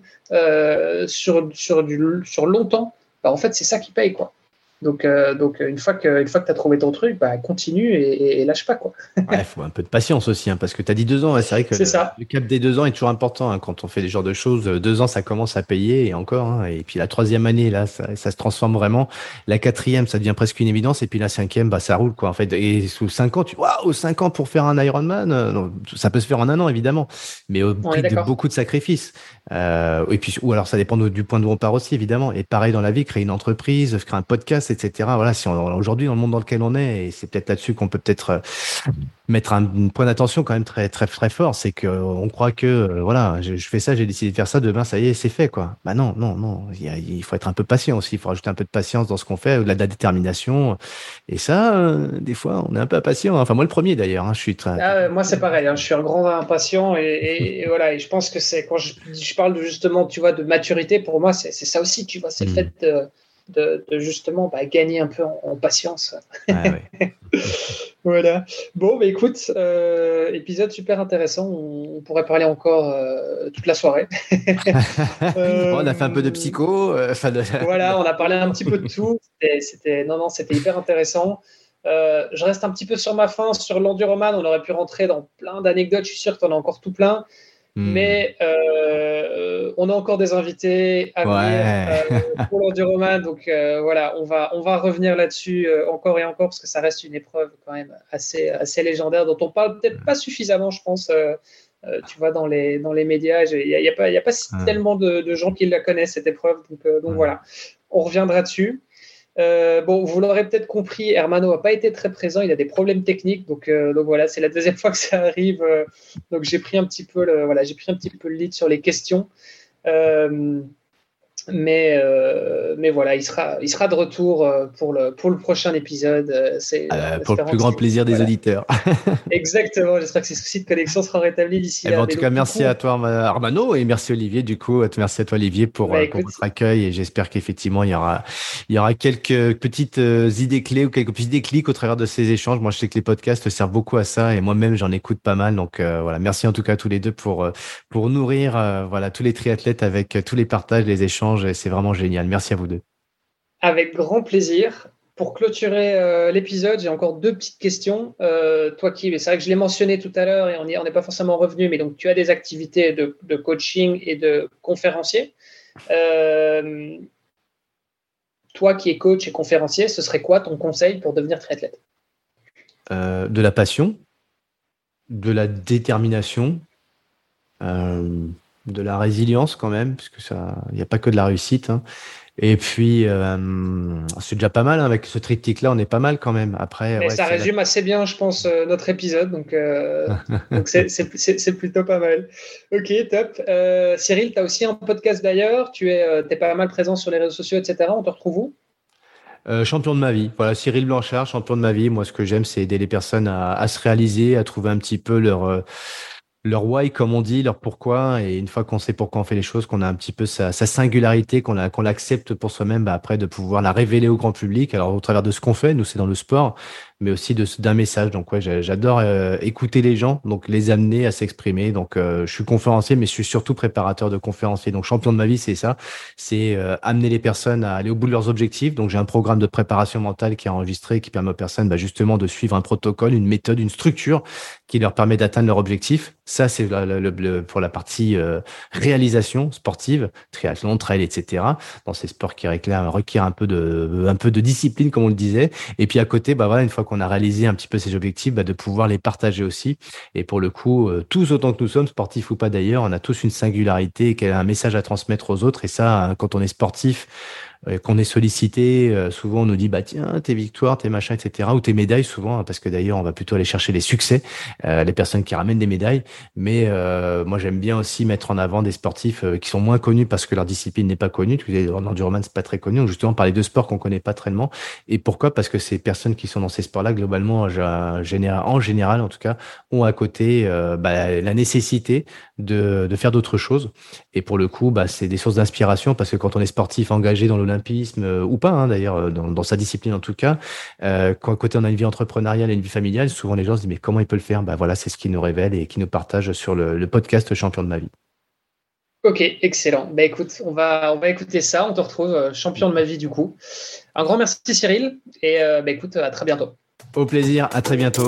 sur, sur, du, sur longtemps, bah, en fait, c'est ça qui paye, quoi. Donc, euh, donc une fois que, une fois que tu as trouvé ton truc, bah, continue et, lâche pas. Il faut un peu de patience aussi, hein, parce que tu as dit deux ans. c'est vrai que le, cap des deux ans est toujours important hein, quand on fait des genres de choses. Deux ans, ça commence à payer et encore. Hein, et puis la troisième année, là, ça, ça, se transforme vraiment. La quatrième, ça devient presque une évidence. Et puis la cinquième, bah, ça roule. quoi. En fait. Et sous cinq ans, tu waouh, cinq ans pour faire un Ironman, euh, ça peut se faire en un an, évidemment, mais au prix de beaucoup de sacrifices. Euh, et puis, ou alors ça dépend du point de vue on part aussi, évidemment. Et pareil dans la vie, créer une entreprise, créer un podcast, etc. Voilà, si aujourd'hui dans le monde dans lequel on est, et c'est peut-être là-dessus qu'on peut peut-être euh, mettre un, point d'attention quand même très très très fort, c'est que on croit que euh, voilà, je, fais ça, j'ai décidé de faire ça, demain ça y est, c'est fait quoi. Bah non, non, non, il, faut être un peu patient aussi, il faut rajouter un peu de patience dans ce qu'on fait, de la, détermination. Et ça, euh, des fois, on est un peu impatient. Enfin moi le premier d'ailleurs, hein, je suis très. Ah, moi c'est pareil, hein, je suis un grand impatient et, voilà, et je pense que c'est quand je, je, parle de justement, tu vois, de maturité, pour moi c'est ça aussi, tu vois, c'est le hmm. fait de de, justement bah, gagner un peu en, patience. Ah voilà. Bon, bah, écoute, euh, épisode super intéressant. On, pourrait parler encore euh, toute la soirée. on a fait un peu de psycho. voilà, on a parlé un petit peu de tout. C'était, non, non, c'était hyper intéressant. je reste un petit peu sur ma fin, sur l'enduroman. On aurait pu rentrer dans plein d'anecdotes. Je suis sûr que tu en as encore tout plein. Hmm. Mais euh, on a encore des invités à venir euh, pour l'enduroman. Donc euh, voilà, on va, on va revenir là-dessus encore et encore parce que ça reste une épreuve quand même assez, assez légendaire dont on parle peut-être pas suffisamment, je pense. tu vois, dans les, dans les médias, il n'y a, y a, pas, y a pas tellement de, de, gens qui la connaissent, cette épreuve. Donc, donc voilà, on reviendra dessus. Euh, bon, vous l'aurez peut-être compris, Hermano n'a pas été très présent, il a des problèmes techniques, donc, euh, voilà, c'est la deuxième fois que ça arrive. Euh, donc j'ai pris un petit peu voilà, j'ai pris un petit peu le lead sur les questions. Mais, euh, mais voilà, il sera, il sera de retour euh, pour le, pour le prochain épisode. Euh, pour le plus grand plaisir des auditeurs. Exactement, j'espère que ces soucis de connexion seront rétablis d'ici eh ben, en tout cas, merci à toi Armano et merci Olivier du coup. Merci à toi Olivier pour, bah, pour votre accueil et j'espère qu'effectivement il y aura, il y aura quelques petites idées clés ou quelques petits déclics au travers de ces échanges. Moi je sais que les podcasts servent beaucoup à ça et moi-même j'en écoute pas mal. Donc voilà, merci en tout cas à tous les deux pour, pour nourrir voilà, tous les triathlètes avec tous les partages, les échanges c'est vraiment génial. Merci à vous deux. Avec grand plaisir. Pour clôturer euh, l'épisode, j'ai encore deux petites questions. Euh, toi qui, c'est vrai que je l'ai mentionné tout à l'heure et on n'est pas forcément revenu, mais donc tu as des activités de, coaching et de conférencier. Euh, toi qui es coach et conférencier, ce serait quoi ton conseil pour devenir triathlète De la passion, de la détermination, de la résilience quand même, parce que ça, il n'y a pas que de la réussite. Hein. Et puis, euh, c'est déjà pas mal hein, avec ce triptyque-là, on est pas mal quand même. Après, ça résume assez bien, je pense, euh, notre épisode. Donc, euh, c'est plutôt pas mal. Ok, top. Cyril, tu as aussi un podcast d'ailleurs. Tu es, es, pas mal présent sur les réseaux sociaux, etc. On te retrouve où? Champion de ma vie. Voilà, Cyril Blanchard, champion de ma vie. Moi, ce que j'aime, c'est aider les personnes à, à, se réaliser, à trouver un petit peu leur leur why, comme on dit, leur pourquoi. Et une fois qu'on sait pourquoi on fait les choses, qu'on a un petit peu sa, singularité, qu'on l'accepte pour soi-même, bah après de pouvoir la révéler au grand public. Alors au travers de ce qu'on fait, nous c'est dans le sport, mais aussi d'un message. Donc ouais, j'adore euh, écouter les gens, donc les amener à s'exprimer. Donc euh, je suis conférencier, mais je suis surtout préparateur de conférenciers. Donc champion de ma vie, c'est ça, c'est euh, amener les personnes à aller au bout de leurs objectifs. Donc j'ai un programme de préparation mentale qui est enregistré, qui permet aux personnes bah, justement de suivre un protocole, une méthode, une structure qui leur permet d'atteindre leur objectif. Ça c'est le, pour la partie réalisation sportive, triathlon, trail, etc. Dans ces sports qui réclament, requièrent un peu de un peu de discipline, comme on le disait. Et puis à côté, bah voilà, une fois qu'on a réalisé un petit peu ces objectifs, bah, de pouvoir les partager aussi. Et pour le coup, euh, tous autant que nous sommes, sportifs ou pas d'ailleurs, on a tous une singularité, a un message à transmettre aux autres. Et ça, quand on est sportif, qu'on est sollicité, euh, souvent on nous dit bah tiens tes victoires, tes machins, etc. ou tes médailles souvent, hein, parce que d'ailleurs on va plutôt aller chercher les succès, euh, les personnes qui ramènent des médailles. Mais moi j'aime bien aussi mettre en avant des sportifs qui sont moins connus parce que leur discipline n'est pas connue. En endurance c'est pas très connu, donc justement parler de sports qu'on connaît pas tellement. Et pourquoi? Parce que ces personnes qui sont dans ces sports-là globalement, en général en tout cas, ont à côté bah, la nécessité de, de faire d'autres choses. Et pour le coup, bah, c'est des sources d'inspiration parce que quand on est sportif engagé dans l'olympisme euh, ou pas, hein, d'ailleurs, euh, dans, dans, sa discipline en tout cas, euh, quand à côté on a une vie entrepreneuriale et une vie familiale, souvent les gens se disent mais comment il peut le faire? Bah voilà, c'est ce qui nous révèle et qui nous partage sur le, le podcast Champion de ma vie. Ok, excellent. Bah écoute, on va, on va écouter ça. On te retrouve champion de ma vie du coup. Un grand merci Cyril et bah écoute, à très bientôt. Au plaisir, à très bientôt.